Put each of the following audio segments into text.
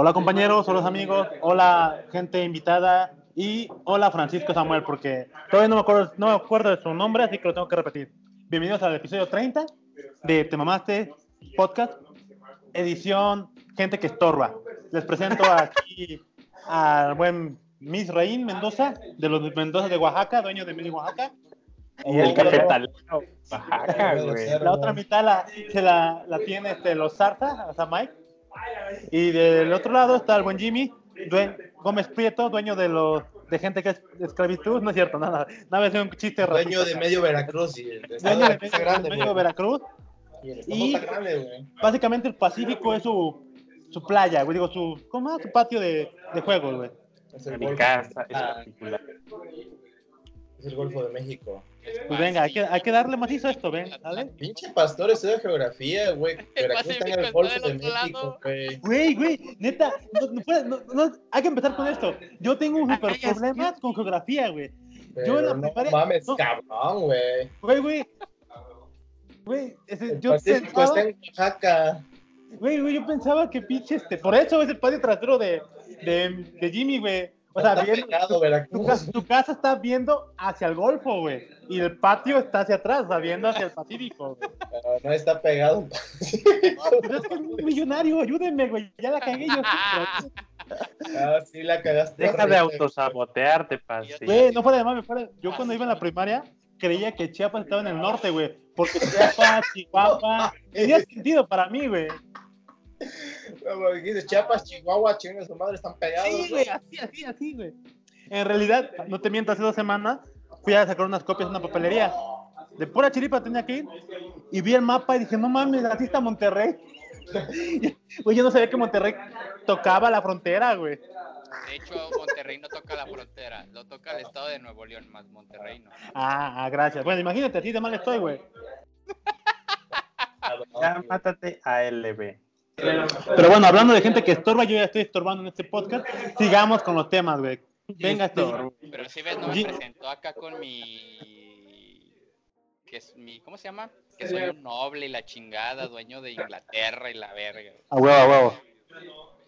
Hola compañeros, hola amigos, hola gente invitada y hola Francisco Samuel, porque todavía no me acuerdo, no me acuerdo de su nombre, así que lo tengo que repetir. Bienvenidos al episodio 30 de Te Mamaste Podcast, edición Gente que Estorba. Les presento aquí al buen Miss Reín Mendoza, de los Mendoza de Oaxaca, dueño de Miss Oaxaca. Y el cafetal. Oaxaca, güey. La otra mitad la, se la, la tiene este, los Zarza, o sea, Mike. Y del otro lado está el buen Jimmy due- Gómez Prieto, dueño de los de gente que es esclavitud. No es cierto, nada. Nada, es un chiste Dueño racista. de medio Veracruz y el Dueño de medio, grande, medio. Veracruz. Y el y- grande. Básicamente el Pacífico es su, su playa, güey. Digo, su, ¿cómo es? Su patio de, de juegos, güey. Es el Mi Golfo. casa es Ah, particular. es el Golfo de México. Pues venga, hay que, hay que darle macizo a esto, ven, ¿vale? Pinche pastor estudia geografía, güey. Veracruz está en el Golfo del de. México, güey. Güey, güey, neta, no, no puede- no- no- hay que empezar con esto. Yo tengo un super Ay, así problemas con geografía, güey. Pero en la no mames, no. cabrón, güey. Güey, güey. Güey, yo Pacífico pensaba, está en Oaxaca. güey, güey, yo pensaba que pinche este, por eso es el patio trasero de, de, de Jimmy, güey. O sea, está viendo, pegado, tu, casa está viendo hacia el Golfo, güey. Y el patio está hacia atrás, o sea, viendo hacia el Pacífico, güey. Pero no está pegado. Pero es que es un millonario, ayúdenme, güey. Ya la cagué yo. Ah, sí, la cagaste. Deja de autosabotearte, Pasi. Güey, no fuera de mami, fuera. Yo cuando iba en la primaria creía que Chiapas estaba en el norte, güey. Porque Chiapas, Chihuahua, tenía sentido para mí, güey. Como dijiste, Chiapas, Chihuahua, chingas su madre, están pegados. Sí, güey, así, así, así, güey. En realidad, no te miento, hace dos semanas fui a sacar unas copias de una papelería. De pura chiripa tenía que ir. Y vi el mapa y dije, no mames, así está Monterrey. Güey, yo no sabía que Monterrey tocaba la frontera, güey. De hecho, Monterrey no toca la frontera, lo toca el estado de Nuevo León, más Monterrey no. Ah, ah, gracias. Bueno, imagínate, así de mal estoy, güey. Ya mátate a LB. Pero bueno, hablando de gente que estorba, yo ya estoy estorbando en este podcast. Sigamos con los temas, güey. Venga, este. Pero si ves, no me presentó acá con mi... que es mi... ¿Cómo se llama? Que soy un noble y la chingada, dueño de Inglaterra y la verga. A huevo, a huevo.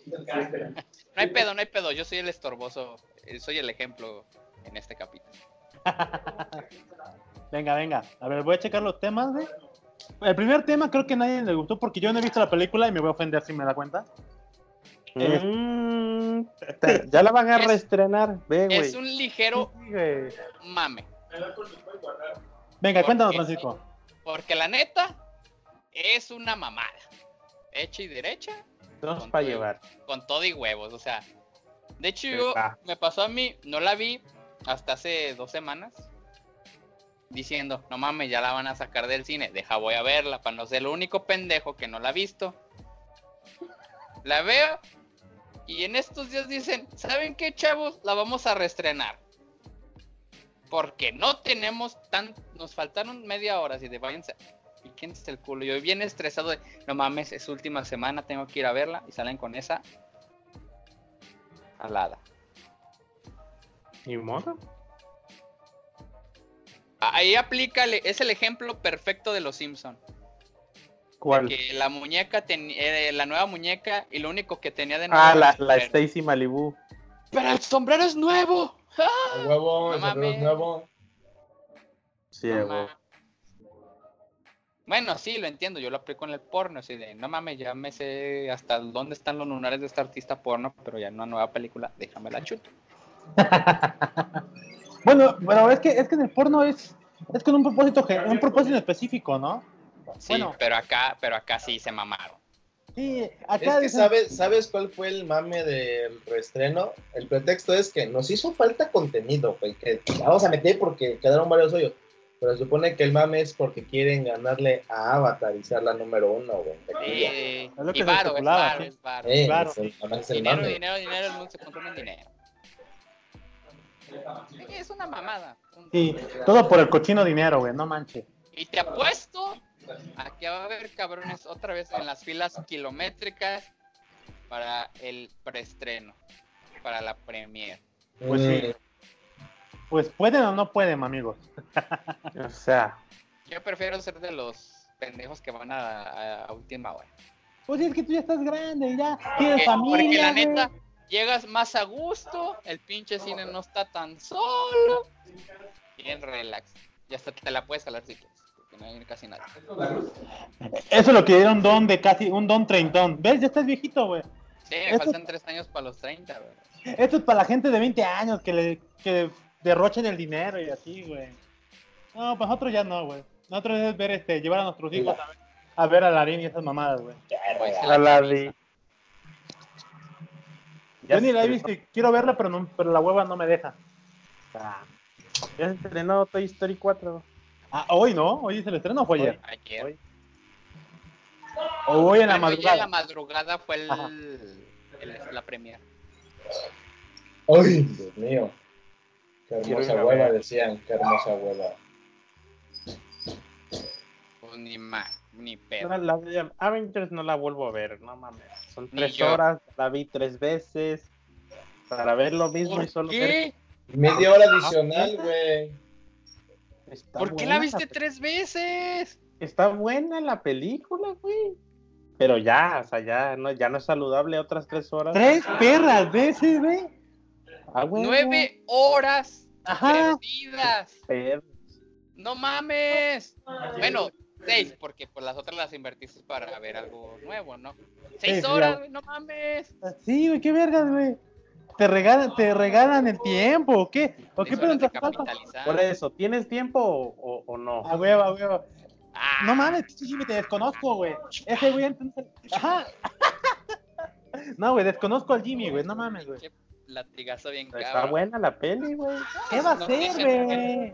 No hay pedo, no hay pedo, yo soy el estorboso, eh, soy el ejemplo en este capítulo. Venga, venga. A ver, voy a checar los temas, güey. El primer tema creo que a nadie le gustó porque yo no he visto la película y me voy a ofender si me da cuenta. Mm, ya la van a Es- reestrenar. Ve, güey. Es un ligero Sí, mame, Venga, cuéntanos, Francisco. porque la neta es una mamada. Hecha y derecha, Dos Con para todo. llevar. con todo y huevos, o sea. De hecho, yo, me pasó a mí, no la vi hasta hace dos semanas. Diciendo, no mames, ya la van a sacar del cine, deja voy a verla, para no ser el único pendejo que no la ha visto. La veo y en estos días dicen, ¿saben qué, chavos? La vamos a reestrenar. Porque no tenemos tan... Nos faltaron media hora, así de. Y es el culo. Yo bien estresado de, no mames, es última semana, tengo que ir a verla. Y salen con esa alada. Ni modo. Ahí aplica, es el ejemplo perfecto de los Simpson. ¿Cuál? Que la muñeca, ten- eh, la nueva muñeca, y lo único que tenía de Ah, nuevo la, el la sombrero. Stacy Malibu. Pero el sombrero es nuevo. A huevo, No el sombrero es nuevo. Sí, No Bueno, sí, lo entiendo, yo lo aplico en el porno, así de, no mames, ya me sé hasta dónde están los lunares de esta artista porno, pero ya en una nueva película, déjame la chuto. Bueno, pero es que, es que en el porno es, es con un propósito, un propósito específico, ¿no? Sí, Bueno. pero acá, pero acá sí se mamaron. Sí, Es acá que dicen- sabes, ¿sabes cuál fue el mame del reestreno? El pretexto es que nos hizo falta contenido, güey, que vamos a meter porque quedaron varios hoyos. Pero se supone que el mame es porque quieren ganarle a Avatar y ser la número uno, güey. Eh, Es lo que y varo, es varo, sí. es varo. Eh, claro. es el, mame, es el Dinero, mame. dinero, dinero, el mundo se consume en dinero. Es una mamada. Sí, todo por el cochino dinero, güey, no manches. Y te apuesto a que va a haber cabrones otra vez en las filas kilométricas para el preestreno, para la premiere. Pues sí. Pues pueden o no pueden, amigos. O sea, Yo prefiero ser de los pendejos que van a, a- a última hora. Pues es que tú ya estás grande, ya tienes Porque, familia. porque la güey. Llegas más a gusto, el pinche cine no está tan solo. Bien relax. Y hasta te la puedes jalar si quieres, porque no hay casi nada. Eso es lo que era un don de casi, un don treintón. ¿Ves? Ya estás viejito, güey. Sí, me faltan tres años para los 30, güey. Esto es para la gente de 20 años que le que derrochen el dinero y así, güey. No, pues nosotros ya no, güey. Nosotros es ver, este, llevar a nuestros hijos a ver, a ver a Larín y esas mamadas, güey. Pues. Ya Yo ni la he se visto, y quiero verla, pero, no, pero la hueva no me deja. estrenó- Ya se estrenó Toy Story 4. Ah, hoy no, hoy es el estreno o fue ayer. Ayer. Hoy. O hoy en la Bueno, hoy en madrugada. la madrugada fue el, la premier. Ay, Dios mío. Qué hermosa hueva, decían. Qué hermosa hueva. Pues ni más, ni pedo. No, la de Avengers no la vuelvo a ver, no mames. Son tres horas, la vi tres veces. Para ver lo mismo y ¿Por solo ver. qué? Media hora adicional, güey. ¿Por qué la viste tres veces? Está buena la película, güey. Pero ya, o sea, ya no, ya no es saludable otras tres horas. Tres perras veces, güey. Ah. Nueve horas Ajá. perdidas. Per- No mames. Bueno, seis, porque pues las otras las invertiste para ver algo nuevo, ¿no? Seis Sí, horas, güey, no mames. Sí, güey, qué vergas, güey. Te regalan, te regalan el tiempo, ¿o qué? ¿O qué preguntas. Por eso, ¿tienes tiempo o, o- no? A huevo, a huevo. Ah, No mames, Jimmy, te desconozco, güey. Ese güey entonces. Ajá. No, güey, desconozco al Jimmy, güey. No mames, güey. Qué latigazo bien Está cabrón. buena la peli, güey. ¿Qué va a No hacer, dicen güey?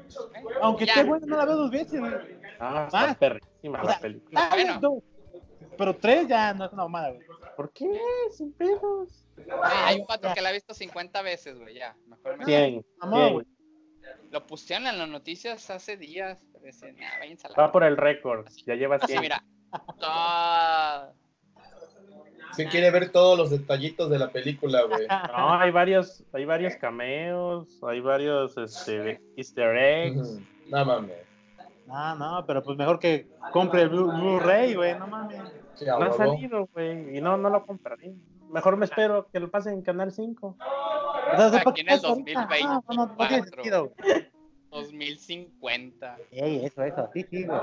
Aunque Ya. esté buena, no la veo dos veces, güey. Ah, está Ah. perrísima O la película. Ah, Bueno. dos. Pero tres ya no es una mamada, güey. ¿Por qué? Sin pedos. Güey, hay un pato que la ha visto 50 veces, güey, ya. Mejor me... 100. Mamá, 100. güey. Lo pusieron en las noticias hace días. Decían, "Ah, váyanse a la Va por el récord. Ya lleva Así, 100. mira. Ah, Si quiere ver todos los detallitos de la película, güey. No, hay varios, hay varios cameos, hay varios este, easter eggs. Ujú. No mames. No, no, pero pues mejor que compre el Blu- Blu-ray, güey. No mames. Sí, No ha salido, güey, y no, no lo compraré. Mejor me espero que lo pasen en Canal 5. Entonces, ¿para Aquí en el pasa ahorita? Ah, no, no, no tiene 2024. sentido, güey. 2050. Ey, eso, eso, sí, sí, güey.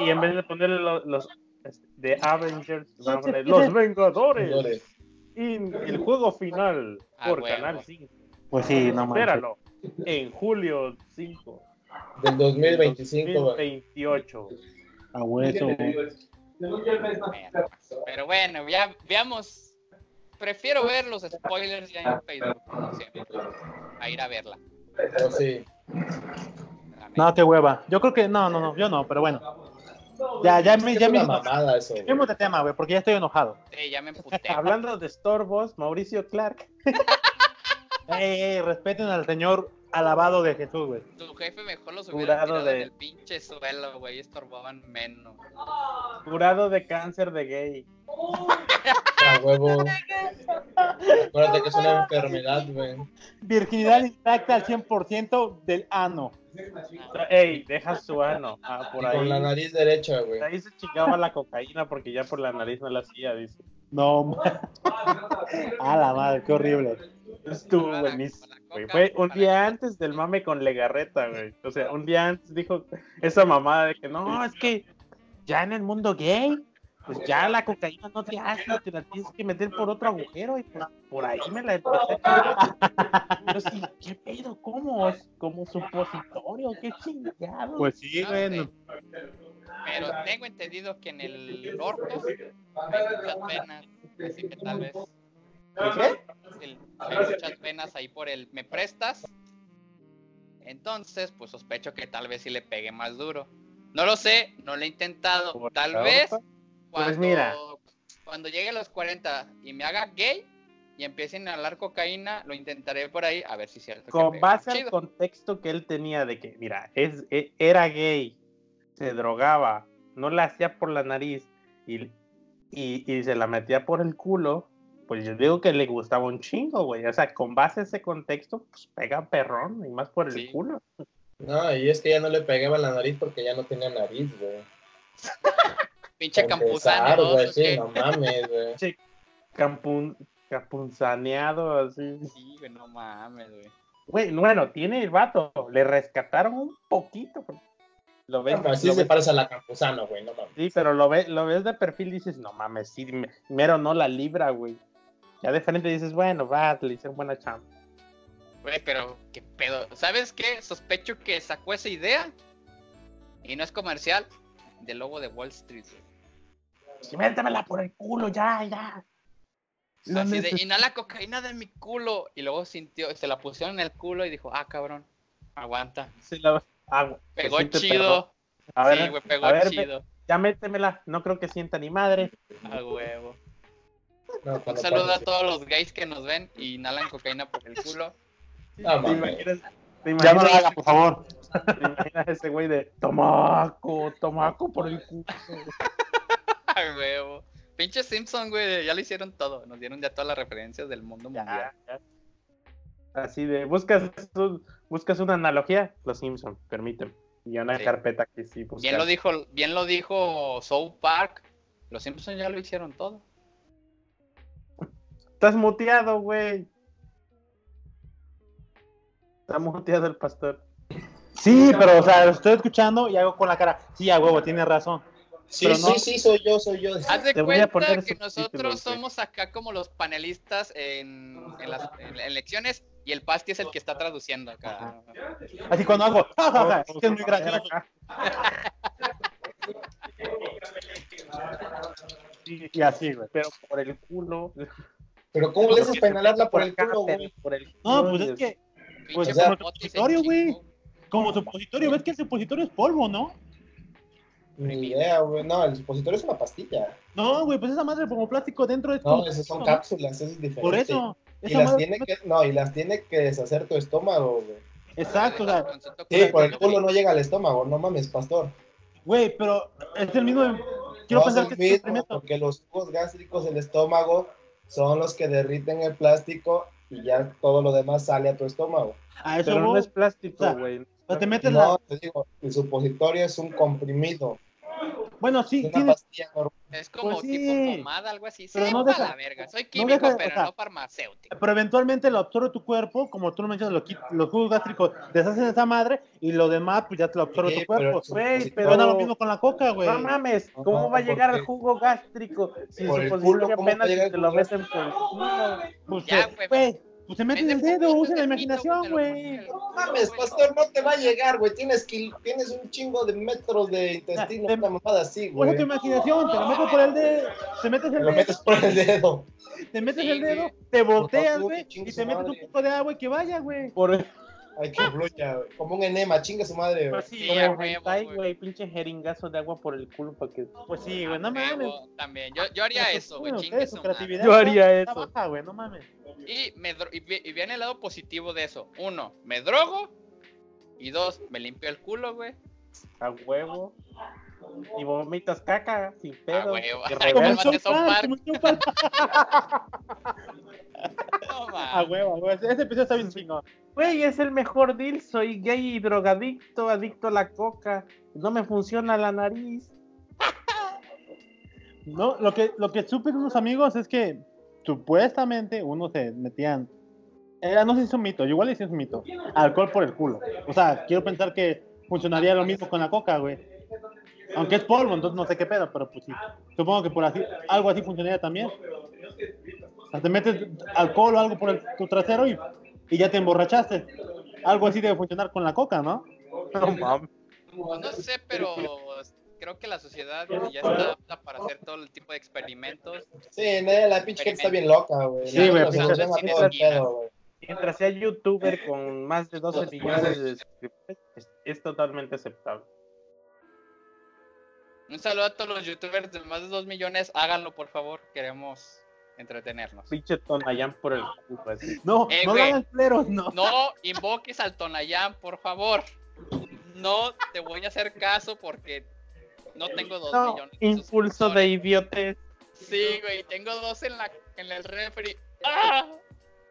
Y en vez de ponerle lo- los, este, de Avengers, van a poner Los Vengadores Señores, y el juego final Ah, por huevo. Canal 5. Pues sí, no mames. Espéralo, en julio 5. Del 2025, güey. 2028. A hueso. Pero bueno, ya veamos. Prefiero ver los spoilers ya en Facebook, como siempre. A ir a verla. Sí. No, qué hueva. Yo creo que no, no, no, yo no, pero bueno. Ya, ya me, ya me. una mamada eso, de tema, güey, porque ya estoy enojado. Sí, ya me emputé. Hablando de estorbos, Mauricio Clark. Ey, ey, respeten al señor alabado de Jesús, güey. Tu jefe mejor los hubiera tirado de- en el pinche suelo, güey. Estorbaban menos. Curado de cáncer de gay. A huevo. Acuérdate que es una enfermedad, güey. Virginidad intacta al 100% del ano. Ey, deja su ano. Ah, por Y ahí. con la nariz derecha, güey. Ahí se chingaba la cocaína porque ya por la nariz no la hacía, dice. No, a la madre, qué horrible. Estuvo buenísimo, güey. Fue un día antes del mame con Legarreta, güey. O sea, un día antes dijo esa mamada de que no, es que ya en el mundo gay, pues ya la cocaína no te hace, te la tienes que meter por otro agujero y pues por ahí me la empecé. Yo sí, ¿qué pedo? ¿Cómo? ¿Es como supositorio? ¿Qué chingado? Pues sí, No güey. sé. no- Pero tengo entendido que en el orto hay muchas venas. Así que tal vez. ¿Qué? el- hay muchas venas ahí por el. ¿Me prestas? Entonces, pues sospecho que tal vez sí le pegue más duro. No lo sé, no lo he intentado. ¿Por Tal vez cuando, Pues mira. cuando llegue a los 40 y me haga gay y empiecen a hablar cocaína, lo intentaré por ahí a ver si es cierto. Con base al contexto que él tenía de que, mira, es, e- era gay, se drogaba, no la hacía por la nariz y, y, y se la metía por el culo, pues yo digo que le gustaba un chingo, güey. O sea, con base a ese contexto, pues pega perrón y más por el Sí. culo. No, y es que ya no le pegaba la nariz porque ya no tenía nariz, güey. Pinche campuzano, ¿no? no mames, güey. Campun, capunzaneado, así. Sí, güey, no mames, güey. Güey, bueno, tiene el vato. Le rescataron un poquito. Lo ves, Pero sí lo se ves- parece a la Campuzano, güey, no mames. sí, pero lo ves, lo ves de perfil y dices, no mames, sí, me- mero no la libra, güey. Ya de frente dices, bueno, va, le hicieron buena chamba. Güey, pero qué pedo. ¿Sabes qué? Sospecho que sacó esa idea. Y no es comercial. Del logo de Wall Street. Sí, métemela por el culo, ya, ya. Así de, inhala cocaína de mi culo. Y luego sintió, se la pusieron en el culo y dijo, ah, cabrón, aguanta. Sí, la- ah, Pegó chido. A ver, sí, güey, pegó a ver, ve- chido. ya métemela, no creo que sienta ni madre. A huevo. No, Un saludo a todos los gays que nos ven y inhalan cocaína por el culo. No, ¿Te imaginas, te Ya no lo haga, por favor. te imaginas ese güey de tomaco, tomaco por el culo? A huevo. Pinche Simpson, güey, ya lo hicieron todo. Nos dieron ya todas las referencias del mundo mundial. Ya, ya. Así de, buscas, un- buscas una analogía, los Simpsons, permíteme. Y una Sí. carpeta que sí buscas. Bien lo dijo, bien lo dijo South Park. Los Simpsons ya lo hicieron todo. Estás muteado, güey. Está muteado el pastor. Sí, pero, o sea, lo estoy escuchando y hago con la cara. Sí, a huevo, tiene razón. Sí, no- sí, sí, soy yo, soy yo. Haz de cuenta que nosotros somos acá como los panelistas en, en las en elecciones y el Pasti es el que está traduciendo acá. Así cuando hago, es que es muy gracioso. Sí, Y así, güey. pero por el culo. Pero ¿cómo le haces para inhalarla por el culo, güey? El No, pues es que, pues, como supositorio, güey. como supositorio, ves que el supositorio es polvo, ¿no? Ni idea, güey. No, el supositorio es una pastilla. No, güey, pues esa madre como plástico dentro es No, esas son cápsulas, eso es diferente. Por eso. Y las madre- tiene que, no, y las tiene que deshacer tu estómago, güey. Exacto, o sea, Sí, por el culo, no llega al estómago, no mames, pastor. güey, pero es el mismo. Quiero no pensar es que el es mismo, experimento. porque los jugos gástricos del estómago son los que derriten el plástico y ya todo lo demás sale a tu estómago. A eso Pero no es plástico, güey. O sea, te metes No, la. te digo, el supositorio es un comprimido, Bueno, sí, una tiene. pastilla normal. Es como Pues sí. tipo pomada, algo así. Pero Sepa no deja- la verga. Soy no químico, deja- pero sea, no farmacéutico. Pero eventualmente lo absorbe tu cuerpo, como tú lo mencionas, lo los jugos gástricos deshacen esa madre y lo demás, pues ya te lo absorbe Sí, tu cuerpo. pero el Güey, pero- Suena lo mismo con la coca, güey. No mames, No, ¿cómo va a llegar al jugo gástrico si el su posición ¿cómo apenas te el lo jugo meten por el culo? Pues, Ya, eh, güey. Pues se meten el dedo, usen la imaginación, lo güey. No mames, pastor, no te va a llegar, güey. Tienes, que, tienes un chingo de metros de intestino, te- una mamada así, Usa güey. tu imaginación, te lo metes por el dedo, te metes Te el lo dedo, metes por el dedo. te metes Sí, el dedo, te volteas, güey, y te metes un poco de agua y que vaya, güey. Por Ay, que fluya, güey. Como un enema, chinga su madre, güey. Pues sí, Sí, como a el huevo, hentai, güey. güey, pinche jeringazo de agua por el culo para que. Pues sí, güey, no mames. También. Yo, yo haría eso, güey. Ustedes, su madre. creatividad Yo haría está eso. baja, güey, no mames. Y, me dro- y, vi- y viene el lado positivo de eso. Uno, me drogo. Y dos, me limpio el culo, güey. A huevo. Y vomitas caca sin A pedo. huevo. y Como en South Park, Park. No, A huevo, güey, ese episodio está bien chingón. Güey, es el mejor deal. Soy gay y drogadicto, adicto a la coca. No me funciona la nariz. No, lo que, lo que supe de unos amigos es que supuestamente unos se metían. Era, no sé si es un mito, yo igual le es un mito. Alcohol por el culo. O sea, quiero pensar que funcionaría lo mismo con la coca, güey. Aunque es polvo, entonces no sé qué pedo, pero pues sí. Supongo que por así, algo así funcionaría también. O sea, te metes alcohol o algo por el- tu trasero y, y ya te emborrachaste. Algo así debe funcionar con la coca, ¿no? No mames. No sé, pero creo que la sociedad ya está apta para hacer todo el tipo de experimentos. Sí, la pinche gente está bien loca, güey. Sí, güey. Mientras sea youtuber con más de 12 millones de suscriptores, es, es totalmente aceptable. Un saludo a todos los youtubers de más de 2 millones. Háganlo, por favor. Queremos entretenernos. Pinche Tonayán por el culo. así. No, Eh, no lo güey. hagan cleros, no. No invoques al Tonayán, por favor. No te voy a hacer caso porque no tengo 2 No, millones. de impulso de idiotez. Sí, güey, tengo dos en, la, en el refri. ¡Ah!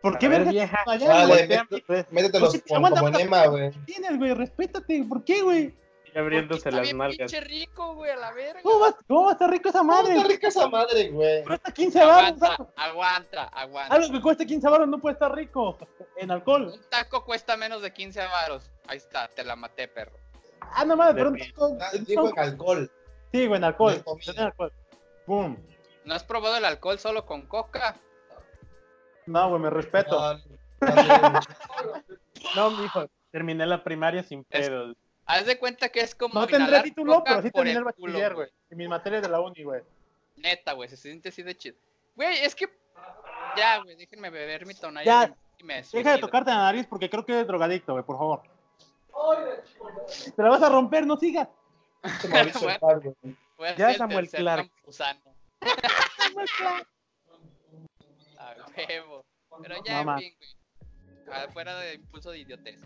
¿Por qué ver, verga? vieja. Vale, métetelos Pues sí, como, como enema, güey. tienes, güey? Respétate. ¿Por qué, güey? Abriéndose las bien nalgas. pinche rico, güey, a la verga. ¿Cómo va, cómo va a estar rico esa ¿Cómo madre? está rica esa madre, güey? Cuesta 15 baros. Aguanta, aguanta. Algo que cueste 15 baros no puede estar rico en alcohol. Un taco cuesta menos de 15 varos. Ahí está, te la maté, perro. Ah, no mames, pero un taco- Ah, Dijo en alcohol. Sí, güey, en alcohol. En alcohol. Boom. ¿No has probado el alcohol solo con coca? No, güey, me respeto. No, no, No, mijo, terminé la primaria sin pedos. Haz de cuenta que es como No tendré título, pero sí terminé el bachiller, güey. En mis materias de la uni, güey. Neta, güey, se siente así de chido. Güey, es que... Ya, güey, déjenme beber mi tonalla Ya, y me Deja de tocarte la nariz porque creo que eres drogadicto, güey, por favor. Te la vas a romper, no sigas. Bueno. Clark, Ya, ser el Samuel Clark. A huevo. Pero ya, No, en fin, güey. Ah, Fuera de impulso de idiotez.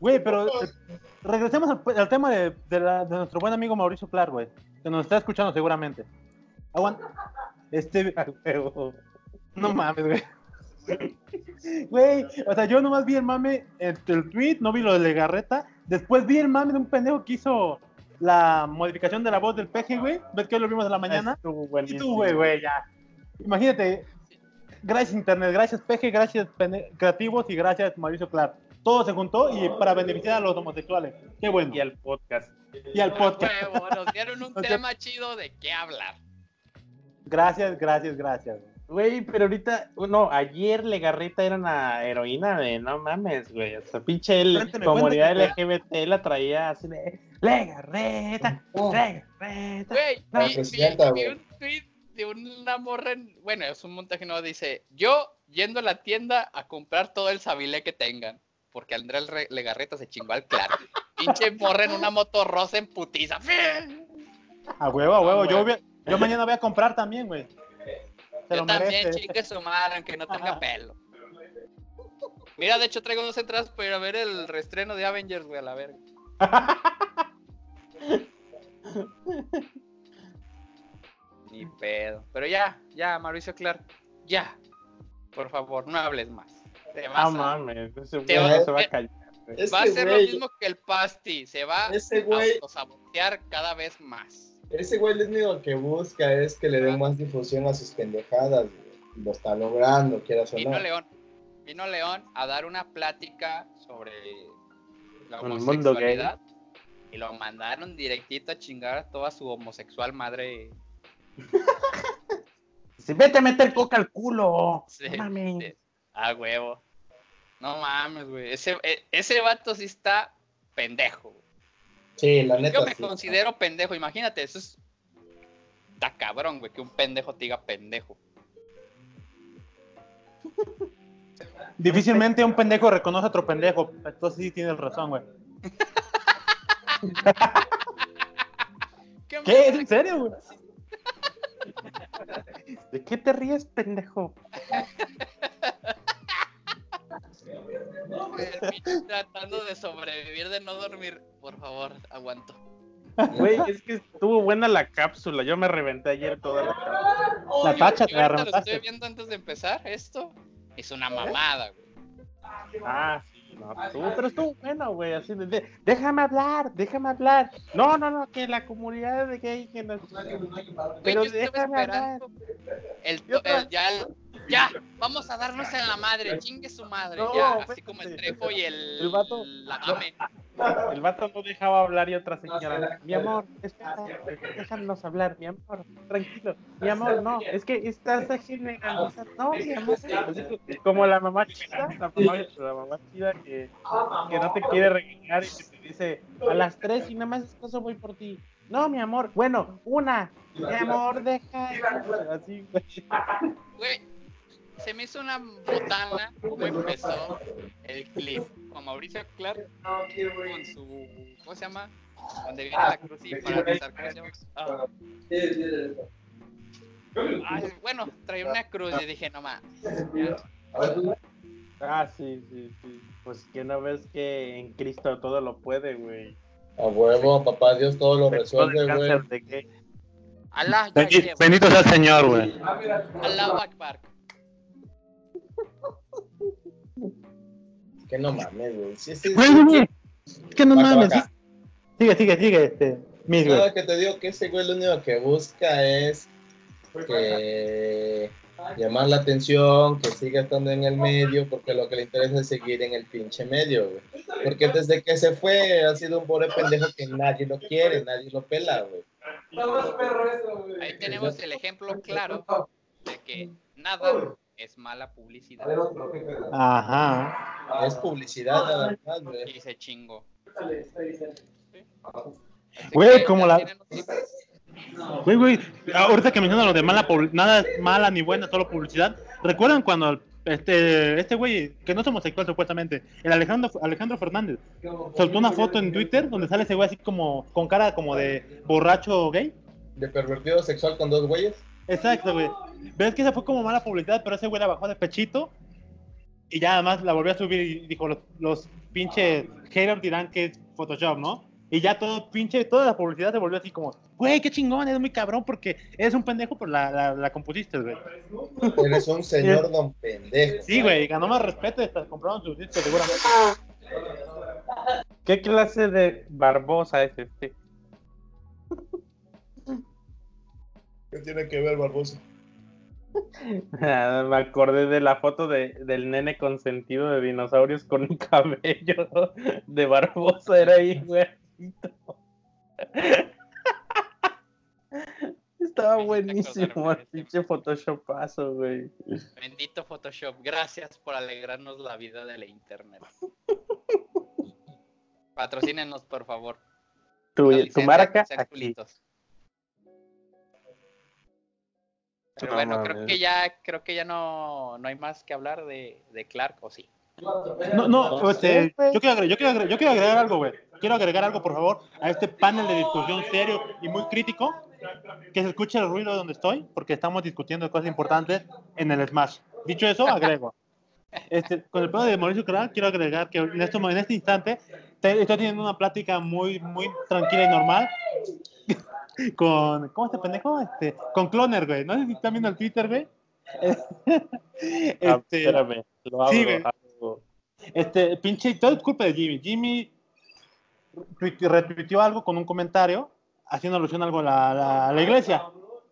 Güey, pero eh, regresemos al, al tema de, de la- de nuestro buen amigo Mauricio Clark, güey. Que nos está escuchando seguramente. Aguanta. Este. No mames, güey. Güey, o sea, yo nomás vi el mame, el, el tweet, no vi lo de Legarreta. Después vi el mame de un pendejo que hizo la modificación de la voz del peje, güey. ¿Ves que hoy lo vimos en la mañana? Estuvo Y buenísimo. tú, güey, güey, ya. Imagínate. Gracias Internet, gracias Peje, gracias Creativos y gracias Mauricio Clark. Todo se juntó y para beneficiar a los homosexuales. Qué bueno. Y al podcast. Y al podcast. huevo, nos dieron un tema chido de qué hablar. Gracias, gracias, gracias. güey. Pero ahorita, no, ayer Legarreta era una heroína de no mames, güey. O sea, pinche el, comunidad. LGBT la traía así de Legarreta, Legarreta. Güey, La vi, vi- presidenta, vi güey. un tweet de una morra, en- bueno, es un montaje no dice, yo yendo a la tienda a comprar todo el sabilé que tengan, porque Andrés Re- Legarreta se chingó al claro. Pinche morra en una moto rosa en putiza. A huevo, a huevo. Ah, Yo, güey. voy a- yo mañana voy a comprar también, güey. Yo lo también, chingue su madre, aunque no tenga Ajá. pelo. Mira, de hecho traigo dos entradas para ir a ver el reestreno de Avengers, güey, a la verga. Ni pedo. Pero ya, ya, Mauricio Clark, ya. Por favor, no hables más. Te vas Ah, a- mames, ese Te güey va- se va a callar. va a ser lo mismo que el Pasti. Se va Ese a autosabotear cada vez más. Ese güey lo único que busca es que le den más difusión a sus pendejadas, güey. Lo está logrando, quieras o Vino no. León. Vino León a dar una plática sobre la mundo homosexualidad. Y lo mandaron directito a chingar a toda su homosexual madre. Sí, vete a meter coca al culo. Sí, No mames. sí. A huevo. No mames, güey. Ese, e- ese vato sí está pendejo. güey. Sí, la neta. Yo me sí. considero pendejo. Imagínate, eso es. Está cabrón, güey, que un pendejo te diga pendejo. Difícilmente un pendejo reconoce a otro pendejo. Entonces sí tienes razón, güey. ¿Qué? ¿Es en serio, güey? ¿De qué te ríes, pendejo? Tratando de sobrevivir, de no dormir. Por favor, aguanto. Güey, es que estuvo buena la cápsula. Yo me reventé ayer toda la cápsula. La tacha te la lo estoy viendo antes de empezar esto. Es una mamada, güey. Ah, sí, no, estuvo, pero estuvo bueno, güey. Así de, de- déjame hablar, déjame hablar. No, no, no, que la comunidad de gay que no. Güey, Pero déjame hablar. El, el- ya, el- ya, vamos a darnos en la madre, chingue su madre. No, ya, así como el trefo y el. El vato- La dame. El vato no dejaba hablar y otra señora. Mi amor, espera, déjanos hablar, mi amor, tranquilo. Mi amor, no, es que estás generalizando. No, mi amor. Como la mamá chida, la mamá, la mamá chida que, que no te quiere regañar y que te dice a las tres y nada más esposo voy por ti. No, mi amor, bueno, una. Mi amor, deja. Así, güey. Se me hizo una botana como empezó el clip con Mauricio Clark con su. ¿Cómo se llama? Donde viene la cruz y para rezar, ¿cómo se llama? Ah, ay, bueno, traía una cruz y dije, no más. Ah, sí, sí, sí. Pues que no ves que en Cristo todo lo puede, güey. A huevo, papá Dios todo lo resuelve, güey. Bendito sea el Señor, güey. Alá Akbar. Que no mames, güey. Sí, sí, Güey, güey, güey. Es que no Vaca, mames. vaca. Sigue, sigue, sigue, este. Mis, güey. No, que te digo que ese güey lo único que busca es que llamar la atención, que siga estando en el medio, porque lo que le interesa es seguir en el pinche medio, güey. Porque desde que se fue ha sido un pobre pendejo que nadie lo quiere, nadie lo pela, güey. Ahí tenemos el ejemplo claro de que nada es mala publicidad. Ajá. Es publicidad nada más, güey. Y se chingó. Así Güey, como la-. Güey, güey, ahorita que mencionan lo de mala nada es mala ni buena, solo publicidad. ¿Recuerdan cuando este este güey, que no es homosexual supuestamente, el Alejandro Alejandro Fernández, soltó una foto en Twitter donde sale ese güey así como con cara como de borracho gay? De pervertido sexual con dos güeyes. Exacto, güey. Ves que esa fue como mala publicidad, pero ese güey la bajó de pechito y ya además la volvió a subir y dijo, los, los pinches haters dirán que es Photoshop, ¿no? Y ya todo pinche, toda la publicidad se volvió así como, güey, qué chingón, eres muy cabrón porque eres un pendejo, pero la, la, la compusiste, güey. Eres un señor don pendejo. Sí, güey, ganó más respeto y hasta compraron sus discos seguramente. ¿Qué clase de Barbosa es este? ¿Qué tiene que ver, Barbosa? Me acordé de la foto de, del nene consentido de dinosaurios con un cabello de Barbosa, era ahí, güey. Estaba buenísimo el pinche photoshopazo, güey. Bendito Photoshop. Gracias por alegrarnos la vida de la internet. Patrocínenos, por favor. Tu, tu marca aquí. Pero No bueno, creo que ya, creo que ya no, no hay más que hablar de, de Clark, ¿o sí? No, no, este, güey. yo, quiero agregar, yo, quiero agregar, yo quiero agregar algo, güey. Quiero agregar algo, por favor, a este panel de discusión serio y muy crítico. Que se escuche el ruido de donde estoy, porque estamos discutiendo cosas importantes en el Smash. Dicho eso, agrego. Este, con el pedo de Mauricio Crack, quiero agregar que en este, en este instante te- estoy teniendo una plática muy, muy tranquila y normal con, ¿cómo este pendejo? Este, con Cloner, güey. No sé si están viendo el Twitter, güey. Ah, Este, espérame, lo abro, sí, güey. este, pinche, todo es culpa de Jimmy. Jimmy tuit- retuiteó algo con un comentario haciendo alusión a algo a la, la- la iglesia.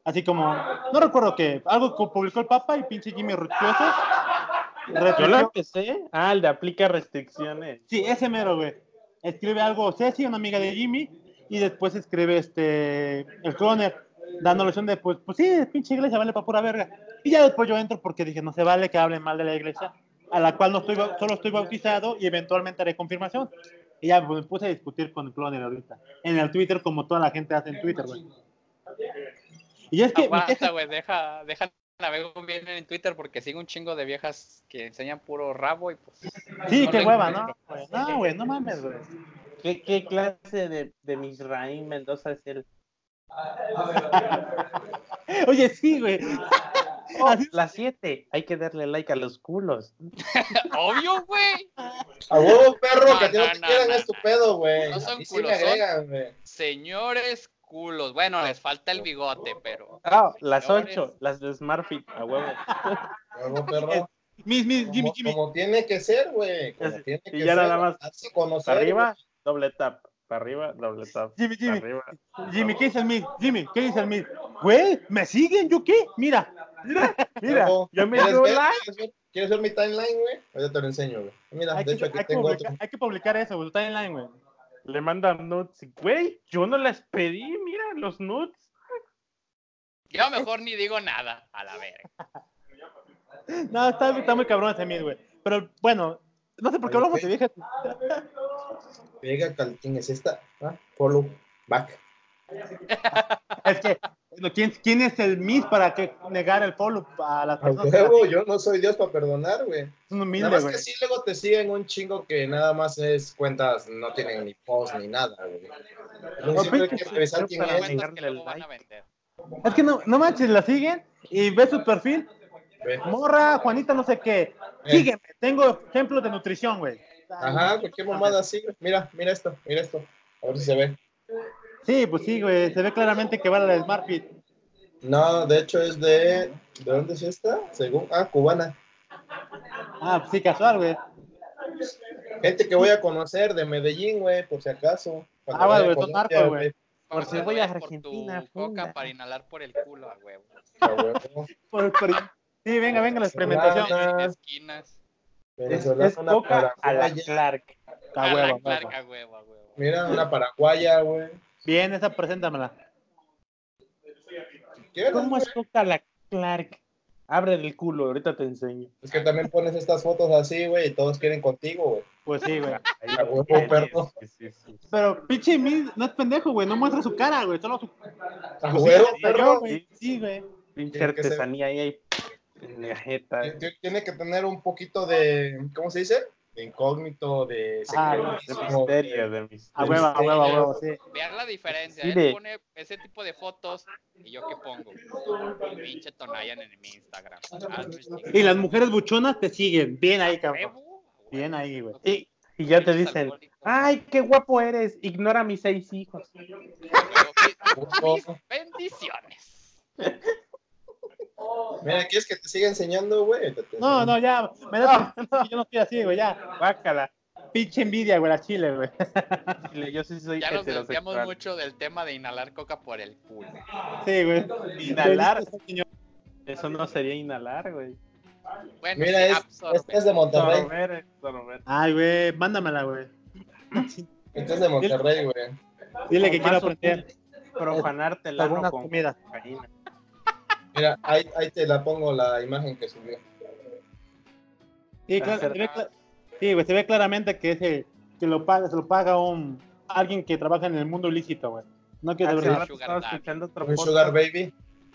Así como, no recuerdo qué, algo que publicó el Papa y pinche Jimmy retuiteó eso. Yo lo empecé. Ah, el de aplica restricciones. Sí, ese mero, güey. Escribe algo Ceci, una amiga de Jimmy, y después escribe este el cloner, dando alusión de, pues, pues sí, pinche iglesia vale para pura verga. Y ya después yo entro porque dije, no se vale que hablen mal de la iglesia, a la cual no estoy, solo estoy bautizado y eventualmente haré confirmación. Y ya pues, me puse a discutir con el cloner ahorita, en el Twitter, como toda la gente hace en Twitter, güey. Y es que Aguanta, güey, deja, deja navego bien en Twitter porque sigo un chingo de viejas que enseñan puro rabo y pues... Sí, no qué hueva. ¿no? No, güey, no mames, güey. ¿Qué, qué clase de, de Misraín Mendoza es él? Oye, sí, güey. Así- Las 7. Hay que darle like a los culos. Obvio, güey. A huevo, perro, No, que no no, te no, quieran no, es tu pedo, güey. No son sí culos, son-. Señores culos. Bueno, les falta el bigote, pero... Ah, las. 8. Las de Smartfit. A huevo. A huevo, perro. Mis, mis, Jimmy, Como, Jimmy. como tiene que ser, güey. Como Y ya ser. nada más. conocer, arriba, doble tap. Para arriba, doble tap. Jimmy, Jimmy. Para arriba. Jimmy, ¿qué dice el Mid? Jimmy, ¿qué dice el Mid? Güey, ¿me siguen? ¿Yo qué? Mira, mira, mira. Ya me ¿quieres dio like. ¿Quieres ver? ¿Quieres ver mi timeline, güey? Ahorita te lo enseño, güey. Mira, Hay de que, hecho aquí hay que tengo publicar, otro. hay que publicar eso, güey. Está en line, güey. Le mandan nudes. Güey, yo no las pedí. Mira, los nudes. Yo mejor ni digo nada, a la verga. No, está, está muy cabrón ese Mid, güey. Pero bueno, no sé por qué hablamos de viejas. Pega, cal- ¿quién es esta? Ah, follow back. Es que, ¿quién, ¿quién es el Mid para que negar el follow a las personas? que huevo, yo no soy Dios para perdonar, güey. Es un humilde, Nada más güey. que sí, luego te siguen un chingo que nada más es cuentas, no tienen ni post ni nada, güey. No, siempre hay pinche que revisar quién es. que luego van a vender. Es que no, no manches, la siguen y ves su perfil. Morra, Juanita, no sé qué. Sígueme, tengo ejemplos de nutrición, güey. Ajá, cualquier mamada así, güey. Mira, mira esto, mira esto. A ver si se ve. Sí, pues sí, güey. Se ve claramente que va a la Smartfit. No, de hecho es de. ¿De dónde es esta? Según. Ah, cubana. Ah, pues sí, casual, güey. Gente que voy a conocer de Medellín, güey, por si acaso. Ah, güey, a son narcos, güey. Por si voy a por Argentina, tu coca funda. para inhalar por el culo, huevo. Por- por- Sí, venga, venga la experimentación. En esquinas. Es, es coca a la. Clark. A huevo, a Clark, huevo. a huevo, a huevo. Mira, una paraguaya, güey. Bien, esa preséntamela. ¿Qué ¿Cómo es coca a la Clark? Abre el culo, ahorita te enseño. Es que también pones estas fotos así, güey, y todos quieren contigo, güey. Pues sí, güey. Ahí A huevo. Sí, sí, sí. Pero pinche no es pendejo, güey. No muestra su cara, güey. Solo su. A huevo, perro. Sí, güey. Pinche artesanía ahí, ahí. La jeta. Tiene que tener un poquito de, ¿cómo se dice? De incógnito, de Ah, De secretismo. misterio, de A misterio. huevo, a huevo, a huevo, sí. Vean la diferencia. Sí, Él de- pone ese tipo de fotos y yo qué pongo. Pinche Tonayan en mi Instagram. Ah. Y las mujeres buchonas te siguen. Bien ahí, A cabrón. a. Bien ahí, güey. Y, y ya te dicen, ay, qué guapo eres, ignora a mis seis hijos. A. Mis bendiciones. Mira, ¿quieres que te siga enseñando, güey? No, no, ya. Me da Yo no estoy así, güey. Ya. Bácala. Pinche envidia, güey. La chile, güey. Chile, Yo sí soy Ya nos desviamos mucho del tema de inhalar coca por el culo. Sí, güey. Inhalar. Eso no sería inhalar, güey. Bueno, Mira, es, absorbe. este es de Monterrey. Sorber, sorber. Ay, güey. Mándamela, güey. Este es de Monterrey, güey. Dile que quiero aprender Profanarte el alguna ano con comida. cocaína. Mira, ahí, ahí te la pongo la imagen que subió. Sí, claro, se ve sí, güey. Se ve claramente que ese que lo paga, se lo paga un alguien que trabaja en el mundo ilícito, güey. No que de verdad. estaba escuchando otro Un Sugar Baby.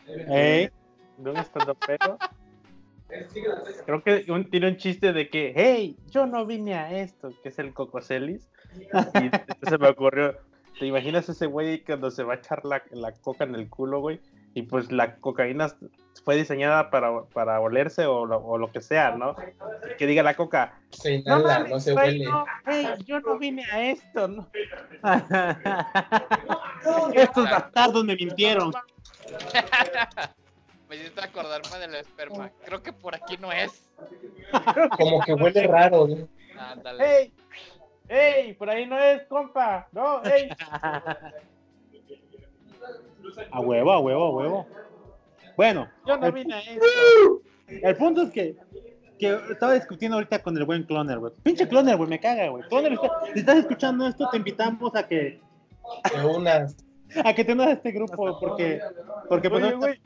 Ey. de un estandopero. Creo que un, tiene un chiste de que, hey, yo no vine a esto, que es el Cocoselis. Y entonces me ocurrió, ¿te imaginas ese güey cuando se va a echar la, la coca en el culo, güey? Y pues la cocaína fue diseñada para, para olerse o lo, o lo que sea, ¿no? Que diga la coca, Se inhala, no, mames, se huele. no, hey, yo no vine a esto, ¿no? Estos bastardos me mintieron. Me hiciste acordarme del esperma. Creo que por aquí no es. Como que huele raro. Ándale. ¡Ey! ¡Ey! Por ahí no es, compa. No, ¡ey! A huevo, a huevo, a huevo. Bueno, Yo no el, vine a esto. el punto es que, que estaba discutiendo ahorita con el buen Cloner, güey. Pinche Cloner, güey, me caga, güey. Cloner, está- si estás escuchando esto, te invitamos a que De unas. a que te unas a este grupo porque porque pues güey,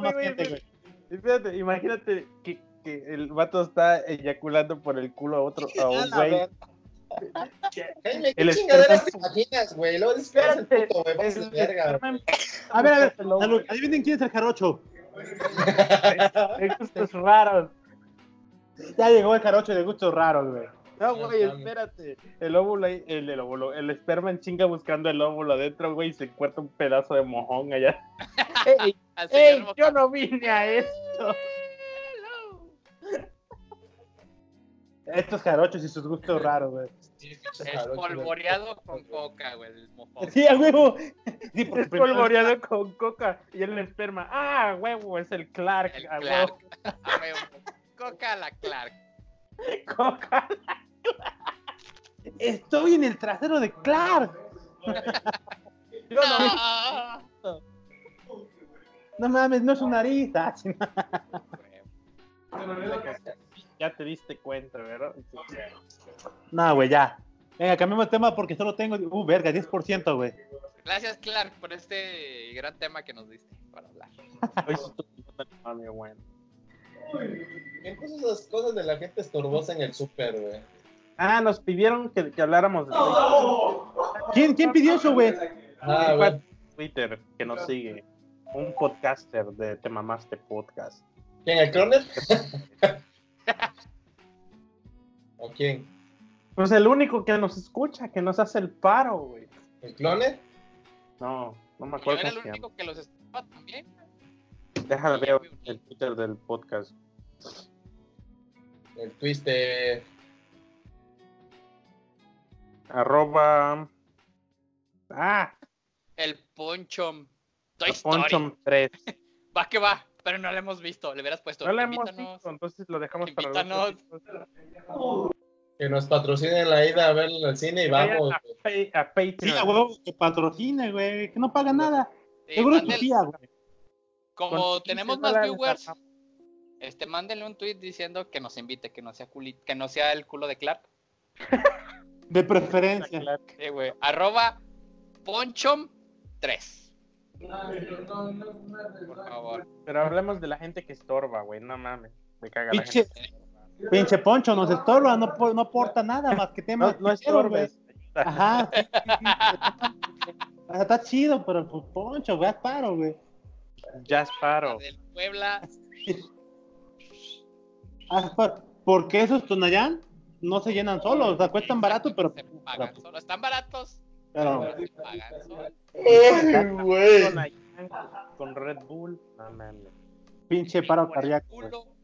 más gente, güey. Espérate, imagínate que, que el vato está eyaculando por el culo a otro, a un A güey. Jaime, ¿qué chingaderas te imaginas, güey? Que eres el Espérate, puto, güey. Vamos a verga. A ver, a ver, salud. adivinen quién es el jarocho. de gustos raros. Ya llegó el jarocho de gustos raros, güey. No, güey, espérate. El óvulo, ahí- el, el óvulo, el esperma en chinga buscando el óvulo adentro, güey, y se encuentra un pedazo de mojón allá. ¡Ey! Al ¡Ey! Yo no vine a esto. Hello. Estos jarochos y sus gustos raros, güey. Espolvoreado con coca, güey. El mofón. Sí, a huevo. Sí, porque Es primero- polvoreado con coca y el esperma. ¡Ah, huevo! Es el Clark. El a Clark. huevo. A huevo. Coca a la Clark. Coca. Estoy en el trasero de Clark. Yo no vi- No. No mames, no es su nariz. Ya te diste cuenta, ¿verdad? No, güey, ya. Venga, cambiemos de tema porque solo tengo. Uh, verga, 10%, güey. Gracias, Clark, por este gran tema que nos diste para hablar. Hoy sí estoy no, mi bueno. ¿Qué cosas, esas cosas de la gente estorbosa en el súper, güey? Ah, nos pidieron que, que habláramos de ¿Quién, quién pidió eso, güey? Ah, güey. Twitter que nos sigue. Un podcaster de Te Mamaste Podcast. ¿Quién, el cloner? ¿O quién? Pues el único que nos escucha, que nos hace el paro, güey. ¿El cloner? No, no me Yo acuerdo era el único que los estaba también. Déjame ver el Twitter del podcast. El Twister. Arroba. Ah, El Ponchom. Ponchom 3. Va que va, pero no lo hemos visto. Le hubieras puesto. No lo hemos visto, entonces lo dejamos para Invítanos. los Que nos patrocinen la ida a ver al cine y vamos. A, Pay- a Patreon. Sí, a huevo, que patrocine, güey, que no paga nada. Sí, Seguro es tu mándele- tía, güey. como tenemos 15 más viewers, este, mándenle un tweet diciendo que nos invite, que no sea culi- que no sea el culo de Clark. De preferencia. Sí, güey. Arroba Ponchom 3. Por favor. Pero hablemos de la gente que estorba, güey. No mames. Me caga la Pinche, gente. pinche Poncho nos estorba, no, no aporta nada más que temas. No, estorbes. Ajá. sí, sí, sí. O sea, Está chido, pero pues Poncho, güey, es paro, güey. Jazz Paro. Del Puebla. Ah, Porque esos Tonayán no se llenan solos, o sea, cuestan barato, pero. Se pagan solo. Están baratos. Ay, güey. Con Red Bull. No mames. pinche paro cardíaco.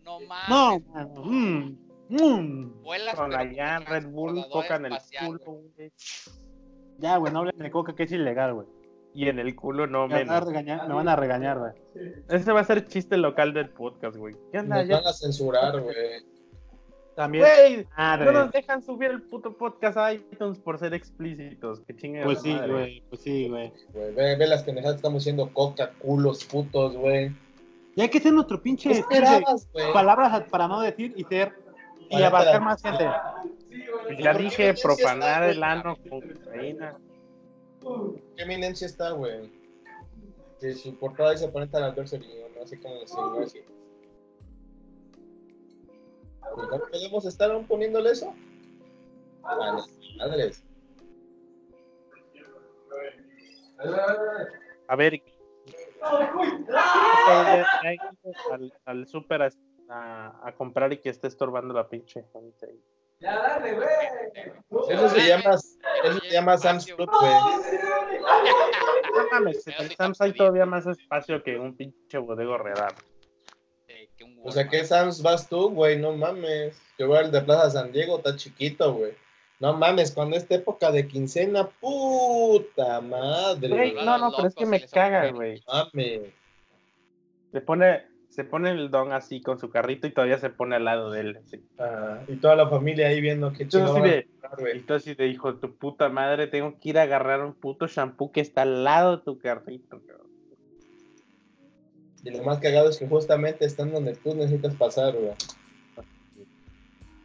no mames. No, mano. mm, mm. Vuelas, Con como Red Bull, coca en el espacial, culo, güey. Ya, güey, no hablen de coca que es ilegal, güey. Y en el culo no Me van a menos. regañar, me van a regañar, güey. Ese va a ser chiste local del podcast, güey. ¿Qué onda? Nos Ya? van a censurar, güey. También. No nos dejan subir el puto podcast a iTunes por ser explícitos. Que chinguen a Pues la sí, güey, pues sí, güey. Ve, ve las que estamos diciendo, coca, culos, putos, güey. Y hay que ser nuestro pinche. Palabras para no decir y ser. Y abarcar la- más gente. Pues ya ¿Por qué dije, profanar está, el ano con cocaína. ¿Qué eminencia está, güey? Que su portada dice ponente al Alberto Sevillón, no sé cómo decirlo así. Pues ¿No podemos estar aún poniéndole eso? Vale, madres. A ver. Ya al, al súper a, a- a comprar y que esté estorbando la pinche gente. ahí. Eso se llama, eso se llama Sam's Club, güey. No mames, en Sam's hay todavía más espacio que un pinche bodego redar. Que un O sea. ¿qué Sam's vas tú, güey? No mames. Yo voy al de Plaza San Diego, está chiquito, güey. No mames, cuando esta época de quincena, puta madre. Güey, no, no, pero es que me caga, güey. Mames. Se pone, se pone el don así con su carrito y todavía se pone al lado de él. así. Ah, y toda la familia ahí viendo qué van a de, comprar, y güey. tú así de hijo de tu puta madre, tengo que ir a agarrar un puto shampoo que está al lado de tu carrito. cabrón. Y lo más cagado es que justamente están donde tú necesitas pasar, güey.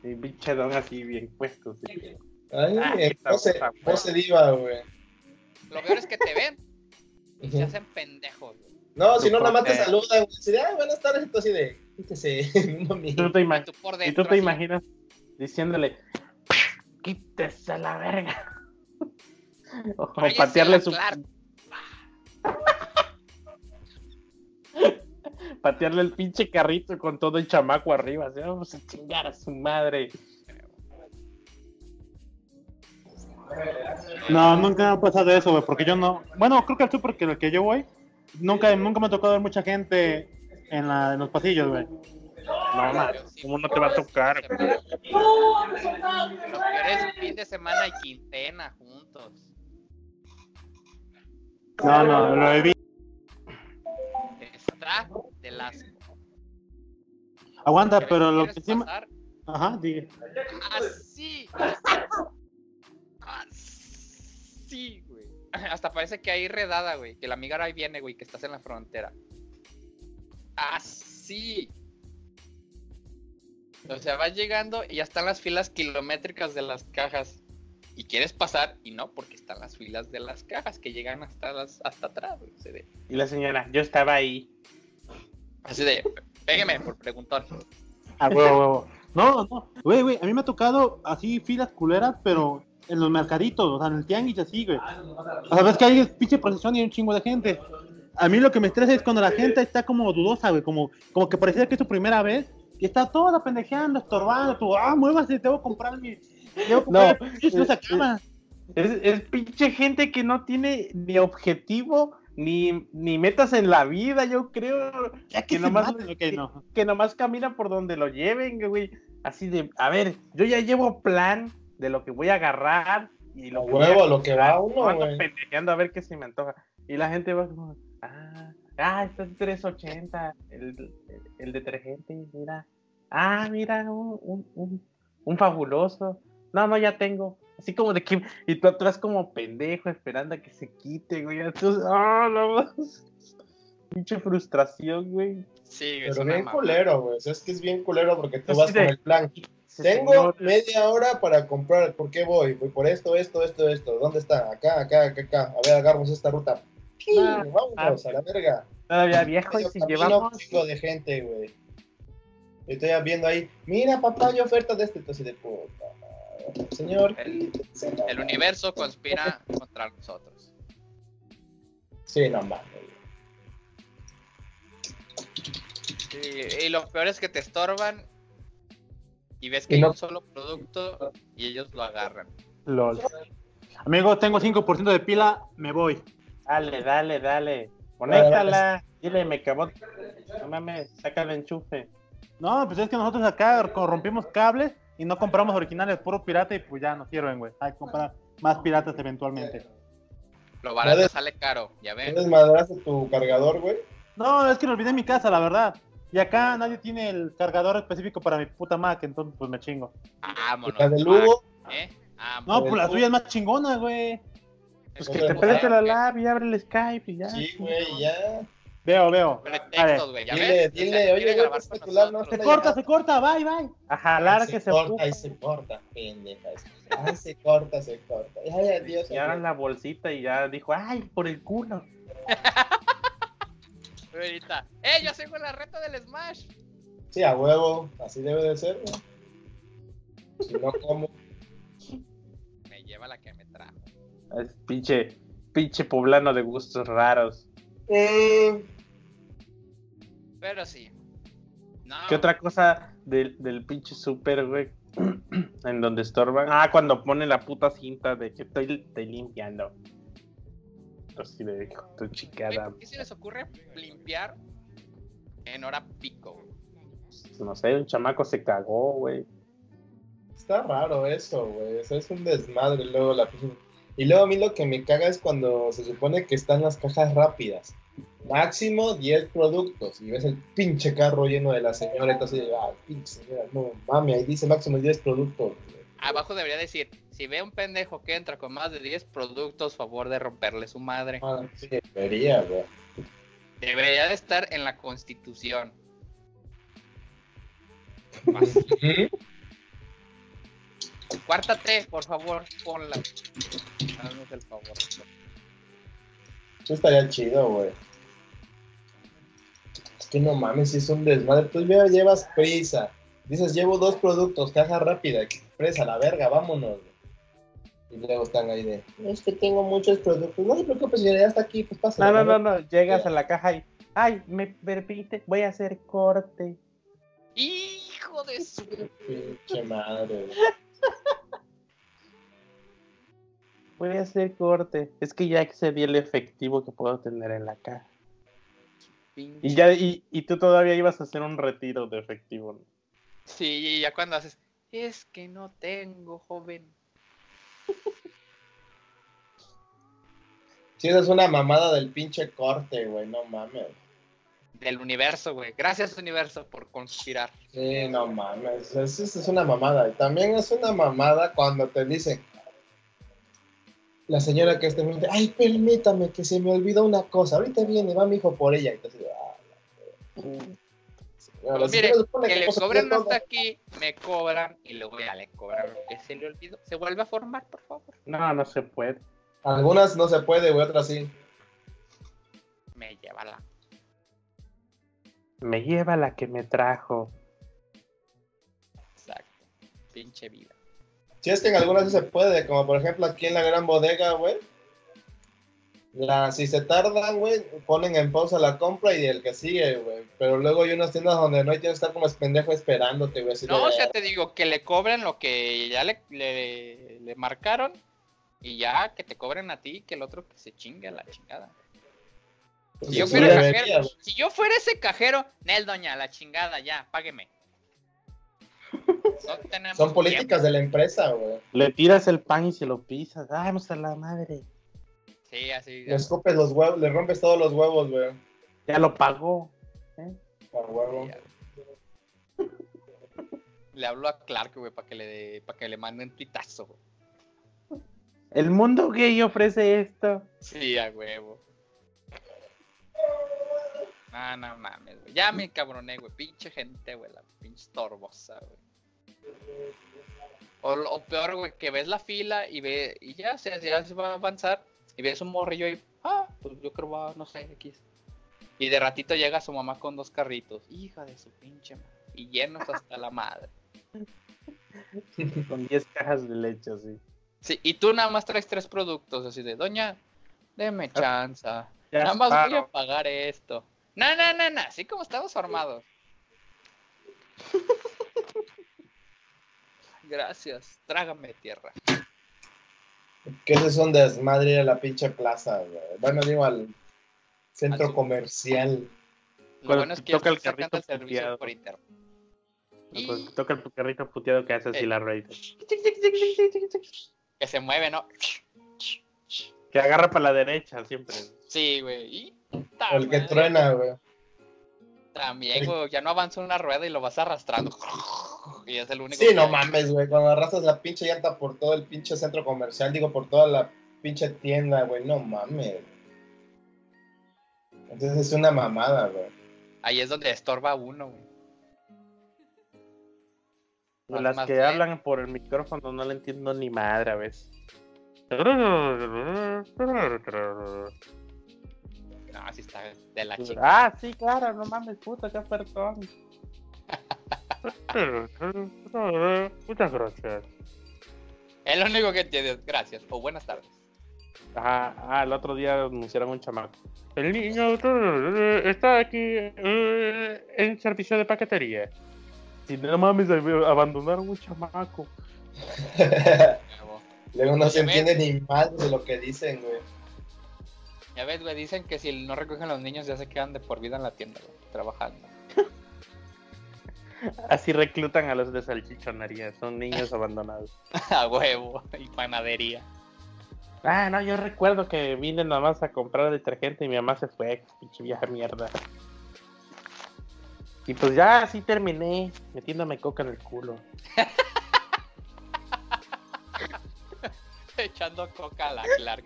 Y pinche don así bien puesto. así. Ay, Ah, en esta pose, puta pose diva, güey. Lo peor es que te ven y se hacen pendejos. güey. No, si no, nada más te saludan, güey. Si ay, buenas tardes, y tú así de, quítese. Y tú te, ima- Y tú por y dentro. tú te imaginas diciéndole, quítese la verga. o "Váyase patearle su Clark". Patearle el pinche carrito con todo el chamaco arriba. Así, vamos a chingar a su madre. No, nunca me ha pasado eso, güey, porque yo no. Bueno, creo que al súper que el que yo voy, nunca, nunca me ha tocado ver mucha gente en, la, en los pasillos, güey. No, mames, ¿cómo no te va a tocar? Lo peor es fin de semana y quincena juntos. No, no, lo he visto. De las. Aguanta, pero lo ¿Quieres que pasar? Ajá, diga. Así. Así, güey. Hasta parece que hay redada, güey. Que la amiga ahí viene, güey, que estás en la frontera. Así. O sea, vas llegando y ya están las filas kilométricas de las cajas. Y quieres pasar y no, porque están las filas de las cajas que llegan hasta las hasta atrás, güey. Y la señora, yo estaba ahí. Así de pégueme por preguntón. A huevo, huevo. No, no. Güey, güey, a mí me ha tocado así filas culeras, pero en los mercaditos, o sea, en el tianguis así, güey. O sea, ves que hay pinche procesión y hay un chingo de gente. A mí lo que me estresa es cuando la gente está como dudosa, güey, como, como que parecía que es su primera vez y está toda pendejeando, estorbando, tú, ah, muévase, tengo que comprar mi... Que comprar No, mi- no se acaba. Es, es pinche gente que no tiene ni objetivo ni, ni metas en la vida, yo creo. Ya que que nomás, no. que nomás camina por donde lo lleven, güey. Así de, a ver, yo ya llevo plan de lo que voy a agarrar y lo huevo, a lo que va uno, güey. pendejeando a ver qué se me antoja. Y la gente va como, ah, ah, está en 380, el, el, el detergente, mira. Ah, mira, un, un, un, un fabuloso. No, no, ya tengo. Así como de que, y tú atrás como pendejo esperando a que se quite, güey. Entonces, ah, no más. Pinche frustración, güey. Sí, es Pero bien mamada. culero, güey. O sea, es que es bien culero porque tú Así vas con de- el plan. Tengo señor- media hora para comprar. ¿Por qué voy? Voy por esto, esto, esto, esto. ¿Dónde está? Acá, acá, acá, acá. A ver, agarramos esta ruta. Ah, Vámonos a la verga. Todavía viejo y si llevamos. chingo de gente, güey. Estoy viendo ahí. Mira, papá, hay oferta de este. Entonces, de puta. Señor. El- universo conspira contra nosotros. Sí, no mames. Y, y lo peor es que te estorban y ves que Y hay un solo producto y ellos lo agarran. LOL. Amigo, tengo 5% de pila, me voy. Dale, dale, dale. Conéctala. Dile, me acabó. No mames, saca el enchufe. No, pues es que nosotros acá rompimos cables y no compramos originales, puro pirata y pues ya nos sirven, güey. Hay que comprar más piratas eventualmente. Lo barato sale caro, ya ven. ¿Puedes madraste tu cargador, güey? No, es que lo olvidé en mi casa, la verdad. Y acá nadie tiene el cargador específico para mi puta Mac, entonces pues me chingo. Vámonos. La de Lugo. ¿eh? Ah, No, pues la suya es más chingona, güey. Pues No que te preste la lab y abre el Skype y ya. Sí, güey, ya. Veo, veo. Pretextos, güey, ya Dile, oye, güey, pues, tu celular no. Se corta, se corta, bye, bye. A jalar Ay, que se corta se corta, pendeja. Ay, se corta, se corta. Ay, adiós. Y ahora la bolsita y ya dijo, ay, por el culo. Ahorita, ¡eh! Yo sigo la reta del Smash. Sí, a huevo. Así debe de ser, güey. Si no, ¿cómo? Me lleva la que me trajo. Es pinche, pinche poblano de gustos raros. Mm, Pero sí. No. ¿Qué otra cosa del, del pinche super, güey? en donde estorban. Ah, cuando pone la puta cinta de que estoy, estoy limpiando. Así de tu chicada. ¿Por qué se les ocurre limpiar en hora pico? No sé, un chamaco se cagó, güey. Está raro eso, güey. Eso es un desmadre luego la Y luego a mí lo que me caga es cuando se supone que están las cajas rápidas. Máximo 10 productos. Y ves el pinche carro lleno de la señora. Entonces, ah, pinche señora, no mami, ahí dice máximo 10 productos. Abajo debería decir, si ve un pendejo que entra con más de 10 productos, favor de romperle su madre. Ah, sí, debería, güey. Debería de estar en la constitución. Más. Cuártate, por favor, ponla. Haznos el favor. Eso estaría chido, güey. Es que no mames, si es un desmadre. Tú ya llevas prisa. Dices, llevo dos productos, caja rápida, expresa, la verga, vámonos. güey. Y luego están ahí de, es que tengo muchos productos. No te preocupes, señora, ya está aquí, pues pasa. No, no, no, no. Llegas a la caja y. Ay, me permite, voy a hacer corte. Hijo de su. Pinche madre, güey. Voy a hacer corte. Es que ya excedí el efectivo que puedo tener en la caja. Y ya, y, y tú todavía ibas a hacer un retiro de efectivo. ¿no? Sí, y ya cuando haces, es que no tengo, joven. Sí, esa es una mamada del pinche corte, güey, no mames. Del universo, güey. Gracias, universo, por conspirar. Sí, no mames, eso, es una mamada. Y también es una mamada cuando te dicen, la señora que está enfrente, ay, permítame, que se me olvidó una cosa, ahorita viene, va mi hijo por ella. Y te dice, ah. Señora, Pues mire, que le todo. hasta aquí, me cobran y luego ya le cobran lo que se le olvidó. Se vuelve a formar, por favor. No, no se puede. Algunas no se puede, güey, otras sí. Me lleva la. Me lleva la que me trajo. Exacto. Pinche vida. Si es que en algunas sí se puede, como por ejemplo aquí en la gran bodega, güey. La, si se tardan, güey, ponen en pausa la compra y el que sigue, güey. Pero luego hay unas tiendas donde no hay que estar como es pendejo esperándote, güey. No, o sea, te digo que le cobren lo que ya le, le, le marcaron y ya que te cobren a ti, que el otro que se chingue a la chingada. pues, Si yo fuera debería, cajero, si yo fuera ese cajero, Nel, doña, la chingada, ya, págueme. No Son políticas de la empresa, güey. Le tiras el pan y se lo pisas. Ay, vamos a la madre. Sí, así. Le escupes los huevos, le rompes todos los huevos, güey. Ya lo pagó. ¿eh? A huevo. Le hablo a Clark, güey, para que le para que le mande un tuitazo, güey. El mundo gay ofrece esto. Sí, a huevo. No, no mames, güey. Ya me cabroné, güey. Pinche gente, güey. La pinche torbosa, güey. O, peor, güey, que ves la fila y ve, y ya, se, ya se va a avanzar. Y ves un morrillo y, ah, pues yo creo va, no sé, X. Y de ratito llega su mamá con dos carritos. Hija de su pinche madre. Y llenos hasta la madre. Con 10 cajas de leche, así. Sí, y tú nada más traes tres productos, así de, doña, deme chanza. Ya Nada más voy a pagar esto. No, no, no, no, así como estamos armados. Gracias, trágame tierra. Que eso es un desmadre a la pinche plaza, güey. Bueno, digo al centro Al- comercial. Lo Cuando bueno es que toca el carrito puteado. por internet. Pues toca el carrito puteado que hace así Eh. la raid. Que se mueve, ¿no? Que agarra para la derecha siempre. Sí, güey. Y O el que truena, güey. También, güey, ya no avanza una rueda y lo vas arrastrando. Y es el único Sí, que no hay. mames, güey. Cuando arrastras la pinche llanta por todo el pinche centro comercial, digo, por toda la pinche tienda, güey. No mames. Entonces es una mamada, güey. Ahí es donde estorba uno, güey. Las que bien. hablan por el micrófono no le entiendo ni madre a veces. No, así está de la chica. Ah, sí, claro, no mames, puta, qué perdón. Muchas gracias. Es lo único que entiendes. Gracias. O buenas tardes. Ajá, ah, el otro día anunciaron un chamaco. El niño está aquí en servicio de paquetería. Si no mames, abandonaron un chamaco. Luego no se entiende ni mal de lo que dicen, güey. Ya ves, güey, dicen que si no recogen los niños ya se quedan de por vida en la tienda, güey, trabajando. Así reclutan a los de salchichonería, son niños abandonados. A huevo y panadería. Ah, no, yo recuerdo que vine nada más a comprar detergente y mi mamá se fue, pinche vieja mierda. Y pues ya así terminé, metiéndome coca en el culo. Echando coca a la Clark.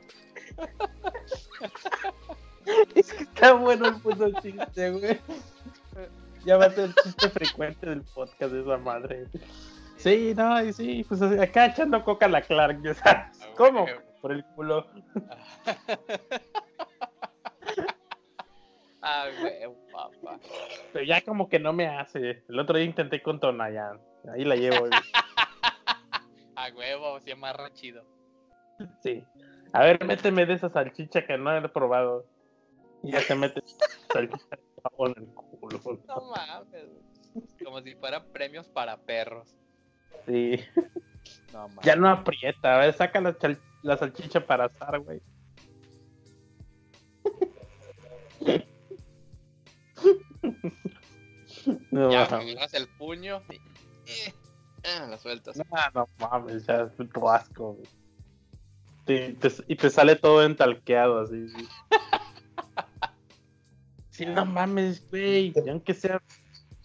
Es que está bueno el puto chiste, güey. Ya va a ser chiste frecuente del podcast de esa madre. Sí, no, y sí, pues así, acá echando coca a la Clark, ya sabes. ¿Cómo? Por el culo. Ah, papá. Pero ya como que no me hace. El otro día intenté con Tonayan. Ahí la llevo. A huevo, se amarra chido. Sí. A ver, méteme de esa salchicha que no he probado. Y ya te metes salchicha pavo en el culo. No mames. Como si fueran premios para perros. Sí. No mames. Ya no aprieta. A ver, saca la, la salchicha para asar, güey. No, Ya no, agarras el puño y. eh, ah, la sueltas. no mames, ya es un asco, güey. Te- y te sale todo entalqueado así. Sí, Sí, no mames, güey. y Aunque sea.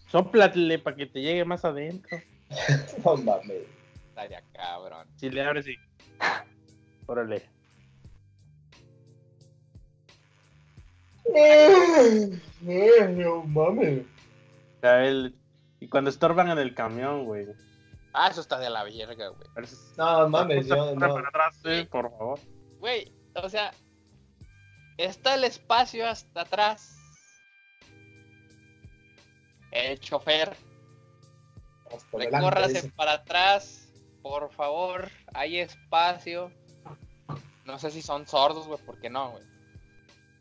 Sóplatle para que te llegue más adentro. No mames. Estaría cabrón. Si le abres y. Órale. No mames. O sea, él- Y cuando estorban en el camión, güey. Ah, eso está de la verga, güey. No mames, yo no. Para atrás, sí, por favor. Güey, o sea, está el espacio hasta atrás. El chofer, Hasta recórrase para atrás, por favor, hay espacio. No sé si son sordos, güey, ¿por qué no, güey?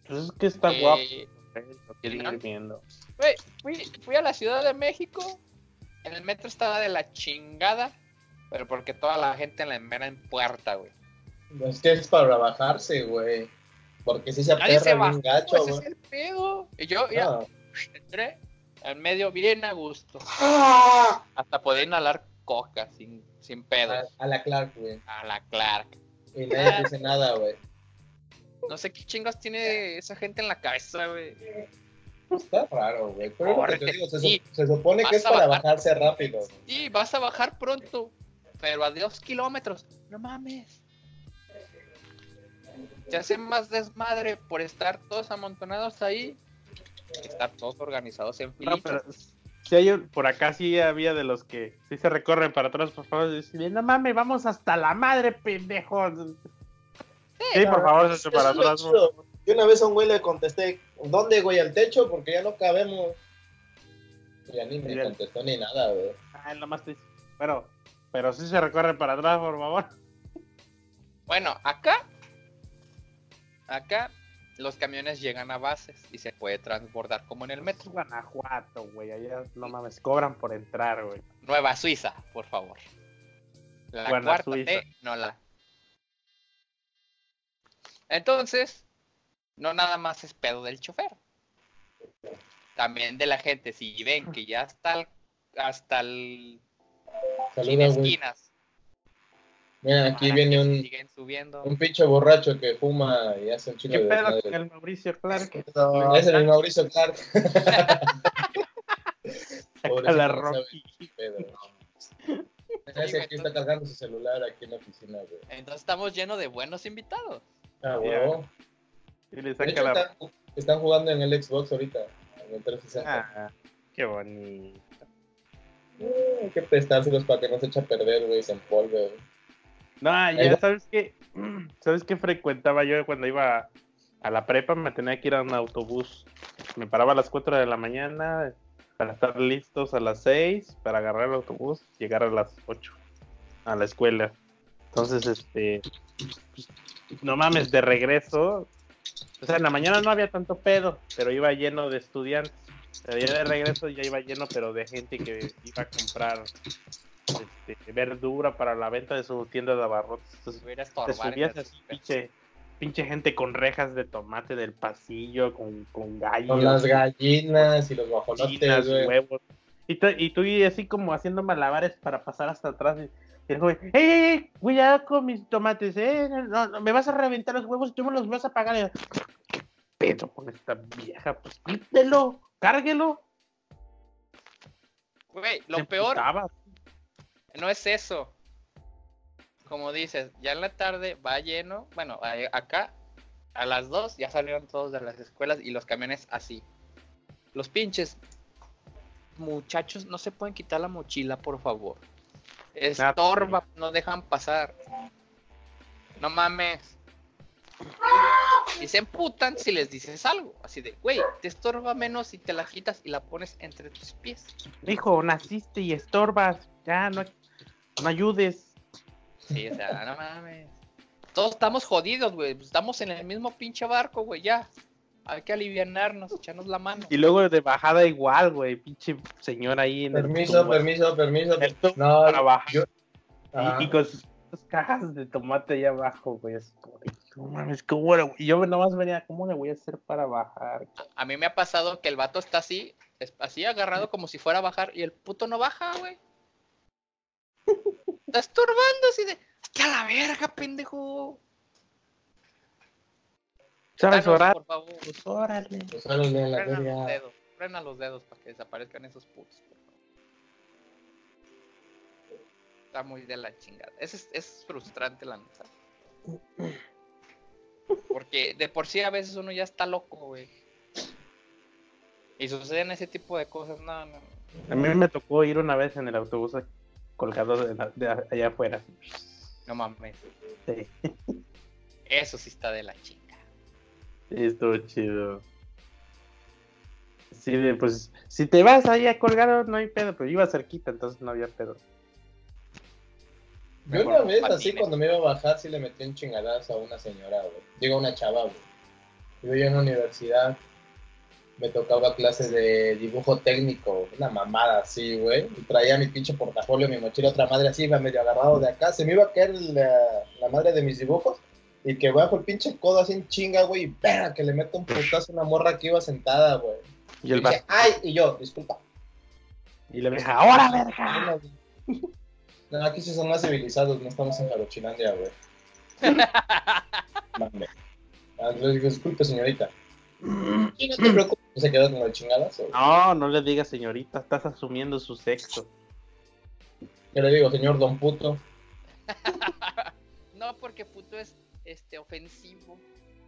Pues es que está Eh, guapo. güey, ¿no? ir viendo. Güey, fui, fui a la Ciudad de México, en el metro estaba de la chingada, pero porque toda la gente en la mera en puerta, güey. Es que es para bajarse, güey. Porque si se Nadie se aperra bajó, bien gacho, ese es güey. el pedo. Y yo, ya, No. entré al medio bien a gusto. Hasta poder inhalar coca sin, sin pedos. a la Clark, güey. A la Clark. Y nadie dice nada, güey. No sé qué chingos tiene esa gente en la cabeza, güey. Está raro, güey. Pero es lo que te digo, se, sí. se supone que es para bajar. bajarse rápido. Sí, vas a bajar pronto, pero a dos kilómetros. No mames. Se hace más desmadre por estar todos amontonados ahí. Estar todos organizados en No, filitas. pero si hay un- por acá sí había de los que sí se recorren para atrás, por favor. Dicen, no mames, vamos hasta la madre, pendejo. Sí, por favor, se para atrás. Yo una vez a un güey le contesté, ¿dónde, güey? ¿Al techo? Porque ya no cabemos. Y ya ni me contestó ni nada, güey. Ah, nomás te dice, Pero, pero sí se recorren para atrás, por favor. Bueno, acá. Acá los camiones llegan a bases y se puede transbordar como en el Es metro. Guanajuato, güey. Allá no mames, cobran por entrar, güey. Nueva Suiza, por favor. La Buena cuarta Suiza. T, no la. Entonces, no nada más es pedo del chofer. También de la gente. Si ven que ya está el- hasta el Saluda, esquinas. Mira, aquí para viene un, Siguen subiendo. un pinche borracho que fuma y hace un chico ¿Qué de pedo con el Mauricio Clark? Es el Mauricio Clark. Saca la Rocky. Pedo, no. Ese aquí está cargando su celular aquí en la oficina, güey. Entonces estamos llenos de buenos invitados. Ah, huevo. Y le De saca hecho, la. están, están jugando en el Xbox ahorita, en el 360. Ah, qué bonito. Eh, hay que prestárselos para que no se eche a perder, güey, se empolve. güey. No, ya sabes que. ¿Sabes qué frecuentaba yo cuando iba a la prepa? Me tenía que ir a un autobús. Me paraba a las 4 de la mañana para estar listos a las 6 para agarrar el autobús, llegar a las 8 a la escuela. Entonces, este. no mames, de regreso. O sea, en la mañana no había tanto pedo, pero iba lleno de estudiantes. Pero ya de regreso ya iba lleno, pero de gente que iba a comprar este, verdura para la venta de su tienda de abarrotes. Entonces, te subías así, pinche, pinche gente con rejas de tomate del pasillo, con, con gallos, Con las gallinas y los guajolotes, huevos. Y, tú- y tú y así como haciendo malabares para pasar hasta atrás. Y, y el joven, ¡ey, ey, ey! Cuidado con mis tomates, ¿eh? No, no, me vas a reventar los huevos y tú me los vas a pagar. Y yo, ¿Qué pedo con esta vieja? Pues quítelo, cárguelo. Güey, Se lo peor. No es eso. Como dices, ya en la tarde va lleno. Bueno, acá a las 2 ya salieron todos de las escuelas y los camiones así. Los pinches muchachos no se pueden quitar la mochila, por favor. Estorba, no dejan pasar. No mames. Y se emputan si les dices algo. Así de, güey, te estorba menos si te la quitas y la pones entre tus pies. Hijo, naciste y estorbas. Ya, no, no ayudes. Sí, o sea, no mames. Todos estamos jodidos, güey. Estamos en el mismo pinche barco, güey, ya. Hay que alivianarnos, echarnos la mano. Y luego de bajada igual, güey. Pinche señor ahí en el Permiso, tubo, permiso, permiso. el tubo No, para bajar. yo- Y-. Y, con sus cajas de tomate allá abajo, güey. No mames, ¿cómo le- Y yo nomás venía, ¿cómo le voy a hacer para bajar? A mí me ha pasado que el vato está así, así agarrado como si fuera a bajar y el puto no baja, güey. Está estorbando así de, ¡Hasta a la verga, pendejo! ¿Sabes orar? Por favor, Pues órale. Pues órale a la frena los verga. dedos, frena los dedos para que desaparezcan esos putos. por favor. Está muy de la chingada. Es, es, es frustrante la neta. Porque de por sí a veces uno ya está loco, güey. Y suceden ese tipo de cosas, no, no. A mí me tocó ir una vez en el autobús colgado de, la- de allá afuera. No mames. Sí, Eso sí está de la chinga. sí, estuvo chido. Sí, pues, si te vas ahí a colgar, no hay pedo, pero yo iba cerquita, entonces no había pedo. Yo una vez, así cuando me iba a bajar, sí le metí un chingadazo a una señora, güey. Digo, a una chava, güey. Yo en la universidad, me tocaba clases de dibujo técnico, una mamada así, güey. Y traía mi pinche portafolio, mi mochila, otra madre así, iba medio agarrado de acá. Se me iba a caer la, la madre de mis dibujos. Y que bajo el pinche codo así en chinga, güey. Y ¡pera! que le meto un putazo a una morra que iba sentada, güey. Y el Y dije, vato- ¡ay! Y yo, disculpa. y le dije, ¡ahora, verga! No, aquí sí son más civilizados, no estamos en Jarochilandia, güey. Mame. Ah, disculpe, señorita. No te preocupes. ¿No se quedó como el chingadazo? No, no le digas señorita, estás asumiendo su sexo. Yo le digo, señor Don Puto. No, porque puto es este ofensivo.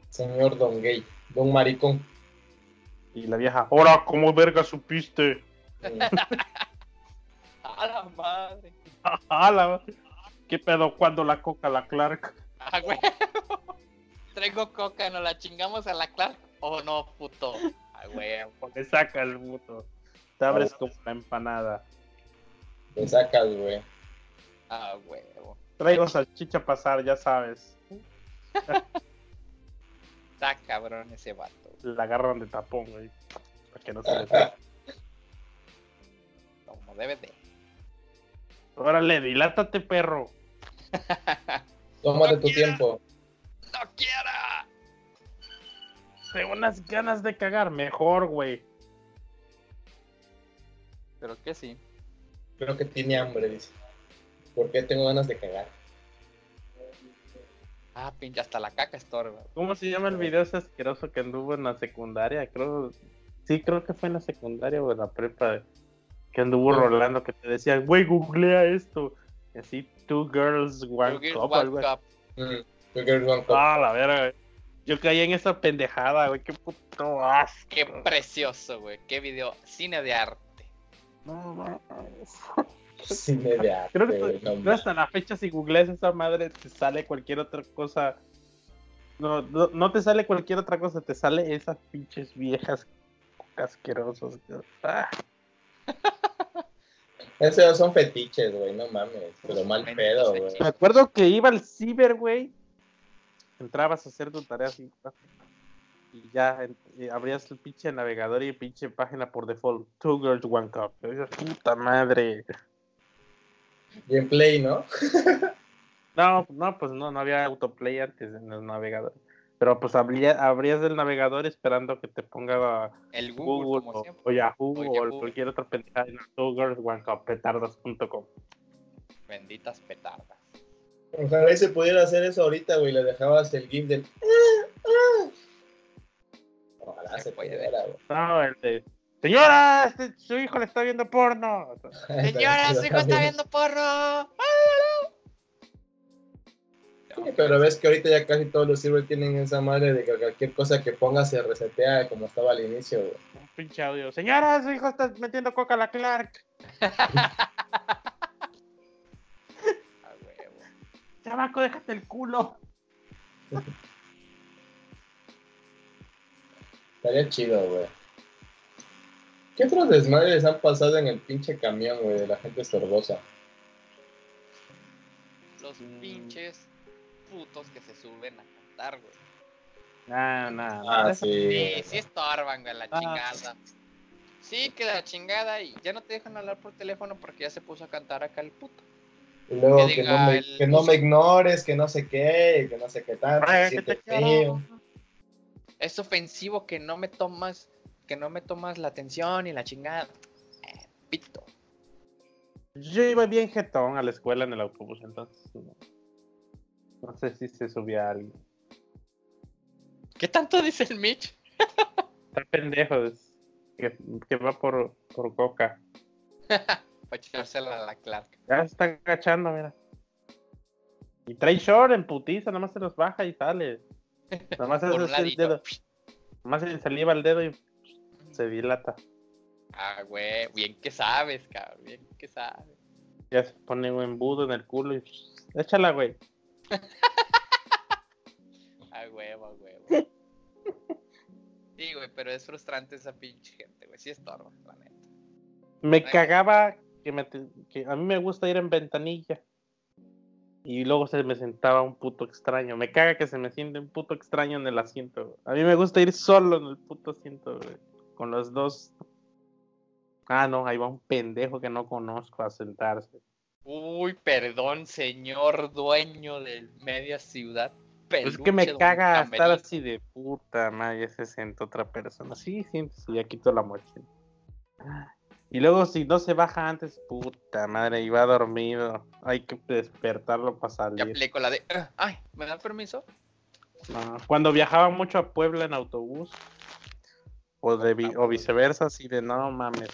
Señor Don Gay. Don Maricón. Y la vieja, ahora, ¿cómo verga supiste? A la madre. ¡Hala! ¿Qué pedo cuando la coca la Clark? Ah, huevo. Traigo coca, ¿nos la chingamos a la Clark? ¿O no, puto? Ah, huevo. Le saca el puto. Te abres como la empanada. Te sacas, güey. Ah, huevo. Traigo salchicha a pasar, ya sabes. Está cabrón ese vato. La agarran de tapón, güey. Para que no se le. Como debe de. Órale, dilátate, perro. Tómate No tu tiempo. ¡No quiera! Tengo unas ganas de cagar. Mejor, güey. Pero que sí. Creo que tiene hambre, dice. ¿Por qué tengo ganas de cagar? Ah, pinche, hasta la caca estorba. ¿Cómo se llama el video ese asqueroso que anduvo en la secundaria? Creo. Sí, creo que fue en la secundaria o en la prepa. Que anduvo rolando, que te decían, güey, googlea esto. Y así, two girls, one Two girls, cup. one cup. Mm. Ir a un co- Ah, la verga, güey. Yo caí en esa pendejada, güey. Qué puto asco. Qué precioso, güey. Qué video. Cine de arte. No, mames. Cine de arte, Creo que güey, no no, hasta la fecha, si googleas esa madre, te sale cualquier otra cosa. No, no, no te sale cualquier otra cosa, te sale esas pinches viejas asquerosas. Ah, Esos son fetiches, güey, no mames. Pero mal pedo, güey. Me acuerdo que iba al ciber, güey. Entrabas a hacer tu tarea así. Y ya en- y abrías el pinche navegador y pinche página por default. Two girls, one cup. Y puta madre. Gameplay, ¿no? No, no, pues no, no había autoplay antes en el navegador. Pero pues abría- abrías el navegador esperando que te ponga El Google, Google, como o, o Yahoo O o, Yahoo. cualquier otra pendejada en Two Girls One Cup, petardas.com. Benditas petardas. Ojalá y se pudiera hacer eso ahorita, güey. Le dejabas el GIF del. Ojalá Se se, puede. pudiera, güey. No, el de, señora, su hijo le está viendo porno. Señora, su hijo está viendo porno. Sí, pero ves que ahorita ya casi todos los servers tienen esa madre de que cualquier cosa que pongas se resetea como estaba al inicio, güey. Un pinche audio. Señora, su hijo está metiendo coca a la Clark. Chamaco, déjate el culo. Estaría chido, güey. ¿Qué otros desmadres han pasado en el pinche camión, güey, de la gente sordosa? Los Mm. pinches putos que se suben a cantar, güey. No, no, no. Ah, sí. Sí, sí estorban, güey, la Ah. chingada. Sí, que la chingada y ya no te dejan hablar por teléfono porque ya se puso a cantar acá el puto. Y luego Que no me, el- que no me ignores, que no sé qué, que no sé qué tanto. Es ofensivo que no me tomas, que no me tomas la atención y la chingada. Eh, pito. Yo iba bien jetón a la escuela en el autobús, entonces. No, no sé si se subía alguien. ¿Qué tanto dice el Mitch? Está pendejo, es- que, que va por, por coca. Para echársela a la Clark. Ya se está agachando, mira. Y trae short en putiza, nomás se los baja y sale. Así el ladito. dedo. Nomás se le saliva el dedo y se dilata. Ah, güey, bien que sabes, cabrón, bien que sabes. Ya se pone un embudo en el culo y échala, güey. Ah, huevo, a huevo. Sí, güey, pero es frustrante esa pinche gente, güey. Sí estorba, la neta. Me cagaba que, me te- que a mí me gusta ir en ventanilla. Y luego se me sentaba un puto extraño. Me caga que se me siente un puto extraño en el asiento. güey. A mí me gusta ir solo en el puto asiento, güey, Con los dos. Ah, no, ahí va un pendejo que no conozco a sentarse. Uy, perdón, señor dueño de media ciudad. Es que me caga estar así de puta madre, se senta otra persona. Sí, siéntese, ya quito la mochila. Y luego si no se baja antes, puta madre, iba dormido. Hay que despertarlo para Ya salir. aplico la de. "Ah, Ay, ¿me dan permiso? No, Cuando viajaba mucho a Puebla en autobús, O, de vi- o viceversa, así de no mames.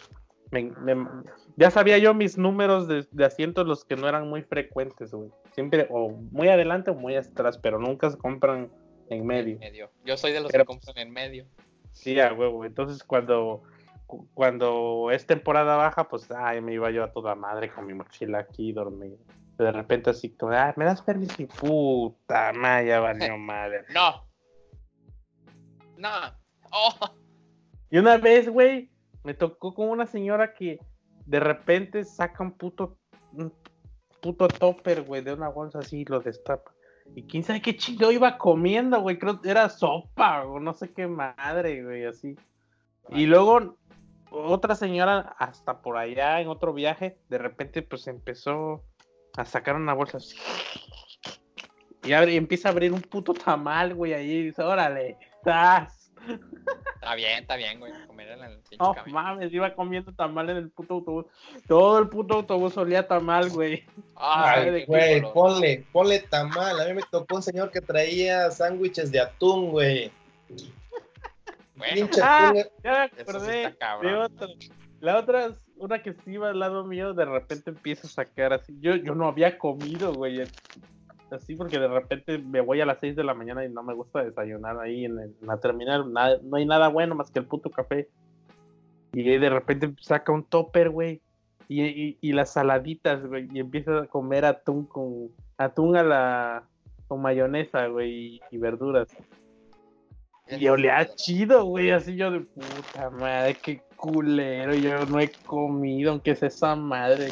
Me- me- ya sabía yo mis números de, de asientos, los que no eran muy frecuentes, güey. Siempre o muy adelante o muy atrás, pero nunca se compran en medio. medio. Yo soy de los Pero- que compran en medio. Sí, a huevo. Entonces cuando, cu- cuando es temporada baja, pues ay, me iba yo a toda madre con mi mochila aquí dormir. De repente así como, ah, ¿me das permiso? Y puta, madre, ya valió madre. No. No. Oh. Y una vez, güey, me tocó con una señora que de repente saca un puto, un puto topper, güey, de una bolsa así y lo destapa. Y quién sabe qué chingo iba comiendo, güey, creo que era sopa o no sé qué madre, güey, así. Y luego otra señora, hasta por allá en otro viaje, de repente pues empezó a sacar una bolsa así. Y, abre- y empieza a abrir un puto tamal, güey, ahí y dice, órale, ¡tas! Está bien, está bien, güey. Comer en el pinche No camión. mames, iba comiendo tamal en el puto autobús. Todo el puto autobús olía tamal, güey. Ay, Ay, güey, ponle, ponle tamal. A mí me tocó un señor que traía sándwiches de atún, güey. Bueno, Pinche Ah. Ya me sí acordé de otra. La otra es una que sí iba al lado mío, de repente empieza a sacar así. Yo, yo no había comido, güey. Así porque de repente me voy a las 6 de la mañana y no me gusta desayunar ahí en, el- en la terminal. Nada- no hay nada bueno más que el puto café. Y de repente saca un topper, güey. Y, y, y las saladitas, güey. Y empieza a comer atún con atún a la con mayonesa, güey, y, y verduras. Y olía chido, güey, así yo de puta madre, qué culero, yo no he comido, aunque sea esa madre.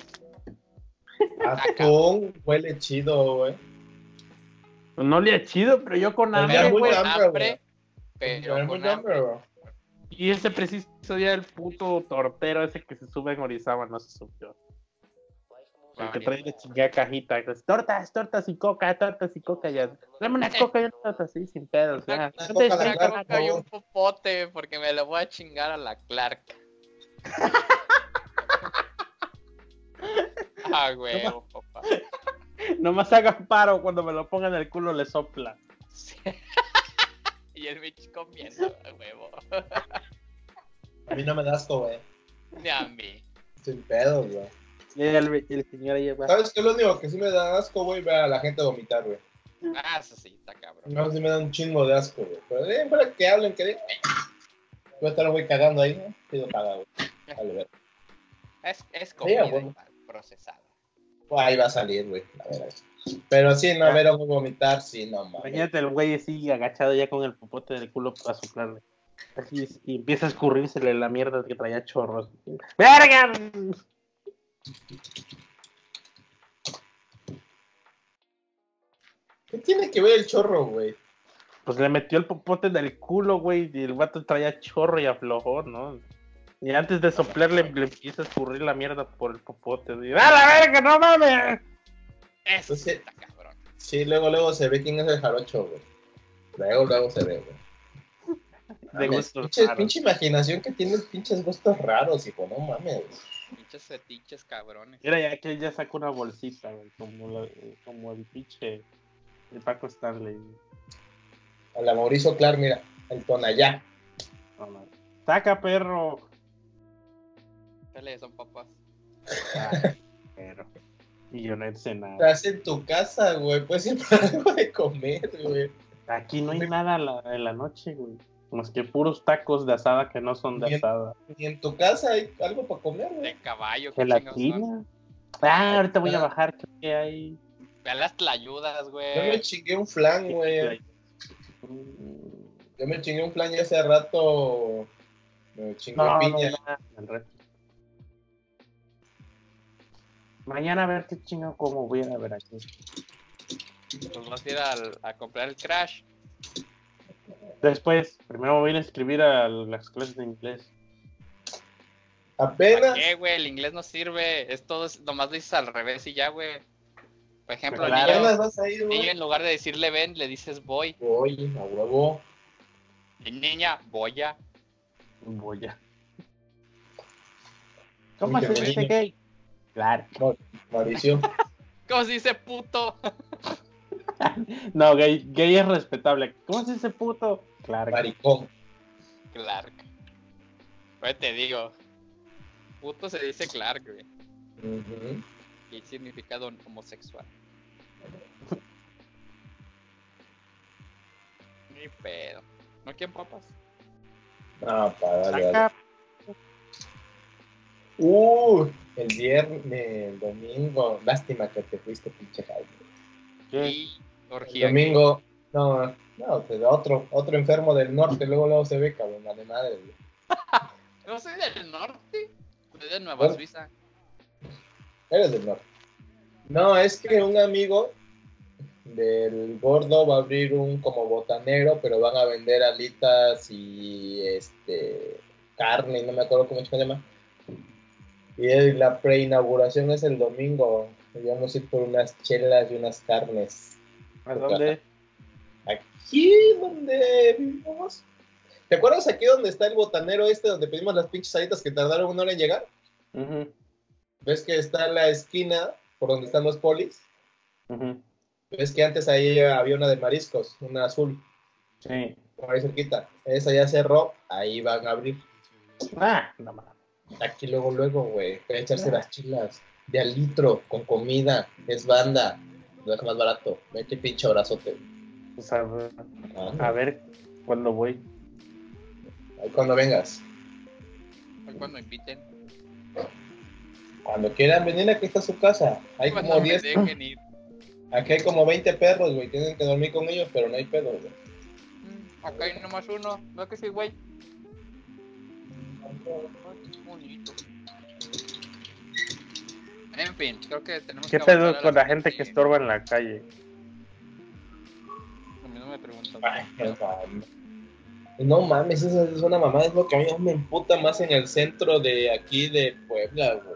Atún huele chido, güey. No olía chido, pero yo con Olía hambre, muy güey. con hambre, pero con hambre. hambre, güey. Y ese preciso día el puto tortero ese que se sube en Orizaba no se subió. El que trae de chingada cajita, que es, tortas, tortas y coca, tortas y coca, ya. Dame una coca y una torta así, sin pedos, ya. Una No te coca la Una Clark, coca por y un popote porque me lo voy a chingar a la Clark. ah, huevo, papá. Nomás hagan paro cuando me lo pongan en el culo le sopla. Sí. y el Mitch comiendo, a huevo. A mí no me da asco, güey. Ni a mí. Sin pedo, güey. Y el, el señor ahí va. ¿Sabes qué lo único que sí me da asco, güey? Ver a la gente vomitar, güey. Ah, eso sí, está cabrón. No, sí me da un chingo de asco, güey. Pero eh, para que hablen, que digan. Voy a estar, güey, cagando ahí, ¿no? Pido caga, güey. Vale, ver. Es, es Sí, comida huevo. igual, procesada. Pues ahí va a salir, güey. La verdad. Pero sí, no, ver a un vomitar, sí, no mames. Imagínate el güey así agachado ya con el popote del culo para soplarle. Así es, y empieza a escurrírsele la mierda que traía chorros. ¡Verga! ¿Qué tiene que ver el chorro, güey? Pues le metió el popote del culo, güey, y el vato traía chorro y aflojó, ¿no? Y antes de soplarle le empieza a escurrir la mierda por el popote. Y, ¡A la verga, no mames! Eso Pues sí está cabrón. Sí, luego, luego se ve quién es el jarocho, güey. Luego, luego se ve, güey. De Mames, gustos pinche, pinche imaginación que tienes pinches gustos raros, hijo, no mames. Pinches fetiches cabrones. Mira, ya que él ya sacó una bolsita, güey, como, la- como el pinche el Paco Stanley. A la Mauricio Clark, mira, el Tonayá. Saca, perro. Dale, son papas. Ah, pero. Y yo no sé nada. Estás en tu casa, güey, pues siempre algo de comer, güey. Aquí no hay nada en la, en la noche, güey. Más que puros tacos de asada que no son de asada. Ni en tu casa hay algo para comer, güey. De caballo. Gelatina. Ah, ahorita voy a bajar. Creo que hay. Vean las tlayudas, Yo me güey. chingué un flan, güey. Yo me chingué un flan y hace rato me chingué No, piña. Mañana a ver qué chingo como voy a ir a ver aquí. Pues vas a ir al- a comprar el Crash. Después, primero me voy a inscribir a las clases de inglés. ¿Para Apenas. qué, güey? El inglés no sirve. Es todo, es- nomás lo dices al revés y ya, güey. Por ejemplo, el niño, en lugar de decirle ven, le dices voy. Voy, a huevo. Y niña, voy a. Voy a. ¿Cómo se dice gay? Claro. Mauricio. ¿Cómo se dice puto? No, gay, gay es respetable. ¿Cómo se dice puto? Claro. Maricón. Clark. Pues te digo. Puto se dice Clark, güey. Ujú. Y significado homosexual. Ni pedo. ¿No quieren papas? No, para dale. Uh, el viernes, el domingo. Lástima que te fuiste, pinche Jaime. ¿qué? Orgía. domingo, no, no, otro, otro enfermo del norte, luego luego se ve, cabrón, la de madre. No soy del norte. Soy de Nueva Bueno. Suiza. Eres del norte. No, es que un amigo del gordo va a abrir un como botanero, pero van a vender alitas y este carne, no me acuerdo cómo se llama. Y el- la preinauguración es el domingo. Y Vamos a ir por unas chelas y unas carnes. ¿A dónde? Aquí donde vivimos. ¿Te acuerdas aquí donde está el botanero este donde pedimos las pinches alitas que tardaron una hora en llegar? ¿Ves que está la esquina por donde están los polis? ¿Ves que antes ahí había una de mariscos, una azul, Sí. por ahí cerquita? Esa ya cerró, ahí van a abrir. Ah, no mames. Aquí luego, luego, güey, para echarse las chilas de al litro, con comida, es banda, lo deja más barato. Ve qué pinche abrazote. Pues a ver, Ah, a ver cuándo voy. ahí cuando vengas. Fue Cuando inviten. Cuando quieran venir, aquí está su casa. Hay como me 10, dejen ir. aquí hay como 20 perros, güey. Tienen que dormir con ellos, pero no hay pedo, güey. Mm, Acá hay nomás uno. ¿No que sí, güey? Ay, qué bonito. En fin, creo que tenemos ¿Qué que pedo a con la gente que estorba en la calle? Lo mismo me preguntan. Ay. No mames, esa es una mamada, es lo que a mí me emputa más en el centro de aquí de Puebla, güey.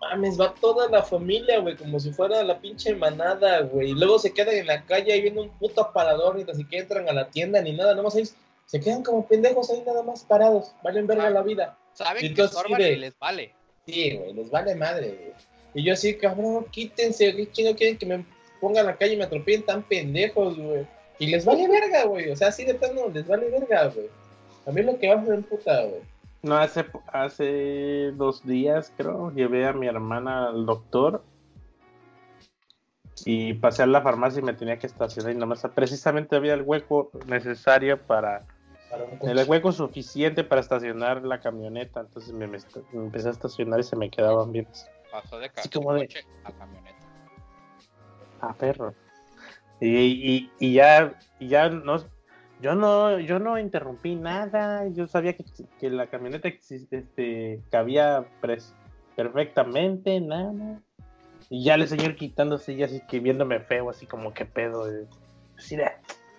Mames, va toda la familia, güey, como si fuera la pinche manada, güey. Y luego se quedan en la calle ahí viendo un puto aparador, ni siquiera entran a la tienda ni nada, nomás ahí se quedan como pendejos ahí nada más parados, valen verga la vida. Saben Y que estorban de- y les vale. Sí, güey, les vale madre, güey. Y yo así, cabrón, quítense, ¿qué chingo quieren que me pongan a la calle y me atropellen tan pendejos, güey? Y les vale verga, güey. O sea, así de plano, les vale verga, güey. A mí lo que va a ser puta, güey. No, hace, hace dos días, creo, llevé a mi hermana al doctor y pasé a la farmacia y me tenía que estacionar y nomás precisamente había el hueco necesario para, el hueco suficiente para estacionar la camioneta, entonces me, me empecé a estacionar y se me quedaban bien Pasó de Así como de- coche a camioneta. a perro. Y, y, y ya, y ya no, yo no, yo no interrumpí nada, yo sabía que, que la camioneta este, cabía pres- perfectamente, nada. Y ya el señor quitándose y así que viéndome feo, así como que pedo. eh, Así de,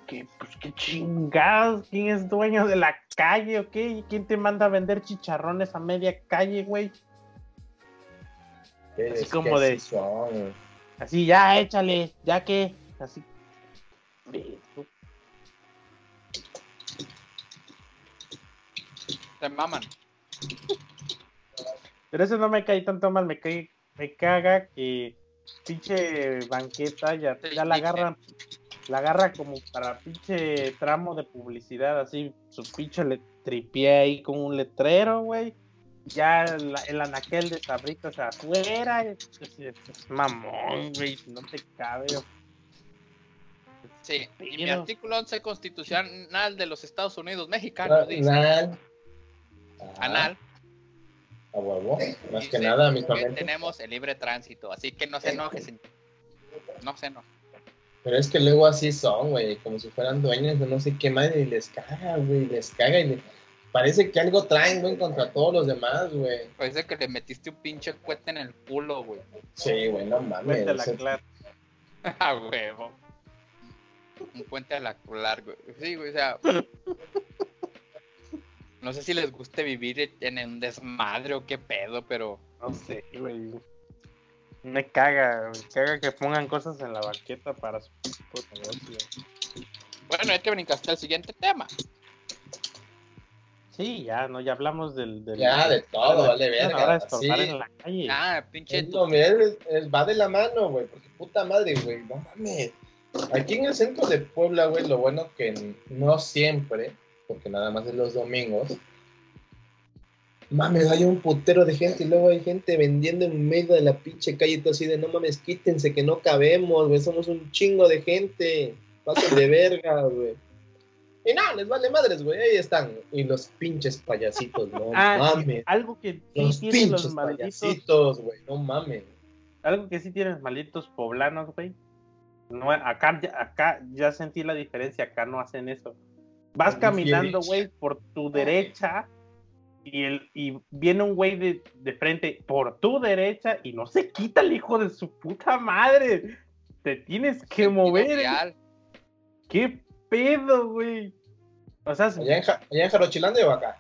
que, pues qué chingados, ¿quién es dueño de la calle o qué? ¿Quién te manda a vender chicharrones a media calle, güey? Es así como de- así son. Así, ya, échale, ya que, así. Se maman. Pero eso no me cae tanto mal, me cae, me caga que pinche banqueta ya, ya la pinche. La agarra como para pinche tramo de publicidad, así, su pinche le tripié ahí con un letrero, güey. Ya la- el anaquel de sabritas afuera, es, es- es mamón, güey, no te cabe. Sí, y mi artículo 11 constitucional de los Estados Unidos mexicanos dice Anal. Ah, anal. A huevo. Más dice que nada, momentos. tenemos el libre tránsito, así que no se enoje, señor. No se enoje. Pero es que luego así son, güey, como si fueran dueños de no sé qué madre y les caga, güey, les caga y le... parece que algo traen, güey, contra todos los demás, güey. Parece que le metiste un pinche cohete en el culo, güey. Sí, güey, no mames. Vete a la. A huevo. Un puente a la largo. Sí, güey, o sea. No sé si les guste vivir en un desmadre o qué pedo, pero. No sé, güey. Me caga, me caga que pongan cosas en la banqueta para su puto negocio. Bueno, hay que brincaste al siguiente tema. Sí, ya, no, ya hablamos del. del Ya, de todo, vale verga, Ahora sí. en la calle. Ah, pinche. Es lo- mira, es- es- va de la mano, güey, porque puta madre, güey, no mames. Aquí en el centro de Puebla, güey, lo bueno que no siempre, porque nada más es los domingos, mames, hay un putero de gente y luego hay gente vendiendo en medio de la pinche calle y todo así de no mames, quítense que no cabemos, güey, somos un chingo de gente, pasen de verga, güey. Y no, les vale madres, güey, ahí están. Y los pinches payasitos, no Ah, mames. Algo que sí Los tienen los malditos, payasitos, güey, no mames. algo que sí tienen malditos poblanos, güey. No, acá, ya- acá ya sentí la diferencia, acá no hacen eso. Vas caminando, güey, por tu derecha y, el, y viene un güey de, de frente por tu derecha y no se quita el hijo de su puta madre. Te tienes que Sentido mover. ¿Qué pedo, güey? O sea, Allá en, Ja- allá en Jarochilandia o acá.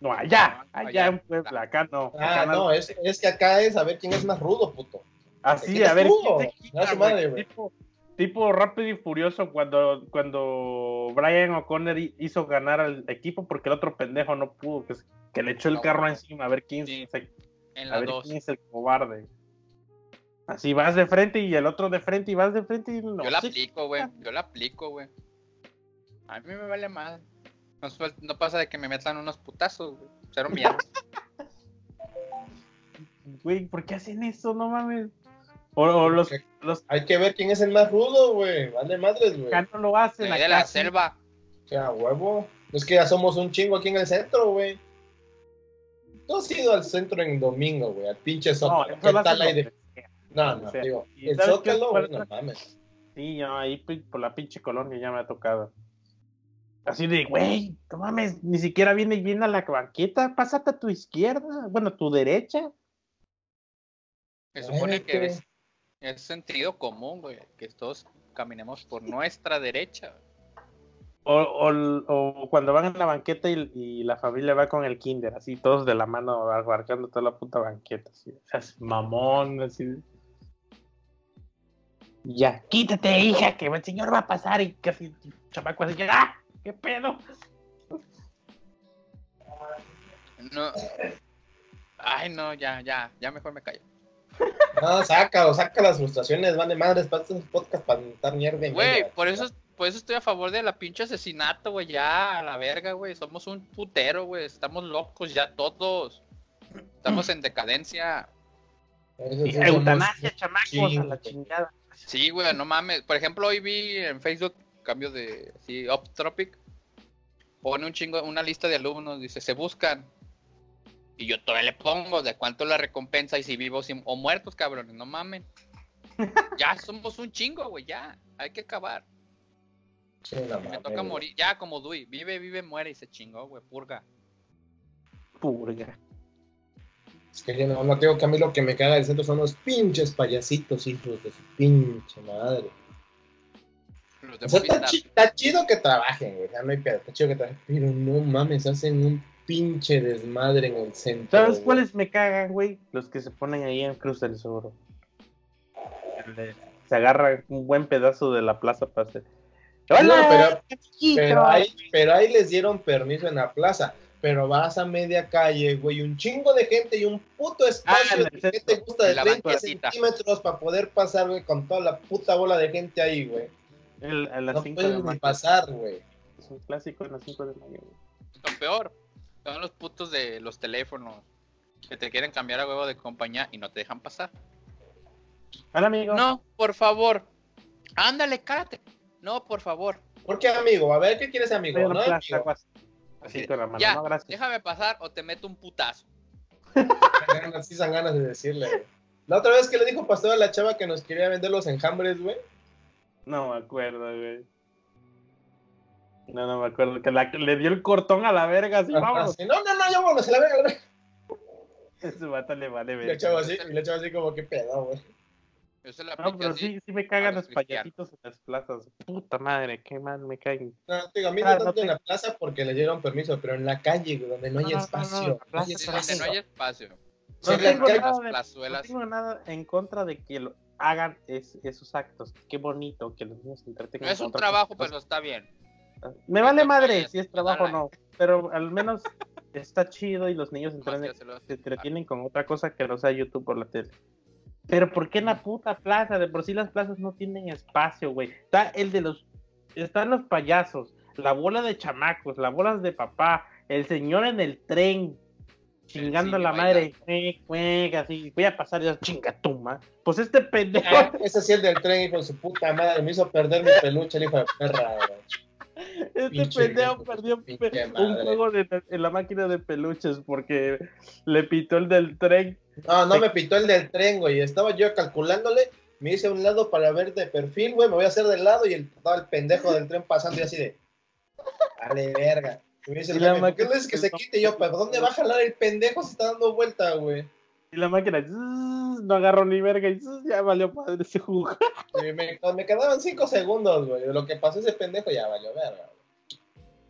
no, allá, No, allá allá. en Puebla, acá no. Ah, acá no, es, es que acá es a ver quién es más rudo, puto. Así, ¿Quién a ver, rudo? ¿quién se quita, güey? madre, güey. Tipo, tipo rápido y furioso cuando, cuando Brian O'Connor hi- hizo ganar al equipo porque el otro pendejo no pudo, que, le echó el carro encima, a ver quién, Sí. se- En a ver 2. quién es el cobarde. Así vas de frente y el otro de frente y vas de frente y no Yo la aplico, güey. Yo la aplico, güey. A mí me vale mal. No pasa de que me metan unos putazos, güey. Cero miedo. Güey, ¿por qué hacen eso? No mames. O, o los, Porque los Hay que ver quién es el más rudo, güey. Vale madres, güey. acá no lo hacen. de acá la sí. selva. O sea, huevo. Es que ya somos un chingo aquí en el centro, güey. Tú has ido al centro en domingo, güey, al pinche No, Zócalo. ¿Qué tal hay de.? No, no, o sea, digo, ¿y el? Zócalo, güey, no mames. Sí, yo ahí por la pinche colonia ya me ha tocado. Así de, güey, no mames, ni siquiera viene bien a la banqueta, pásate a tu izquierda, bueno, a tu derecha. Se supone que es, sentido común, güey. Que todos caminemos por nuestra derecha. O, o- o cuando van a la banqueta y, y la familia va con el kinder, así todos de la mano abarcando toda la puta banqueta, así, o sea, es mamón, así. Ya, quítate, hija, que el señor va a pasar y casi chamaco así, ¡ah! ¿Qué pedo? No. Ay, no, ya, ya, ya mejor me callo. No, sácalo, saca las frustraciones, van de madres para estos podcasts para estar mierda. Güey, por eso, por eso estoy a favor de la pinche asesinato, güey. Ya, a la verga, güey. Somos un putero, güey. Estamos locos ya todos. Estamos en decadencia. Sí Eutanasia, chamacos, a chingo. la chingada. Sí, güey, no mames. Por ejemplo, hoy vi en Facebook, cambio de, sí, Off Topic, pone un chingo, una lista de alumnos, dice, se buscan. Y yo todavía le pongo de cuánto la recompensa y si vivos y- o muertos, cabrones, no mamen. Ya somos un chingo, güey, ya. Hay que acabar. Sí, no Me mames, toca güey. morir, ya como Dui. Vive, vive, muere y se chingó, güey, purga. Purga. Es que yo no, no tengo que a mí lo que me caga del centro son los pinches payasitos, hijos de su pinche madre. Los de O sea, está, chi- está chido que trabajen, güey. Ya no hay pedo, está chido que trabajen. Pero no mames, hacen un pinche desmadre en el centro. ¿Sabes güey. cuáles me cagan, güey? Los que se ponen ahí en Cruz del Sur. Se agarra un buen pedazo de la plaza para hacer. No, pero, pero, ahí, pero ahí les dieron permiso en la plaza. Pero vas a media calle, güey, un chingo de gente y un puto espacio Ah, que te gusta de En la 30 banquetita. centímetros para poder pasar, güey, con toda la puta bola de gente ahí, güey. El- a las No 5 de puedes ni pasar, güey. Es un clásico en las 5 de mayo. güey. Lo peor son los putos de los teléfonos que te quieren cambiar a huevo de compañía y no te dejan pasar. Hola, amigo. No, por favor. Ándale, cállate. No, por favor. ¿Por qué, amigo? A ver, ¿qué quieres, amigo? ¿No, la plaza, amigo? guas- Así con la mano. Ya, no, gracias. déjame pasar o te meto un putazo. Dan ganas- Sí, dan ganas de decirle, güey. La otra vez que le dijo Pastor a la chava que nos quería vender los enjambres, güey. No me acuerdo, güey. No, no me acuerdo. Que la- le dio el cortón a la verga, así, vámonos. Así, no, no, no, ya vámonos, a la verga, a la verga. Ese vato le vale Y la verga. chava así, y la chava así como, qué pedo, güey. No, pero así. sí, sí me cagan los payasitos en las plazas. Puta madre, qué mal me caen. No, digo, a mí Ah, no tanto en la plaza porque les dieron permiso, pero en la calle, güey, donde no hay No, no, no, espacio. donde no hay espacio. No tengo, nada en contra de que lo hagan es- esos actos. Qué bonito que los niños se entretengan. No es un trabajo, pero está bien. Me vale madre si es trabajo o no, pero al menos está chido y los niños entrenen- se entretienen con otra cosa que no sea YouTube por la tele. Pero ¿por qué en la puta plaza? De por sí las plazas no tienen espacio, güey. Está el de los... Están los payasos, la bola de chamacos, las bolas de papá, el señor en el tren. chingando Sí, la madre, cuec, cuec, así, voy a pasar ya, chinga tu ma. Pues este pendejo, Ah, Ese sí el del tren, hijo de su puta madre. Me hizo perder mi peluche, el hijo de perra, güey. Este pinche pendejo perdió un, juego de, en la máquina de peluches porque le pitó el del tren. No, no me pitó el del tren, güey. Estaba yo calculándole. Me hice a un lado para ver de perfil, güey. Me voy a hacer del lado y el, estaba el pendejo del tren pasando y así de. Vale, verga. Y me dice, la ¿por qué le dices que se quite? Y yo, ¿pero dónde va a jalar el pendejo si está dando vuelta, güey? Y la máquina zzz, no agarró ni verga y zzz, ya valió padre ese juego. Y me, me quedaban cinco segundos, güey. Lo que pasó ese pendejo ya valió, verga.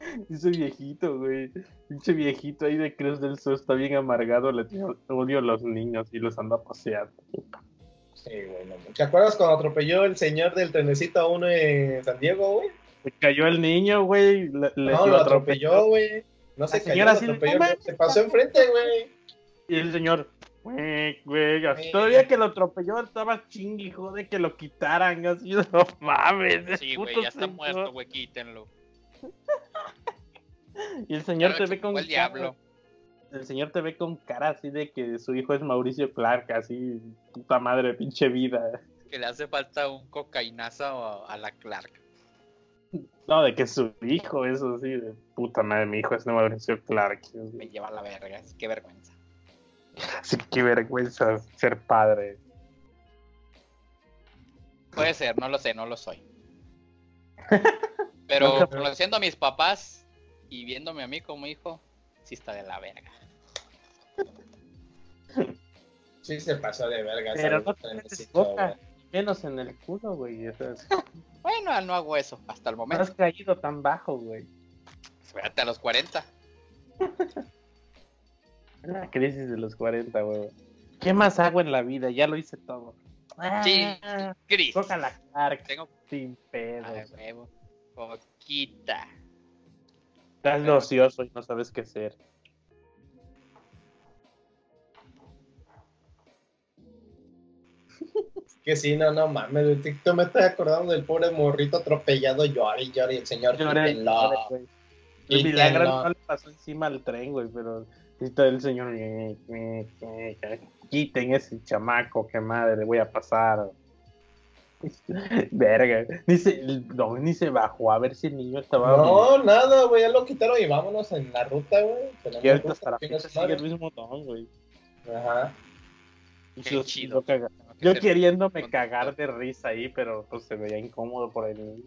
Ese viejito, güey. Pinche viejito ahí de Cruz del Sur está bien amargado. Le tiene odio a los niños y los anda paseando. Sí, güey. No, ¿Te acuerdas cuando atropelló el señor del trenecito a uno en San Diego, güey? Se cayó el niño, güey. le- le- No, lo atropelló, güey. No se La cayó, señora lo atropelló. Se pasó enfrente, güey. Y el señor, güey, güey. Todavía que lo atropelló estaba chingue, y jode que lo quitaran. Así, no mames. Sí, güey, ya está señor. muerto, güey, quítenlo. Y el señor te ve con el diablo. El señor te ve con cara así de que su hijo es Mauricio Clark, así, puta madre, pinche vida. Que le hace falta un cocaínazo a, a la Clark. No, de que su hijo es así, de puta madre, mi hijo es Mauricio Clark. Me lleva a la verga, qué vergüenza. Así que qué vergüenza ser padre. Puede ser, no lo sé, no lo soy. Pero conociendo a mis papás y viéndome a mí como hijo, sí está de la verga. Sí se pasó de verga. Pero no boca, menos en el culo, güey. o sea, Bueno, no hago eso hasta el no momento. has caído tan bajo, güey. Espérate a los 40. La crisis de los 40, güey. ¿Qué más hago en la vida? Ya lo hice todo. Sí, Ah, Chris. Toca la Clark Tengo sin huevo. Poquita. Estás ocioso y no sabes qué hacer. Que sí, no, no mames. TikTok me estoy acordando del pobre morrito atropellado. Llora y llora y el señor Lloré, lloré, güey. El milagro no le pasó encima al tren, güey, pero está el señor. "Eh, eh, eh, Quiten ese chamaco, que madre, le voy a pasar. Verga, ni se, no, ni se bajó a ver si el niño estaba. No, nada, güey. Ya lo quitaron y vámonos en la ruta, güey. Y ahorita hasta la fecha sigue el mismo don, güey. Ajá. Qué yo- chido. yo queriéndome con- cagar de risa ahí, pero pues se veía incómodo por el niño.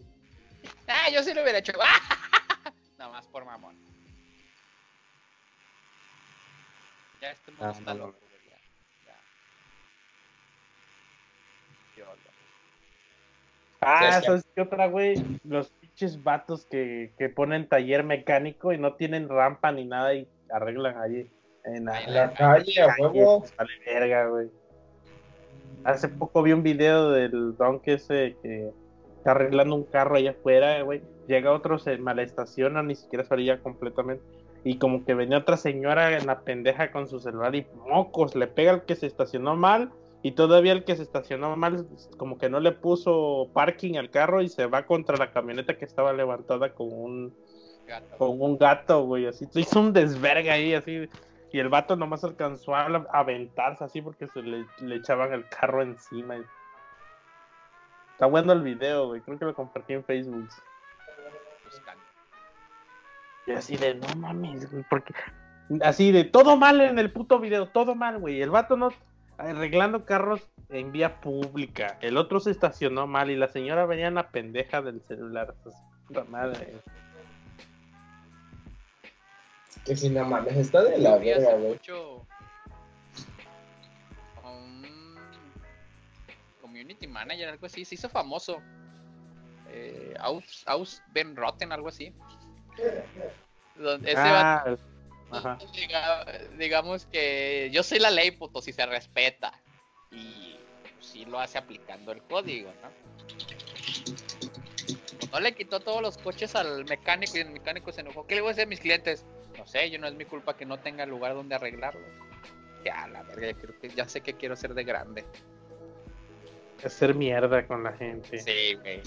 Ah, yo sí lo hubiera hecho. Nada más por mamón. Ya este mundo Ah, está loco. Ya. ya. Yo lo- Ah, ¿sabes qué otra, güey? Los pinches vatos que, que ponen taller mecánico y no tienen rampa ni nada y arreglan ahí en la, Ahí En la calle, a huevo. pues, Vale verga, güey. Hace poco vi un video del don que ese que está arreglando un carro allá afuera, güey. Llega otro, se malestaciona, ni siquiera salía completamente. Y como que venía otra señora en la pendeja con su celular y mocos, le pega al que se estacionó mal. Y todavía el que se estacionó mal, como que no le puso parking al carro y se va contra la camioneta que estaba levantada con un, gato. con un gato, güey, así. Hizo un desverga ahí, así. Y el vato nomás alcanzó a aventarse así porque se le, le echaban el carro encima. Está bueno el video, güey. Creo que lo compartí en Facebook. Y así de, no mames, güey, porque... Así de, todo mal en el puto video, todo mal, güey. El vato no... Arreglando carros en vía pública. El otro se estacionó mal y la señora venía en la pendeja del celular. Pues, puta madre. Que si no mames, está de la verga, güey. un community manager, algo así, se hizo famoso. Eh, Aus, Aus Ben Rotten, algo así. Ese Ah, vato, ajá. diga- digamos que yo soy la ley, puto, si se respeta. Y sí lo hace aplicando el código, ¿no? Pues no le quitó todos los coches al mecánico y el mecánico se enojó. ¿Qué le voy a hacer a mis clientes? No sé, yo no es mi culpa que no tenga lugar donde arreglarlo. Ya, la verga, ya, creo que, ya sé que quiero ser de grande. Hacer mierda con la gente. Sí, güey.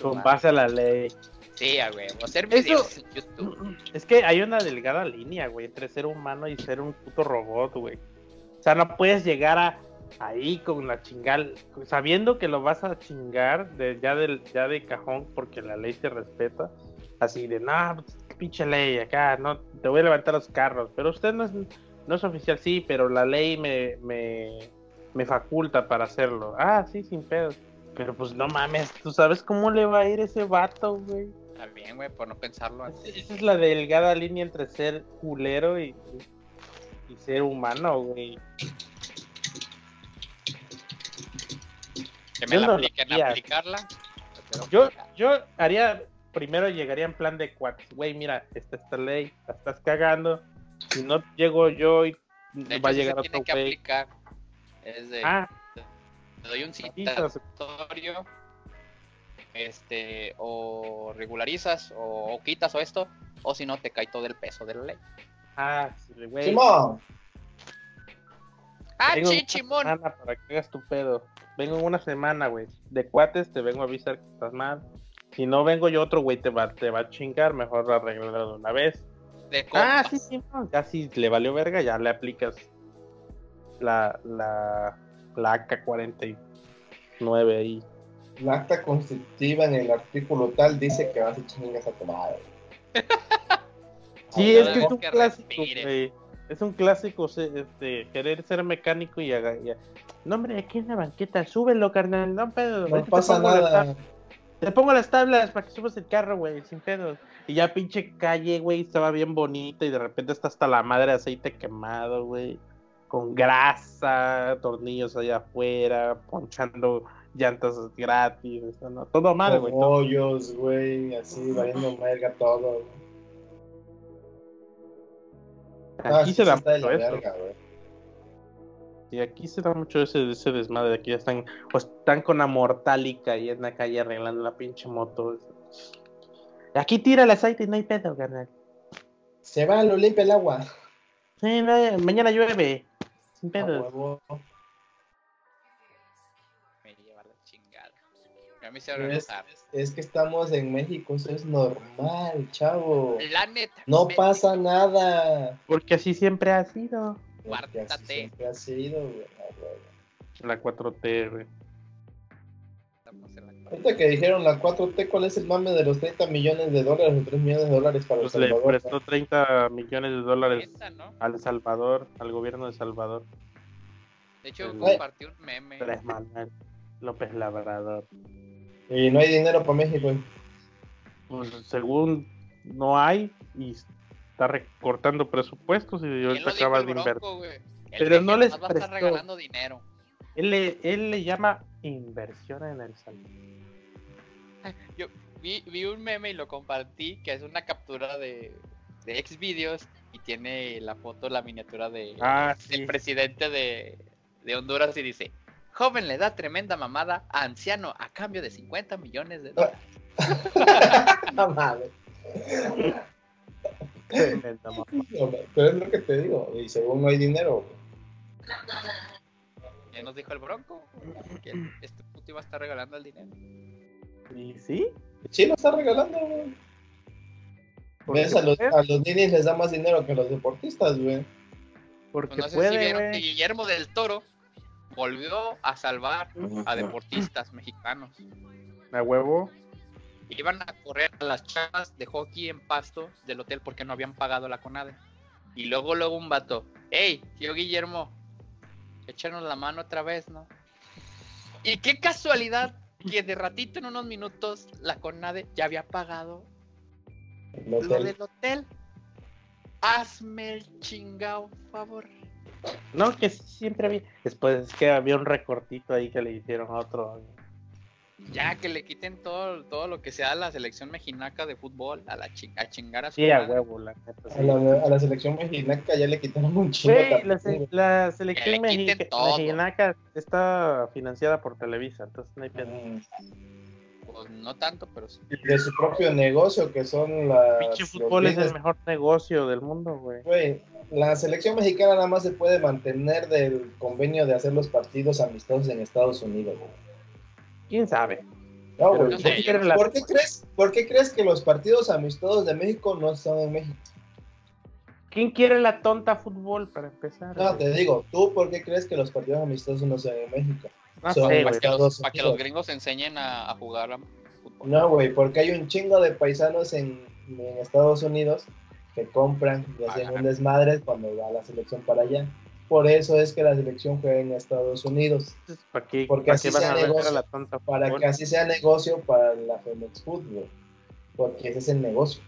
Con base a la ley. Sí, huevo. Hacer videos en YouTube. Es que hay una delgada línea, güey, entre ser humano y ser un puto robot, güey. O sea, no puedes llegar a ahí con la chingal, sabiendo que lo vas a chingar de, ya, del, ya de cajón porque la ley te respeta. Así de, no, pues, pinche ley, acá, no, te voy a levantar los carros. Pero usted no es, no es oficial, sí, pero la ley me, me, me faculta para hacerlo. Ah, sí, sin pedo. Pero pues no mames, ¿tú sabes cómo le va a ir ese vato, güey? Está bien, güey, por no pensarlo antes. Esa es la delgada línea entre ser culero y, y ser humano, güey. Que me Yo la no apliquen, haría. aplicarla. Yo, yo haría, primero llegaría en plan de cuates, güey, mira, esta esta ley, la estás cagando. Si no llego yo y De hecho, va a sí llegar otro tiene que aplicar. Es de, Ah, te doy un citatorio, este, o regularizas, o, o quitas o esto, o si no te cae todo el peso de la ley. ah, güey. Simón, ¡Ah, chichimón! semana para que hagas tu pedo. Vengo en una semana, güey. De cuates te vengo a avisar que estás mal. Si no vengo yo otro güey te va, te va a chingar, mejor arreglarlo de una vez. De Ah, sí, sí, no, ya si le valió verga, ya le aplicas la, la, la AK-49 ahí. La acta constitutiva en el artículo tal dice que vas a chingas a tu madre. Sí, es que es no. un que clásico. Es un clásico se- este, querer ser mecánico y, haga- y- No, hombre, aquí en la banqueta, súbelo, carnal, no pedo. No pasa nada. Te pongo las tablas para que subas el carro, güey, sin pedos. Y ya pinche calle, güey, estaba bien bonita y de repente está hasta la madre de aceite quemado, güey. Con grasa, tornillos allá afuera, ponchando llantas gratis, eso, ¿no? todo mal, güey. Hoyos, güey, así, valiendo merga todo. Ah, Aquí sí, se da mucho eso. Y aquí se da mucho ese, ese desmadre. Aquí ya están, o están con la mortálica y en la calle arreglando la pinche moto. Aquí tira el aceite y no hay pedo, carnal. Se va, lo limpia el agua. Sí, no, mañana llueve. Sin pedo. Me hicieron Es, enojar. es que estamos en México, eso es normal, chavo. La neta. No me- pasa nada. Porque así siempre ha sido. Porque así Guárdate. siempre ha sido, güey. La 4T, güey. Ahorita que dijeron la 4T, ¿cuál es el mame de los 30 millones de dólares o 3 millones de dólares para El Pues le Salvador? prestó 30 millones de dólares ¿no? al Salvador, al gobierno de Salvador. De hecho, Ay. compartí un meme. Andrés Manuel López Labrador. Y no hay dinero para México. Pues según no hay y está recortando presupuestos y ¿Quién ahorita lo dijo acaba el de invertir. El Pero no les va a estar regalando dinero. Él le, él le llama inversión en el Salvador. Yo vi, vi un meme y lo compartí, que es una captura de, de Xvideos y tiene la foto, la miniatura de Ah, el sí. presidente de, de Honduras y dice, joven le da tremenda mamada a anciano a cambio de 50 millones de dólares. No mames. Tremenda mamá. No, Pero es lo que te digo. Y según no hay dinero. Ya nos dijo el Bronco que este puto iba a estar regalando el dinero. ¿Y sí? Sí, lo está regalando, güey. Porque ¿Ves? A los, a los ninis les da más dinero que a los deportistas, güey. porque Pues no sé si puede, vieron güey. que Guillermo del Toro volvió a salvar a deportistas mexicanos. A huevo. Iban a correr a las chavas de hockey en pasto del hotel porque no habían pagado la CONADE. Y luego, luego un vato, hey, tío Guillermo, échanos la mano otra vez, ¿no? Y qué casualidad que de ratito en unos minutos la CONADE ya había pagado lo del hotel. Hazme el chingao favor. No, que siempre había. Después es que había un recortito ahí que le hicieron a otro. Ya que le quiten todo, todo lo que sea a la selección mexinaca de fútbol, a la chi- a chingar a su Sí, a huevo, la neta. A sí. la, a la selección mexicana ya le quitaron un chingo. También, la, se- la selección mexica- todo. mexicanaca está financiada por Televisa, entonces no hay pedo. Mm. Pues no tanto, pero sí. Y de su propio negocio, que son las. Pinche fútbol es el mejor negocio del mundo, güey. Güey, la selección mexicana nada más se puede mantener del convenio de hacer los partidos amistosos en Estados Unidos, güey. ¿Quién sabe? No, güey. no sé, ¿Por, qué- por crees, ¿Por qué crees que los partidos amistosos de México no están en México? ¿Quién quiere la tonta fútbol para empezar? No, te digo, ¿tú por qué crees que los partidos amistosos no están en México? No son- sé, Para que, los, para que gringos enseñen a, a jugar a fútbol. No, güey, porque hay un chingo de paisanos en, en Estados Unidos que compran y hacen Ajá. un desmadre cuando va la selección para allá. Por eso es que la selección juega en Estados Unidos, ¿Para qué, Porque para así qué sea negocio, a la tonta para que así sea negocio para la Femex Fútbol, porque ese es el negocio.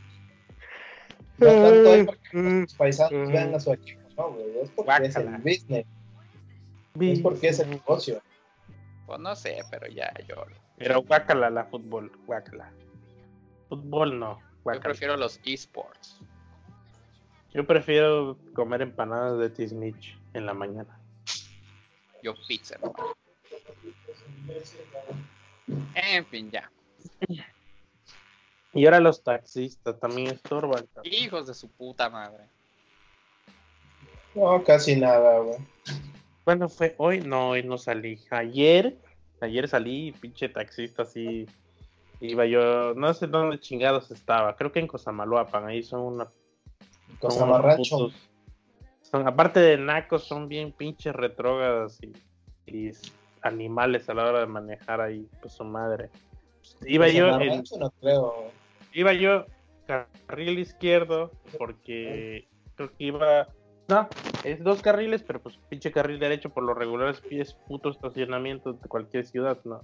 No tanto es porque los paisanos Mm. vean a su equipo, no, güey, es porque es el business, es porque es el negocio. Pues no sé, pero ya yo, Pero guácala la fútbol, guácala. Fútbol no, yo guácala. prefiero los esports. Yo prefiero comer empanadas de Tismich en la mañana. Yo pizza. ¿no? En fin, ya. Y ahora los taxistas también estorban. Hijos de su puta madre. No, casi nada, güey. ¿Cuándo fue? Hoy no, hoy no salí. Ayer, ayer salí, pinche taxista así. Iba yo, no sé dónde chingados estaba, creo que en Cosamaloapan, ahí son una Cosa son aparte de nacos, son bien pinches retrógadas y, y animales a la hora de manejar ahí, pues su madre. Iba yo en, no creo. iba yo carril izquierdo porque creo que iba no es dos carriles pero pues pinche carril derecho por lo regular es, es puto estacionamiento de cualquier ciudad no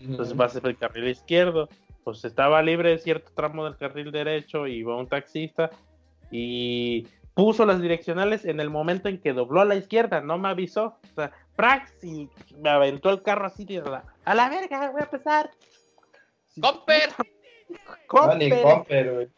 entonces vas a el carril izquierdo pues estaba libre cierto tramo del carril derecho y iba un taxista y puso las direccionales en el momento en que dobló a la izquierda no me avisó. O sea prax y me aventó el carro así de la- a la verga voy a empezar ¡Comper! No, ni Comper.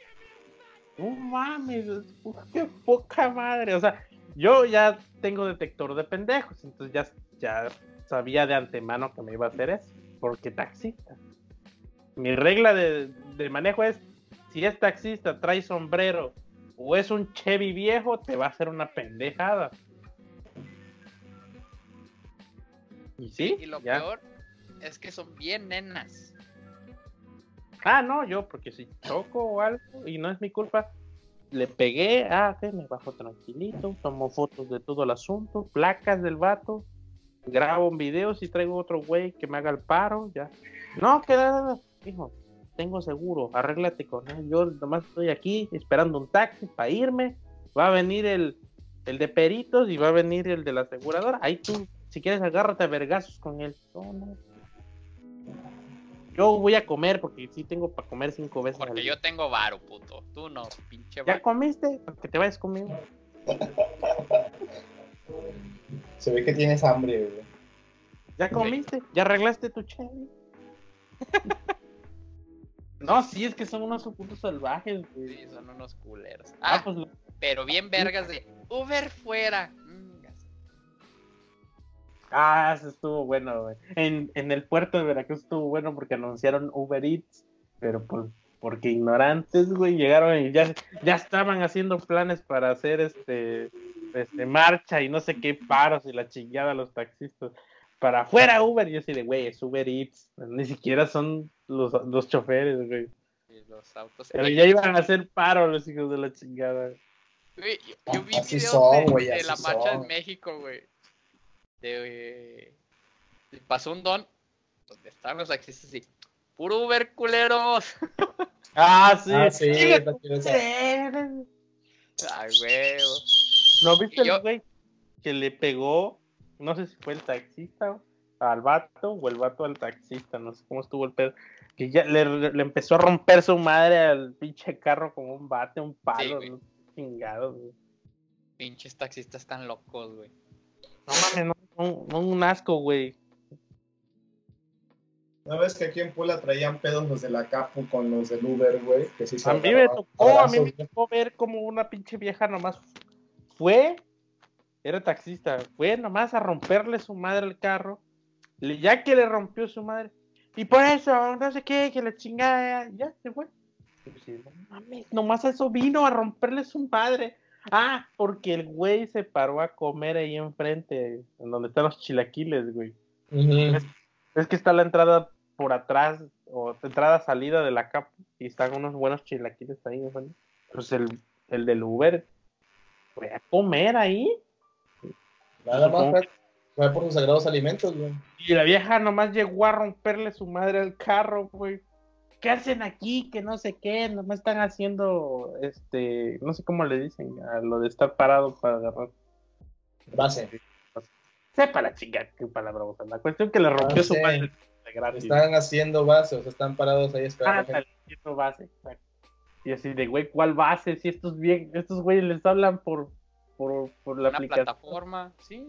No mames, qué poca madre. O sea, yo ya tengo detector de pendejos, entonces ya, ya sabía de antemano que me iba a hacer eso, porque taxista. Mi regla de, de manejo es, si es taxista, trae sombrero o es un Chevy viejo, te va a hacer una pendejada. Y sí, Y lo ya. peor es que son bien nenas. Ah, no, yo, porque si choco o algo y no es mi culpa, le pegué, ah, ok, me bajo tranquilito, tomo fotos de todo el asunto, placas del vato, grabo un video si traigo otro güey que me haga el paro, ya. No, que nada, hijo, tengo seguro, arréglate con él, yo nomás estoy aquí esperando un taxi para irme, va a venir el, el de peritos y va a venir el de la aseguradora, ahí tú, si quieres agárrate a vergazos con él. No, no. Yo voy a comer porque sí tengo para comer cinco veces. al Porque día. yo tengo varo, puto. Tú no, pinche ¿Ya varo. comiste? Para que te vayas conmigo. Se ve que tienes hambre, güey. ¿Ya comiste? ¿Ya arreglaste tu Chevy? no, sí, es que son unos putos salvajes, güey. Sí, son unos culeros. Ah, Ah, pues lo- pero bien vergas de Uber fuera. Ah, eso estuvo bueno, güey. En, en el puerto de Veracruz estuvo bueno porque anunciaron Uber Eats, pero por, porque ignorantes, güey, llegaron y ya, ya estaban haciendo planes para hacer este, este marcha y no sé qué paros y la chingada a los taxistas. Para afuera Uber, y yo así de, güey, es Uber Eats, ni siquiera son los, los choferes, güey. Los autos. Pero ya iban a hacer paro los hijos de la chingada. Güey, yo, yo vi videos son, de, la marcha son. en México, güey. De, eh, pasó un don donde estaban los taxistas así. Puro Uber culeros. Ah, sí. Ah, sí, madre. Ay, huevo. ¿No viste yo- el güey que le pegó? No sé si fue el taxista al vato o el vato al taxista, no sé cómo estuvo el pedo. Que ya le, le empezó a romper su madre al pinche carro con un bate, un palo, güey. ¿no? chingado, güey. Pinches taxistas tan locos, güey. No mames, no, no, un asco, güey. ¿No ves que aquí en Pula traían pedos los de la Capu con los del Uber, güey? Que sí se A mí me tocó, a mí me tocó ver como una pinche vieja nomás fue, era taxista, fue nomás a romperle su madre al carro, ya que le rompió su madre, y por eso, no sé qué, que la chingada, ya se fue. Pues, no mames, nomás eso vino a romperle su madre. Ah, porque el güey se paró a comer ahí enfrente, en donde están los chilaquiles, güey. Es que está la entrada por atrás, o entrada salida de la capa y están unos buenos chilaquiles ahí, güey. Pues el, el del Uber, voy a comer ahí. Nada más fue, fue por sus sagrados alimentos, güey. Y la vieja nomás llegó a romperle su madre al carro, güey. ¿Qué hacen aquí? Que no sé qué, nomás están haciendo, este, no sé cómo le dicen, a lo de estar parado para agarrar. Base. Sepa la chica qué palabra usa. La cuestión que le rompió No su de gratis. Están haciendo base, o sea, están parados ahí esperando. Ah, haciendo base, exacto. Y así de, güey, ¿cuál base? Si estos bien, estos güeyes les hablan por, por, por la Una aplicación. plataforma, sí.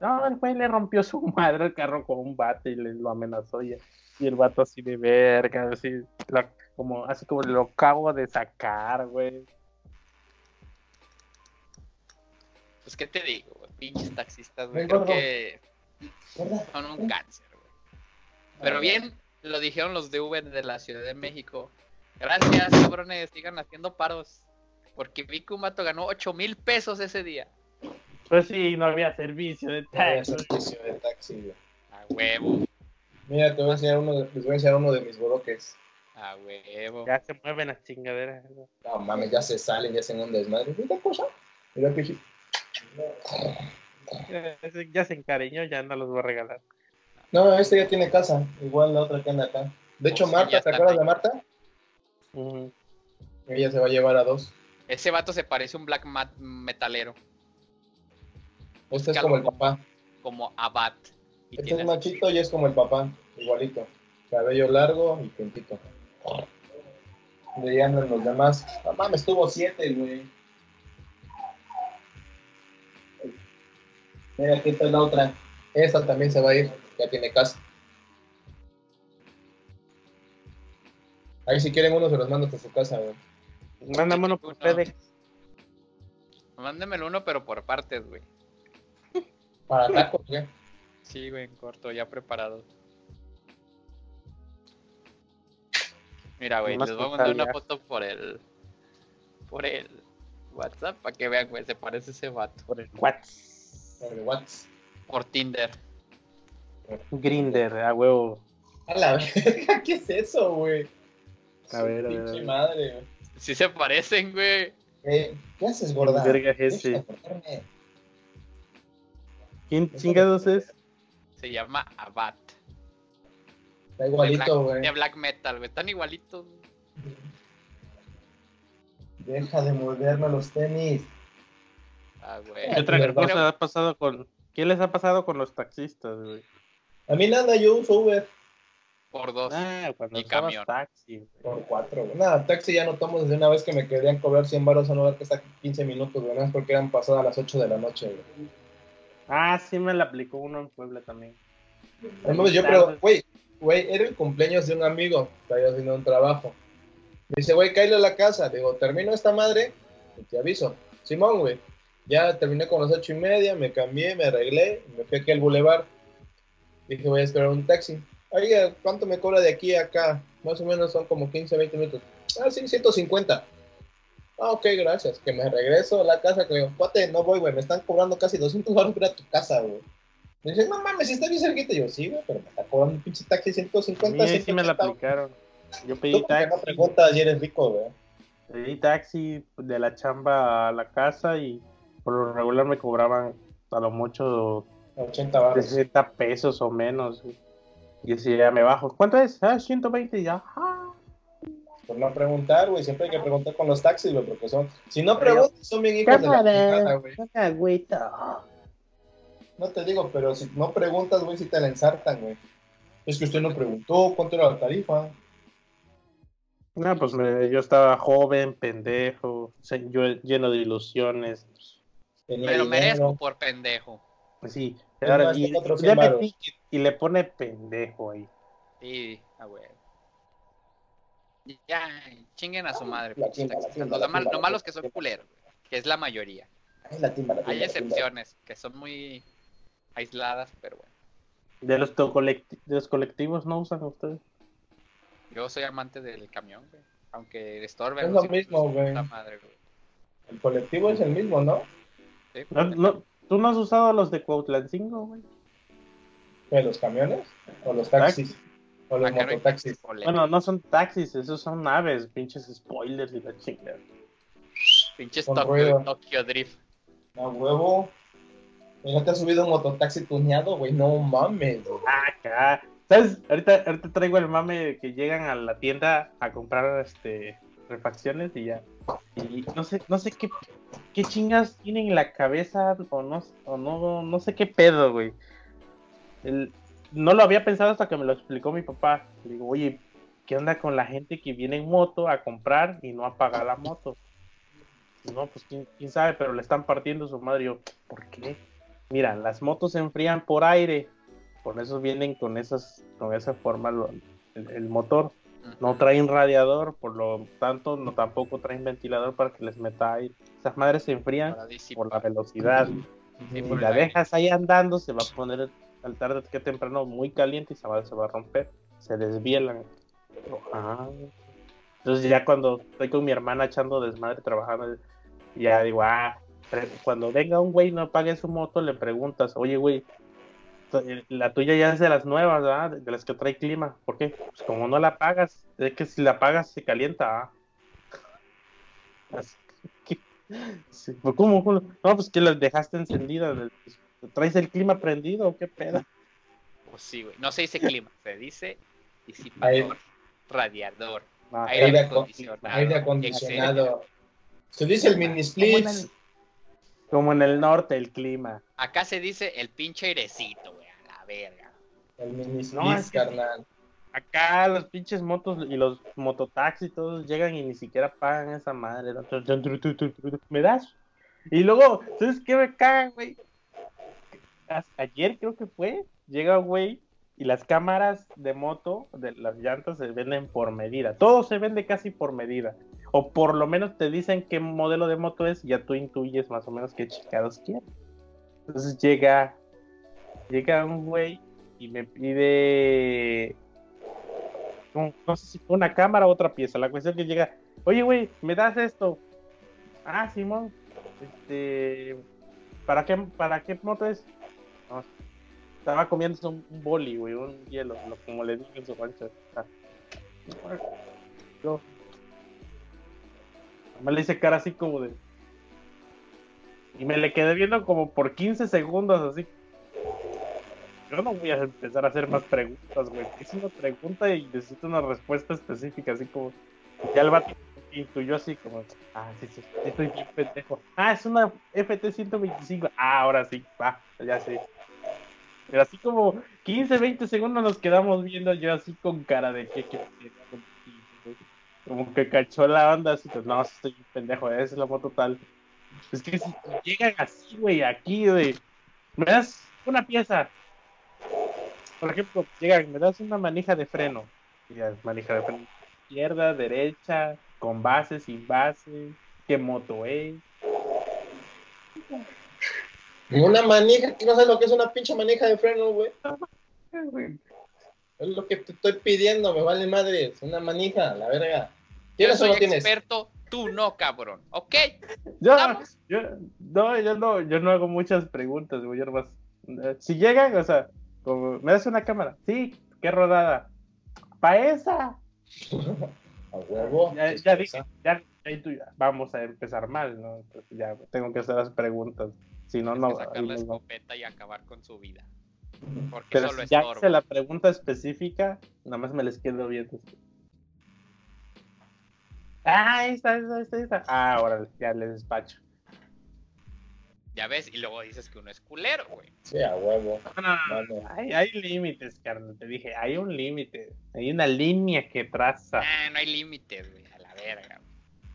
No, el güey le rompió su madre al carro con un bate y le lo amenazó y, y el vato así de verga, así, la- como, así como lo acabo de sacar, güey. Pues, ¿qué te digo, güey? Pinches taxistas, güey. Creo que son un cáncer, güey. Pero bien, lo dijeron los de Uber de la Ciudad de México. Gracias, cabrones, sigan haciendo paros. Porque vi que un vato ganó 8 mil pesos ese día. Pues sí, no había servicio de No había taxi. servicio de taxi, güey. A huevo, Mira, te voy a enseñar uno de, les voy a enseñar uno de mis boloques. a huevo. Ya se mueven las chingaderas. ¿no? No mames, ya se salen, ya hacen un desmadre. Mira cosa. Mira que sí. Ya, se- ya se encariñó, ya no los voy a regalar. No, este ya tiene casa. Igual la otra que anda acá. De hecho, Marta, ¿te acuerdas de Marta? Ujú. Ella se va a llevar a dos. Ese vato se parece a un black mat metalero, Este es como el papá. como Abad. Y Este es machito y es como el papá. Igualito. Cabello largo y puntito. De ahí andan los demás. No mames, tuvo siete, güey. Mira, aquí está la otra. Esta también se va a ir. Ya tiene casa. Ahí si quieren uno se los mando hasta su casa, güey. Mándame uno por Uno. FedEx. Mándemelo uno, pero por partes, güey. Para tacos, güey. Sí, güey, en corto, ya preparado. Mira, güey, les voy a mandar una foto por el. Por el WhatsApp para que vean, güey, se parece ese vato. Por el WhatsApp. Sobre Whats. Por Tinder. Grinder, a huevo. A la verga, ¿qué es eso, güey? A ver, a ver, Pinche madre, güey. Sí se parecen, güey. Eh, ¿Qué haces, gorda? verga es ese? ¿Quién chingados es? Se llama Abad. Está igualito, black, güey. de black metal, güey. Están igualitos. Deja de morderme los tenis. Ah, güey. ¿Qué otra ha pasado con... ¿Qué les ha pasado con los taxistas, güey? A mí nada, yo uso Uber Por dos. Ah, cuando Y camión. taxi, güey. por cuatro, güey. Nada, taxi ya no tomo desde una vez que me querían cobrar 100 baros a un lugar que está 15 minutos, güey. Es porque eran pasadas las 8 de la noche, güey. Ah, sí me la aplicó uno en Puebla también. Entonces yo, pero, güey, güey, era el cumpleaños de un amigo, estaba haciendo un trabajo. Me dice, güey, cállale a la casa. Digo, termino esta madre y te aviso. Simón, güey. Ya terminé con las ocho y media, me cambié, me arreglé, me fui aquí al bulevar. Dije, voy a esperar un taxi. Oiga, ¿cuánto me cobra de aquí a acá? Más o menos son como 15, 20 minutos. Ah, sí, 150. Ah, ok, gracias. Que me regreso a la casa, que digo, cuate, no voy, güey, me están cobrando casi 200 baros para tu casa, güey. Me dice, no mames, si está bien cerquita. Y yo, sí, güey, pero me está cobrando un pinche taxi A 150, mí sí me la 180. aplicaron. Yo Tú pedí porque no taxi, preguntas y eres rico, güey. pedí taxi de la chamba a la casa y por lo regular me cobraban a lo mucho 80 baros. 60 pesos o menos. güey. Y así ya me bajo. ¿Cuánto es? Ah, 120 y ya. Ah. Por no preguntar, güey. Siempre hay que preguntar con los taxis, güey, porque son. Si no preguntas, son bien hijos de la chingada, güey. No te digo, pero si no preguntas, güey, si te la ensartan, güey. Es que usted no preguntó cuánto era la tarifa. No, pues me- yo estaba joven, pendejo, se- yo lleno de ilusiones. Tenía Me lo dinero. merezco por pendejo. Pues sí, y, y dame 100 varos. ticket, y le pone pendejo ahí. Sí, a güey. Ya, chinguen a su madre. La timba, timba, lo malos timba, que son culeros, que es la mayoría. Ay, la timba, la timba, Hay excepciones que son muy aisladas, pero bueno. De los, de los colectivos no usan ustedes. Yo soy amante del camión, güey. Aunque estorbe. Es lo mismo, güey. La madre, güey. El colectivo es el mismo, ¿no? Sí. No, no, ¿Tú no has usado los de Cuautlancingo, güey? ¿De los camiones? ¿O los taxis? O los mototaxis. spoiler. Bueno, no son taxis, esos son naves, pinches spoilers y la chingada. Pinches Tokyo. Tokyo Drift. A huevo. ¿No te has subido un mototaxi tuneado, güey? No mames, güey. Ah, Acá. ¿Sabes? Ahorita, ahorita traigo el mame de que llegan a la tienda a comprar este refacciones y ya. Y no sé, no sé qué, qué chingas tienen en la cabeza o no, o no, no sé qué pedo, güey. El- no lo había pensado hasta que me lo explicó mi papá. Le digo, oye, ¿qué onda con la gente que viene en moto a comprar y no a pagar la moto? No, pues quién, quién sabe, pero le están partiendo su madre. Yo, ¿por qué? Mira, las motos se enfrían por aire, por eso vienen con esas, con esa forma lo- el, el motor. No traen radiador, por lo tanto, no tampoco traen ventilador para que les meta aire. Esas madres se enfrían por la velocidad. Sí, Si la aire. dejas ahí andando, se va a poner al tarde que temprano muy caliente y se va, se va a romper. Se desvielan. Ah. Entonces ya cuando estoy con mi hermana echando desmadre trabajando, ya digo, ah, cuando venga un güey no pague su moto, le preguntas, oye güey, t- la tuya ya es de las nuevas, ¿verdad? De las que trae clima. ¿Por qué? Pues como no la pagas, es que si la pagas se calienta. ¿ah? Sí, pues, ¿cómo, cómo? No, pues que las dejaste encendidas. ¿Traes el clima prendido o qué pedo? Pues sí, güey. No se dice clima, se dice disipador, radiador, No, aire Aire acondicionado. Aire acondicionado. Se dice el mini Como en, el, splits. como en el norte, el clima. Acá se dice el pinche airecito, güey, a la verga. El mini No, splits, es que- carnal. Acá los pinches motos y los mototaxis todos llegan y ni siquiera pagan esa madre. ¿Me das? Y luego, ¿sabes qué me cagan, güey? Ayer creo que fue, llega güey y las cámaras de moto, de las llantas se venden por medida. Todo se vende casi por medida. O por lo menos te dicen qué modelo de moto es ya tú intuyes más o menos qué chingados quieren. Entonces llega, llega un güey y me pide sé si una cámara o otra pieza. La cuestión que llega, oye, güey, ¿me das esto? Ah, Simón, este, ¿para qué, para qué moto es? Estaba comiendo un, boli, güey, un hielo, lo- como le dije en su rancho. Ah. Yo, me le hice cara así como de. Y me le quedé viendo como por 15 segundos, así. Yo no voy a empezar a hacer más preguntas, güey. Es una pregunta y necesito una respuesta específica, así como. Ya el vato intuyó así como. Ah, sí, sí, sí, estoy bien pendejo. Ah, es una FT125. Ah, ahora sí, va, ya sé. Pero así como 15, 20 segundos nos quedamos viendo yo así con cara de que, que- como que cachó la onda así, pues, no, estoy bien pendejo, es la moto tal. Es que si llegan así, güey, aquí, güey, me das una pieza. Por ejemplo, llegan, me das una manija de freno. Y ya, manija de freno. Izquierda, derecha, con base, sin base, qué moto es. Una manija, que no sé lo que es una pinche manija de freno, güey. Es lo que te estoy pidiendo, me vale madre. Es una manija, la verga. Yo ¿Tienes o soy no tienes? experto, tú no, cabrón. ¿Ok? Yo, Vamos. yo, no, yo no, yo no hago muchas preguntas, güey, yo nomás, eh, Si llegan, o sea, como, ¿me das una cámara? Sí, ¿qué rodada? Pa' esa. A huevo. Ya, ya dije, ya, ya vamos a empezar mal, ¿no? Ya tengo que hacer las preguntas. Si no, no. que sacar ahí la escopeta y acabar con su vida. Porque Pero solo si ya hice la pregunta específica, nada más me les quedo viendo. Ah, esta, esta, esta, esta. Ah, ahora ya les despacho. Ya ves, y luego dices que uno es culero, güey. Sí, a huevo. No, no, no. Hay, hay límites, carnal. Te dije, hay un límite. Hay una línea que traza. Ah, no hay límites, güey, a la verga.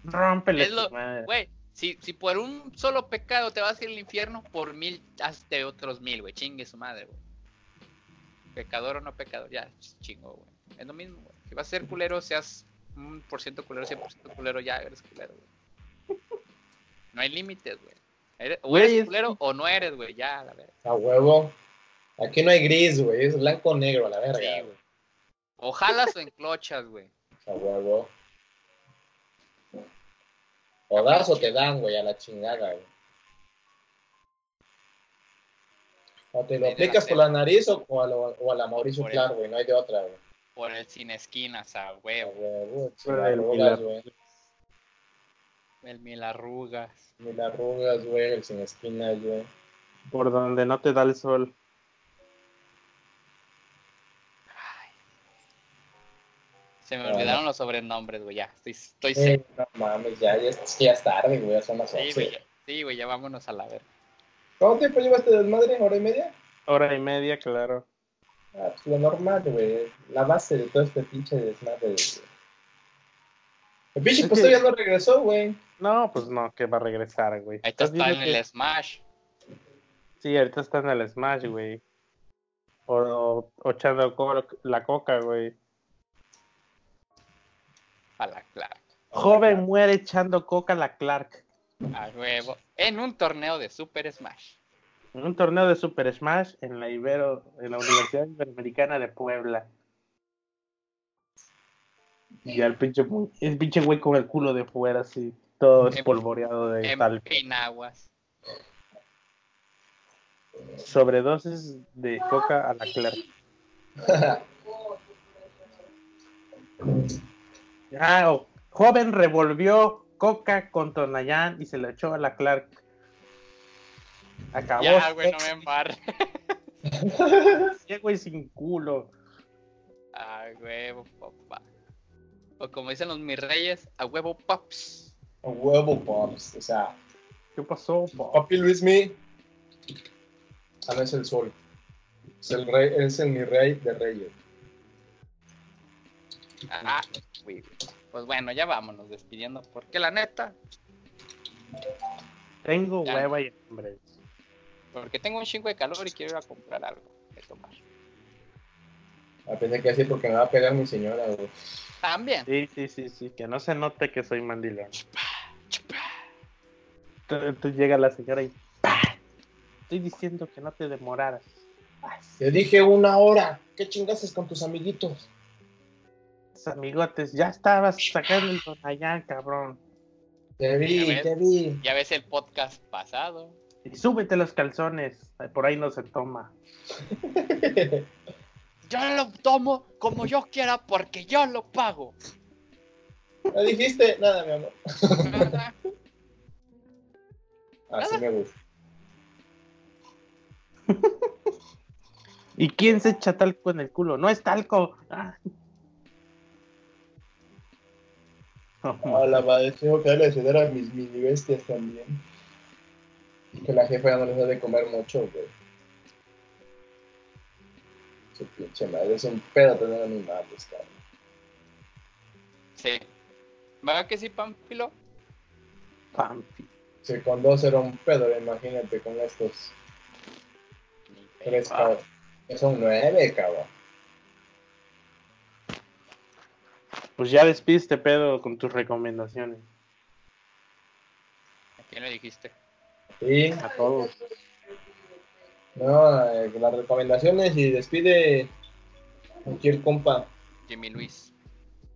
Rómpele Es lo- tu madre. Güey, si, si por un solo pecado te vas a ir al infierno, por mil, hazte otros mil, güey. Chingue su madre, güey. Pecador o no pecador, ya, chingo, güey. Es lo mismo, güey. Si vas a ser culero, seas un por ciento culero, 100% culero, ya eres culero, güey. No hay límites, güey. Eres- O eres es culero o no eres, güey, ya, a la verga. A huevo. Aquí no hay gris, güey. Es blanco o negro, a la verga. Sí, güey. O jalas o enclochas, güey. A huevo. O das o te dan, güey, a la chingada, güey. O te lo aplicas por la nariz o, o a, lo- o a la Mauricio Por Clark, güey. No hay de otra, güey. por el sin esquinas, a A huevo. huevo, Milar- güey. El mil arrugas. Mil arrugas, güey, el sin esquinas, güey. Por donde no te da el sol. Se me olvidaron los sobrenombres, güey. Ya, estoy, estoy seco. no mames, ya, ya, es que ya es tarde, güey, ya son las Sí, 11. güey. ya- Sí, güey, ya vámonos a la verga. ¿Cuánto tiempo lleva este desmadre? ¿Hora y media? Hora y media, claro. Ah, pues lo normal, güey. La base de todo este pinche desmadre, güey. El pinche Es pues que- ya no regresó, güey. No, pues no, que va a regresar, güey. Ahí está, ¿Estás está en viendo el Smash. Sí, ahorita está en el Smash, güey. O, o, o echando co- la coca, güey. A la Clark. Joven muere echando coca a la Clark. A huevo. En un torneo de Super Smash. En un torneo de Super Smash en la Ibero, en la Universidad Iberoamericana de Puebla. Y ya el pinche, el pinche güey con el culo de fuera, así, todo En- espolvoreado de En tal. Pinaguas. Sobredosis de coca a la Clark. Ah, o- joven revolvió coca con Tonayán y se le echó a la Clark. Acabó. Ya, güey, no me embarre. Güey, sin culo. A huevo, papá. O como dicen los mis reyes, a huevo, paps. A huevo, pops. O sea, ¿Qué pasó? po? papi Luismi. Ah, no es el sol. Es el rey, es el mi rey de reyes. Ah, güey. Pues bueno, ya vámonos despidiendo. Porque la neta, Tengo Ya. hueva y hambre. porque tengo un chingo de calor y quiero ir a comprar algo de tomar. Ah, pensé que así porque me va a pegar mi señora, güey. También. Sí, sí, sí, sí, que no se note que soy mandilón. Entonces llega la señora y ¡pah! Estoy diciendo que no te demoraras. Te dije una hora. ¿Qué chingases con tus amiguitos? Amigotes, ya estabas sacando el Tonayán, cabrón. Te vi, Ya ves. te vi. Ya ves el podcast pasado. Y súbete los calzones. Por ahí no se toma. Yo lo tomo como yo quiera porque yo lo pago. ¿No dijiste? Nada, mi amor. Así me gusta. ¿Y quién se echa talco en el culo? No es talco. Ah. A la madre, tengo que darle de ceder a mis mini bestias también. Que la jefa ya no les da de comer mucho, güey. Su pinche madre, es un pedo tener animales, cabrón. Sí. ¿Va que sí, Pamphilo? Pampi. Si con dos era un pedo, imagínate con estos tres, cabrón. Son nueve, cabrón. Pues ya despiste, pedo, con tus recomendaciones. ¿A quién le dijiste? Sí, A todos. no, eh, las recomendaciones y despide cualquier compa. Jimmy Luis.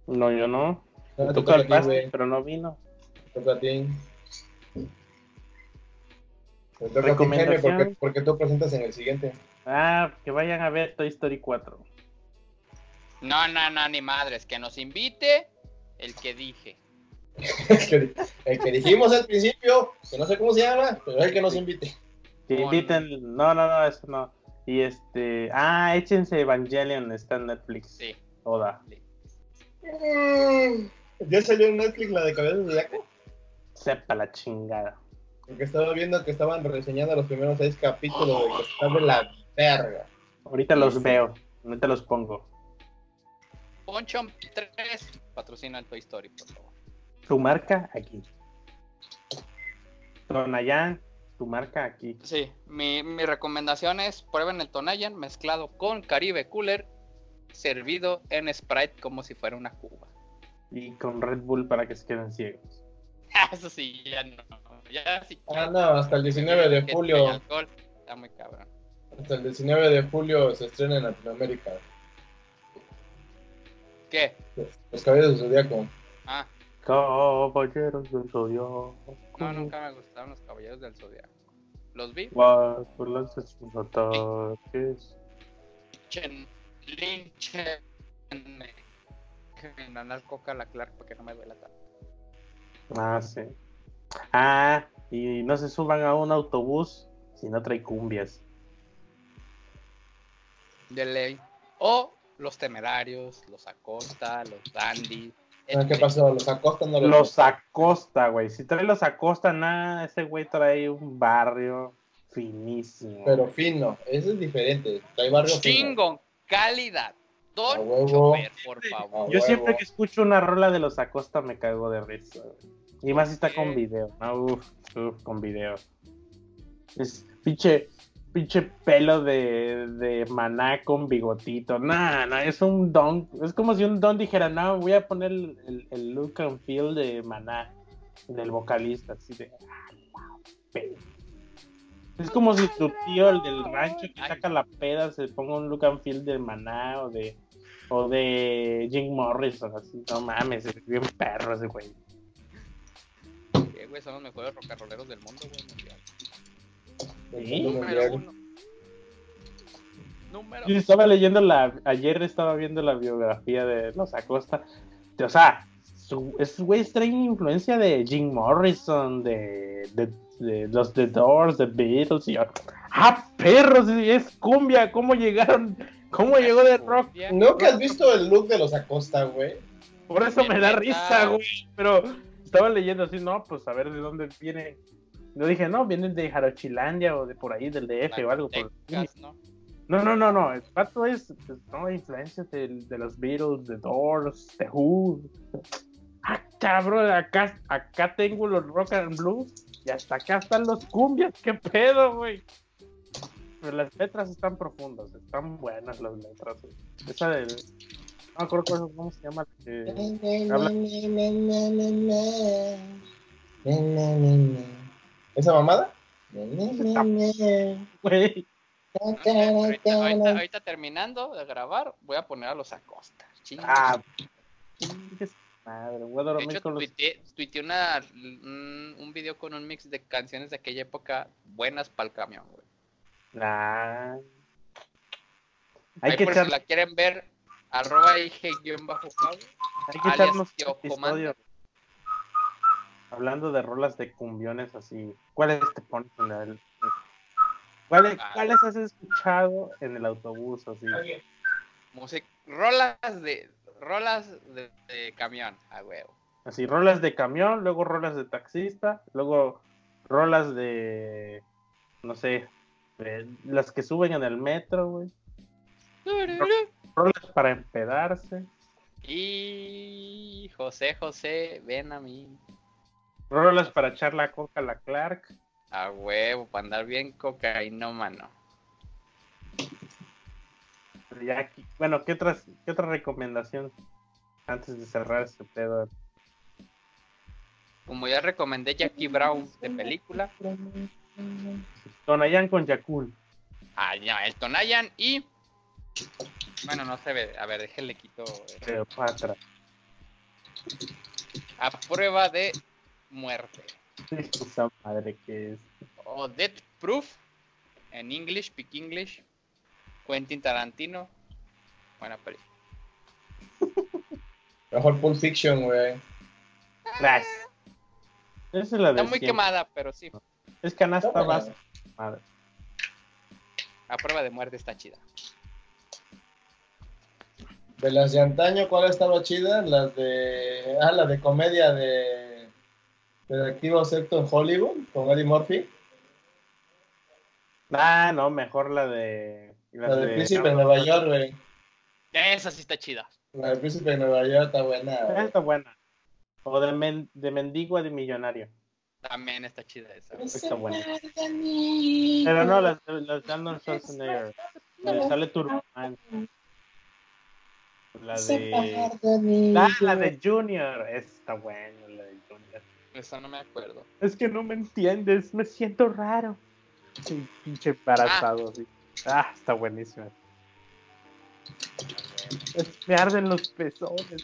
No, yo no. No, Tocó toca el pero no vino. Toca a ti. Te toca a ti, Jaime, Recomendación. porque, porque tú presentas en el siguiente. Ah, que vayan a ver Toy Story 4. No, no, no, ni madres. Que nos invite el que dije. el, que, el que dijimos al principio, que no sé cómo se llama, pero el que nos invite. Que inviten. No, no, no, eso no. Y este. Ah, échense Evangelion, está en Netflix. Sí. Toda. Mm, Ya salió en Netflix la de Cabezas de Zodiaco, Sepa la chingada. porque estaba viendo que estaban reseñando los primeros seis capítulos de que está de la verga. Ahorita los veo. Ahorita los pongo. Poncho 3 patrocina el Toy Story, por favor. Tu marca aquí. Tonayan, tu marca aquí. Sí, mi, mi recomendación es prueben el Tonayan mezclado con Caribe Cooler, servido en Sprite como si fuera una cuba. Y con Red Bull para que se queden ciegos. Eso sí, ya no. Ya sí. Ah, no, hasta el 19 de julio. alcohol, está muy cabrón. Hasta el 19 de julio se estrena en Latinoamérica. ¿Qué? Los Cabezas de Zodiaco. Ah, Caballeros del Zodiaco. no, nunca me gustaron los caballeros del zodiaco. Los vi, Cuatro lanzas sus ataques. chen, linchen déjenme coca a la Clark para que no me duela tanto. Ah, sí. Ah, y no se suban a un autobús si no trae cumbias. De ley. O los temerarios, los Acosta, los Dandy. Ah, ¿Qué pasó? Los Acosta no Los Acosta, güey. Si trae los Acosta, nada, ese güey trae un barrio finísimo. Pero fino, eso es diferente. Trae barrio fino. Chingo, calidad. A Don huevo. Chofer, por favor. Yo huevo. siempre que escucho una rola de los Acosta me cago de risa. güey. Y más si está con video. ¿no? Uf, uf, con video. Es pinche, pinche pelo de, de maná con bigotito. Nah, nah, es un don. Es como si un don dijera, no, voy a poner el, el- el look and feel de maná. Del vocalista, así de. ah. Es como si tu tío, el del rancho que saca la peda, se ponga un look and feel de maná o de o de Jim Morrison, así, no mames, es bien perro ese güey. Eh, güey, son los mejores rolleros del mundo, güey. mundial. Número uno. Número Yo estaba leyendo la, ayer estaba viendo la biografía de los Acosta, o sea, su, esos güeyes traen influencia de Jim Morrison, de, de, de los The Doors, The Beatles, y yo, ah, perros, es cumbia, ¿cómo llegaron? ¿Cómo llegó de rock? Cumbia. ¿No que has visto el look de los Acosta, güey? Por eso me da risa, güey. Pero estaba leyendo así, no, pues a ver de dónde viene. Yo dije, no, vienen de Jarochilandia o de por ahí, del DF o algo. Por... ¿no? No, no, no, no. El pato es, pues, no, influencias de, de los Beatles, de Doors, de Who. Ah, cabrón, acá, acá tengo los rock and blues y hasta acá están los cumbias. ¿Qué pedo, güey? Pero las letras están profundas, están buenas las letras. güey. Esa del. No me acuerdo cómo- cómo se llama. Habla- ¿Esa mamada? Güey. Ahorita, ahorita- ahorita terminando de grabar, voy a poner a los Acosta. Ah, madre, voy a de dormir hecho, con los. tuiteé, tuiteé una, un, un video con un mix de canciones de aquella época buenas para el camión, güey. Nah. Ahí Hay que, por echar, si la quieren ver, arroba IG-cable. hay que echarnos Comando. Hablando de rolas de cumbiones así. ¿Cuáles te pones en el. ¿Cuáles, Ah. ¿Cuáles has escuchado en el autobús así? Música, rolas de, rolas de, de camión, a huevo. Así, rolas de camión, luego rolas de taxista, luego rolas de. No sé, de las que suben en el metro, güey. Rolas para empedarse. Y José José, ven a mí. Rolas para echar la coca a la Clark. A huevo, para andar bien cocainómano. Ya aquí- bueno, ¿qué, otras, ¿qué otra recomendación antes de cerrar este pedo? Como ya recomendé Jackie Brown de película, Tonayan con Yakul. ah, ya, el Tonayan y. Bueno, no se ve. A ver, déjenle quito. eh, Cleopatra. A prueba de muerte. Esa madre que es. O Death Proof. En English, Speak English. Quentin Tarantino. Buena película. Mejor Pulp Fiction, güey. Es la de Está muy siempre. quemada, pero sí. Es canasta Está buena. básica. Madre. A prueba de muerte está chida. De las de antaño, ¿cuál estaba chida? Las de. Ah, la de comedia de. Detectivo Secto en Hollywood, con Eddie Murphy. Ah, no, mejor la de. La del de- Príncipe de Nueva York, güey. Esa sí está chida. La del Príncipe de Nueva York está buena. Güey. Está buena. O de, men- de mendigo a de millonario. También está chida esa. Está buena. Pero no, las, las de Arnold Schwarzenegger. Le sale Turboman. La de. Ah, la de Junior. Está buena, la de Junior. Esa no me acuerdo. Es que no me entiendes, me siento raro. Sí, pinche embarazado. Ah, está buenísimo. Es- me arden los pezones.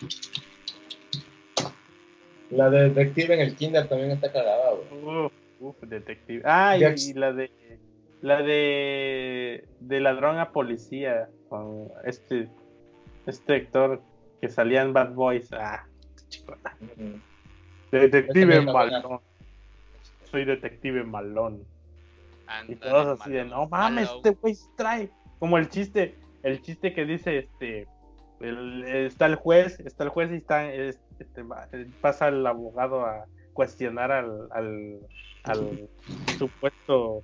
La de Detective en el Kinder también está cagada, güey. Uf, uf, detective. Ah, y, la de. La de. De ladrón a policía. Con este. Este actor que salía en Bad Boys. Ah, chico. Mm. Detective malón. Soy detective malón. Y todos así de, no mames, este güey trae. Como el chiste, el chiste que dice, este, el- está el juez, está el juez y está, es- este, pasa el abogado a cuestionar al, al, al supuesto,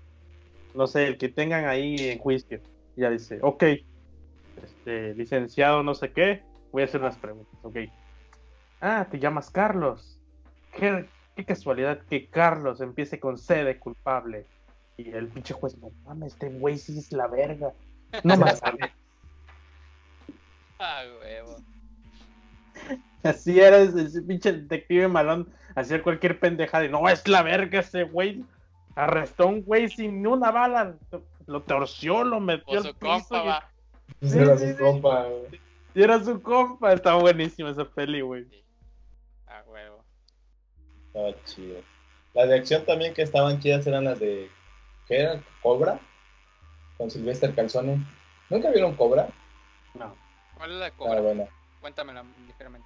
no sé, el que tengan ahí en juicio. Y ya dice, ok, este, licenciado no sé qué, voy a hacer unas preguntas, ok. Ah, te llamas Carlos. Qué, qué casualidad que Carlos empiece con C de culpable. Y el pinche juez, no mames, este güey sí es la verga. No sale. Ah, huevo. Así era ese, pinche detective malón. Hacía cualquier pendejada y no es la verga ese güey. Arrestó a un güey sin una bala. Lo torció, lo metió O su al piso compa y- va. Era Sí, su sí, compa, güey. y era su compa. Está buenísima esa peli, güey. Ah, huevo. Estaba chido. Las de acción también que estaban chidas eran las de. ¿Qué eran? ¿Cobra? Con Sylvester Calzone. ¿Nunca vieron Cobra? No. ¿Cuál es la Ah, cobra? bueno. Cuéntamela ligeramente.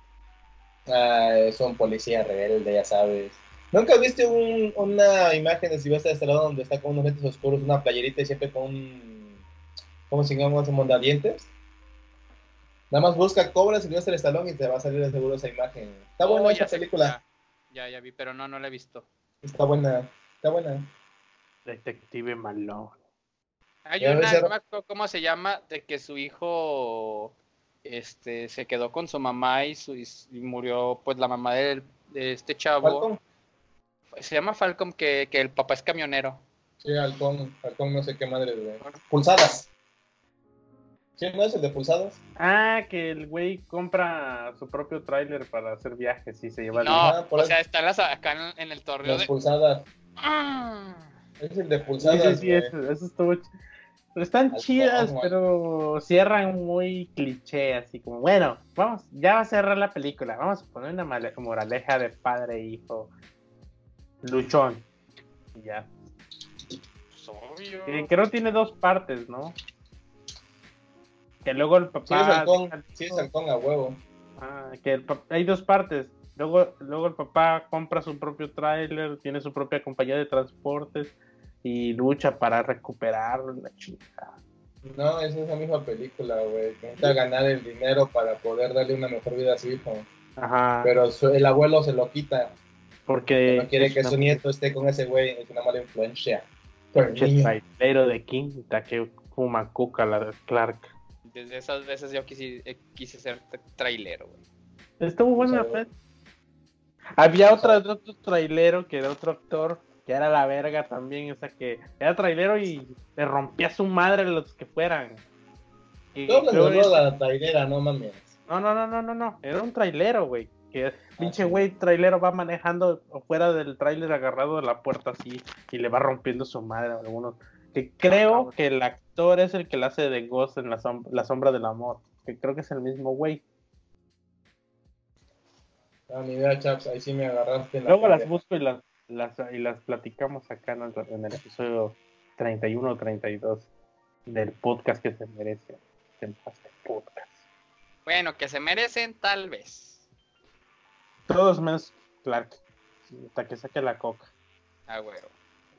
Ah, es un policía rebelde, ya sabes. ¿Nunca viste un- una imagen de Sylvester Stallone donde está con unos lentes oscuros, una playerita y siempre con un. ¿Cómo se llama? ¿Un mondadientes? Nada más busca Cobra Sylvester Stallone y te va a salir de seguro esa imagen. Está Oh, buena esa sé, película. Ya, ya, vi, pero no, no la he visto. Está buena. Está buena. Detective malón. Hay Ya una, no me acuerdo ¿cómo se llama? De que su hijo este, se quedó con su mamá y, su, y murió, pues la mamá de este chavo. Falcon. Se llama Falcom, que, que el papá es camionero. Sí, halcón, halcón no sé qué madre de... Pulsadas. ¿Sí no es el de pulsadas? Ah, que el güey compra su propio tráiler para hacer viajes y se lleva el- No, Ah, por o ahí. sea, está en las- acá en, en el torneo Las de... pulsadas. ¡Ah! Es el de pulsadas, sí, sí, eso, eso estuvo ch- Pero están Al chidas, pero cierran muy cliché, así como, bueno, vamos, ya va a cerrar la película, vamos a poner una moraleja de padre e hijo. Luchón. Y ya. Pues, obvio. Que, que no tiene dos partes, ¿no? Que luego el Sí, es papá... halcón. Sí, es halcón a huevo. Ah, que el hay dos partes. Luego, luego el papá compra su propio tráiler, tiene su propia compañía de transportes y lucha para recuperar la chica. No, esa es la misma película, güey. Intenta ganar el dinero para poder darle una mejor vida a su hijo. Ajá. Pero su- el abuelo se lo quita. porque No quiere que su nieto esté con ese güey. Es una mala influencia. El de quinta que fuma cuca la de Clark. Desde esas veces yo quise, eh, quise ser tra- trailero, güey. Estuvo buena, O sea, pues. Había otra de otro trailero que era otro actor que era la verga también, o sea que era trailero y le rompía su madre a los que fueran. Y creo de es- la traidera, no mames. No, no, no, no, no, no. Era un trailero, güey. Que pinche güey trailero va manejando fuera del trailer agarrado de la puerta así y le va rompiendo su madre a algunos. Que creo que el actor es el que la hace de Ghost en la, som- la sombra del amor. Que creo que es el mismo güey. Ah, ni idea, chaps. Ahí sí me agarraste. en la Luego las busco y las, las, y las platicamos acá en el, en el episodio 31 o 32 del podcast que se merece. Del podcast. Bueno, que se merecen, tal vez. Todos menos Clark. Hasta que saque la coca. Ah, güey.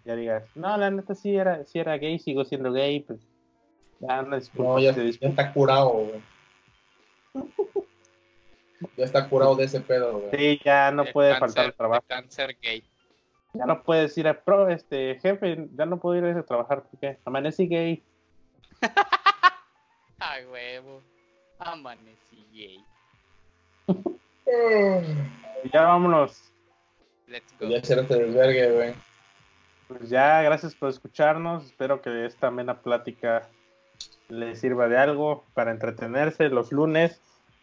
Ya digas, no, la neta sí era, sí era gay, sigo siendo gay, pues ya no disculpa, No, ya, ya está curado, güey. Ya está curado de ese pedo, güey. Sí, ya no De puede cáncer- faltar al trabajo. Cáncer gay. Ya no puedes ir a pro, este jefe, ya no puedo ir a trabajar porque amanecí gay. Ay, huevo. Amanecí gay. Y ya vámonos. Let's go. Pues ya se este desvergue, güey. Pues ya, gracias por escucharnos. Espero que esta amena plática les sirva de algo para entretenerse los lunes.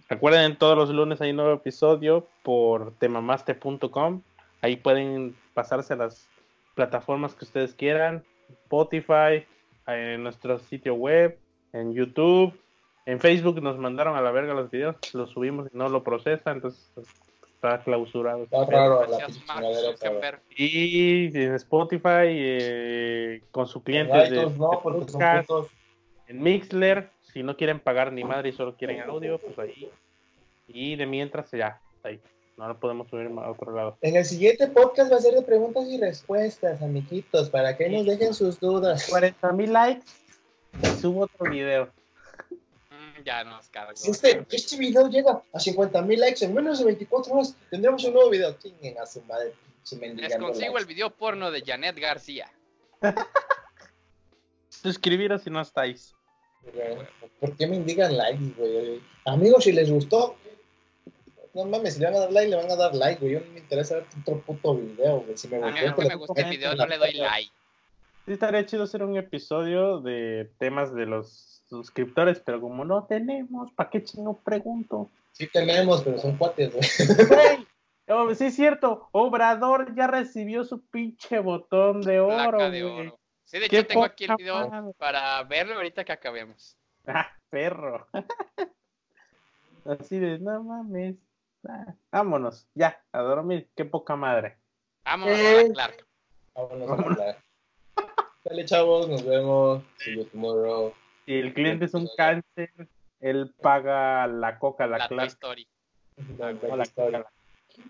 Recuerden, todos los lunes hay un nuevo episodio por temamaste.com. Ahí pueden pasarse las plataformas que ustedes quieran. Spotify, en nuestro sitio web, en YouTube, en Facebook nos mandaron a la verga los videos, los subimos y no lo procesa, entonces está clausurado. Está raro Gracias. Zuckerberg. Y en Spotify, eh, con su cliente En de, iTunes no, de porque son podcast, en Mixler. Si no quieren pagar ni madre y solo quieren audio, pues ahí. Y de mientras ya, ahí. No lo podemos subir a otro lado. En el siguiente podcast va a ser de preguntas y respuestas, amiguitos, para que nos dejen sus dudas. 40 mil likes y subo otro video. Ya nos cargó. Si este, este video llega a 50 mil likes en menos de 24 horas, tendremos un nuevo video. Chinguen a su madre, Les consigo el video porno de Janet García. Suscribiros si no estáis. ¿Por qué me indican likes, güey? Amigos, si les gustó, no mames, si le van a dar like, le van a dar like, güey. Yo no me interesa ver otro puto video, güey. Si me A mí, aunque pues, me gusta el video, no le doy like. Sí, estaría chido hacer un episodio de temas de los suscriptores, pero como no tenemos, ¿para qué chingo pregunto? Sí tenemos, pero son cuates, güey. Oh, sí es cierto, Obrador ya recibió su pinche botón de oro, Placa de oro. Sí, de Qué hecho tengo aquí el poca video madre. para verlo ahorita que acabemos. Ah, perro. Así de, no mames. Ah, vámonos, ya, a dormir, qué poca madre. Vámonos Eh. a la Clark. Vámonos a hablar. Dale, chavos, nos vemos. See you tomorrow. Si el cliente es un cáncer, él paga la coca, la, La Clark. Story. la coca, la-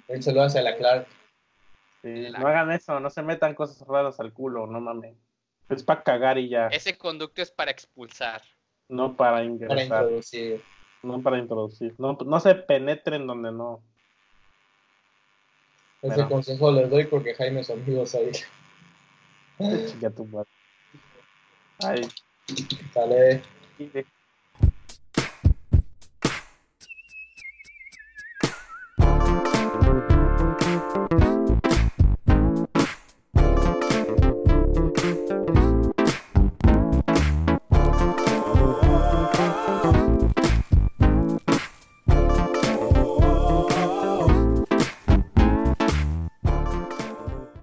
Él se lo hace a la Clark. sí, La- no hagan eso, no se metan cosas raras al culo, no mames. Es para cagar y ya, Ese conducto es para expulsar. no para Para ingresar, introducir. no para introducir. No, no se penetren donde no. Ese Bueno. consejo les doy porque Jaime es amigo, sabe. Chica tu madre. Ay, Sale. y de-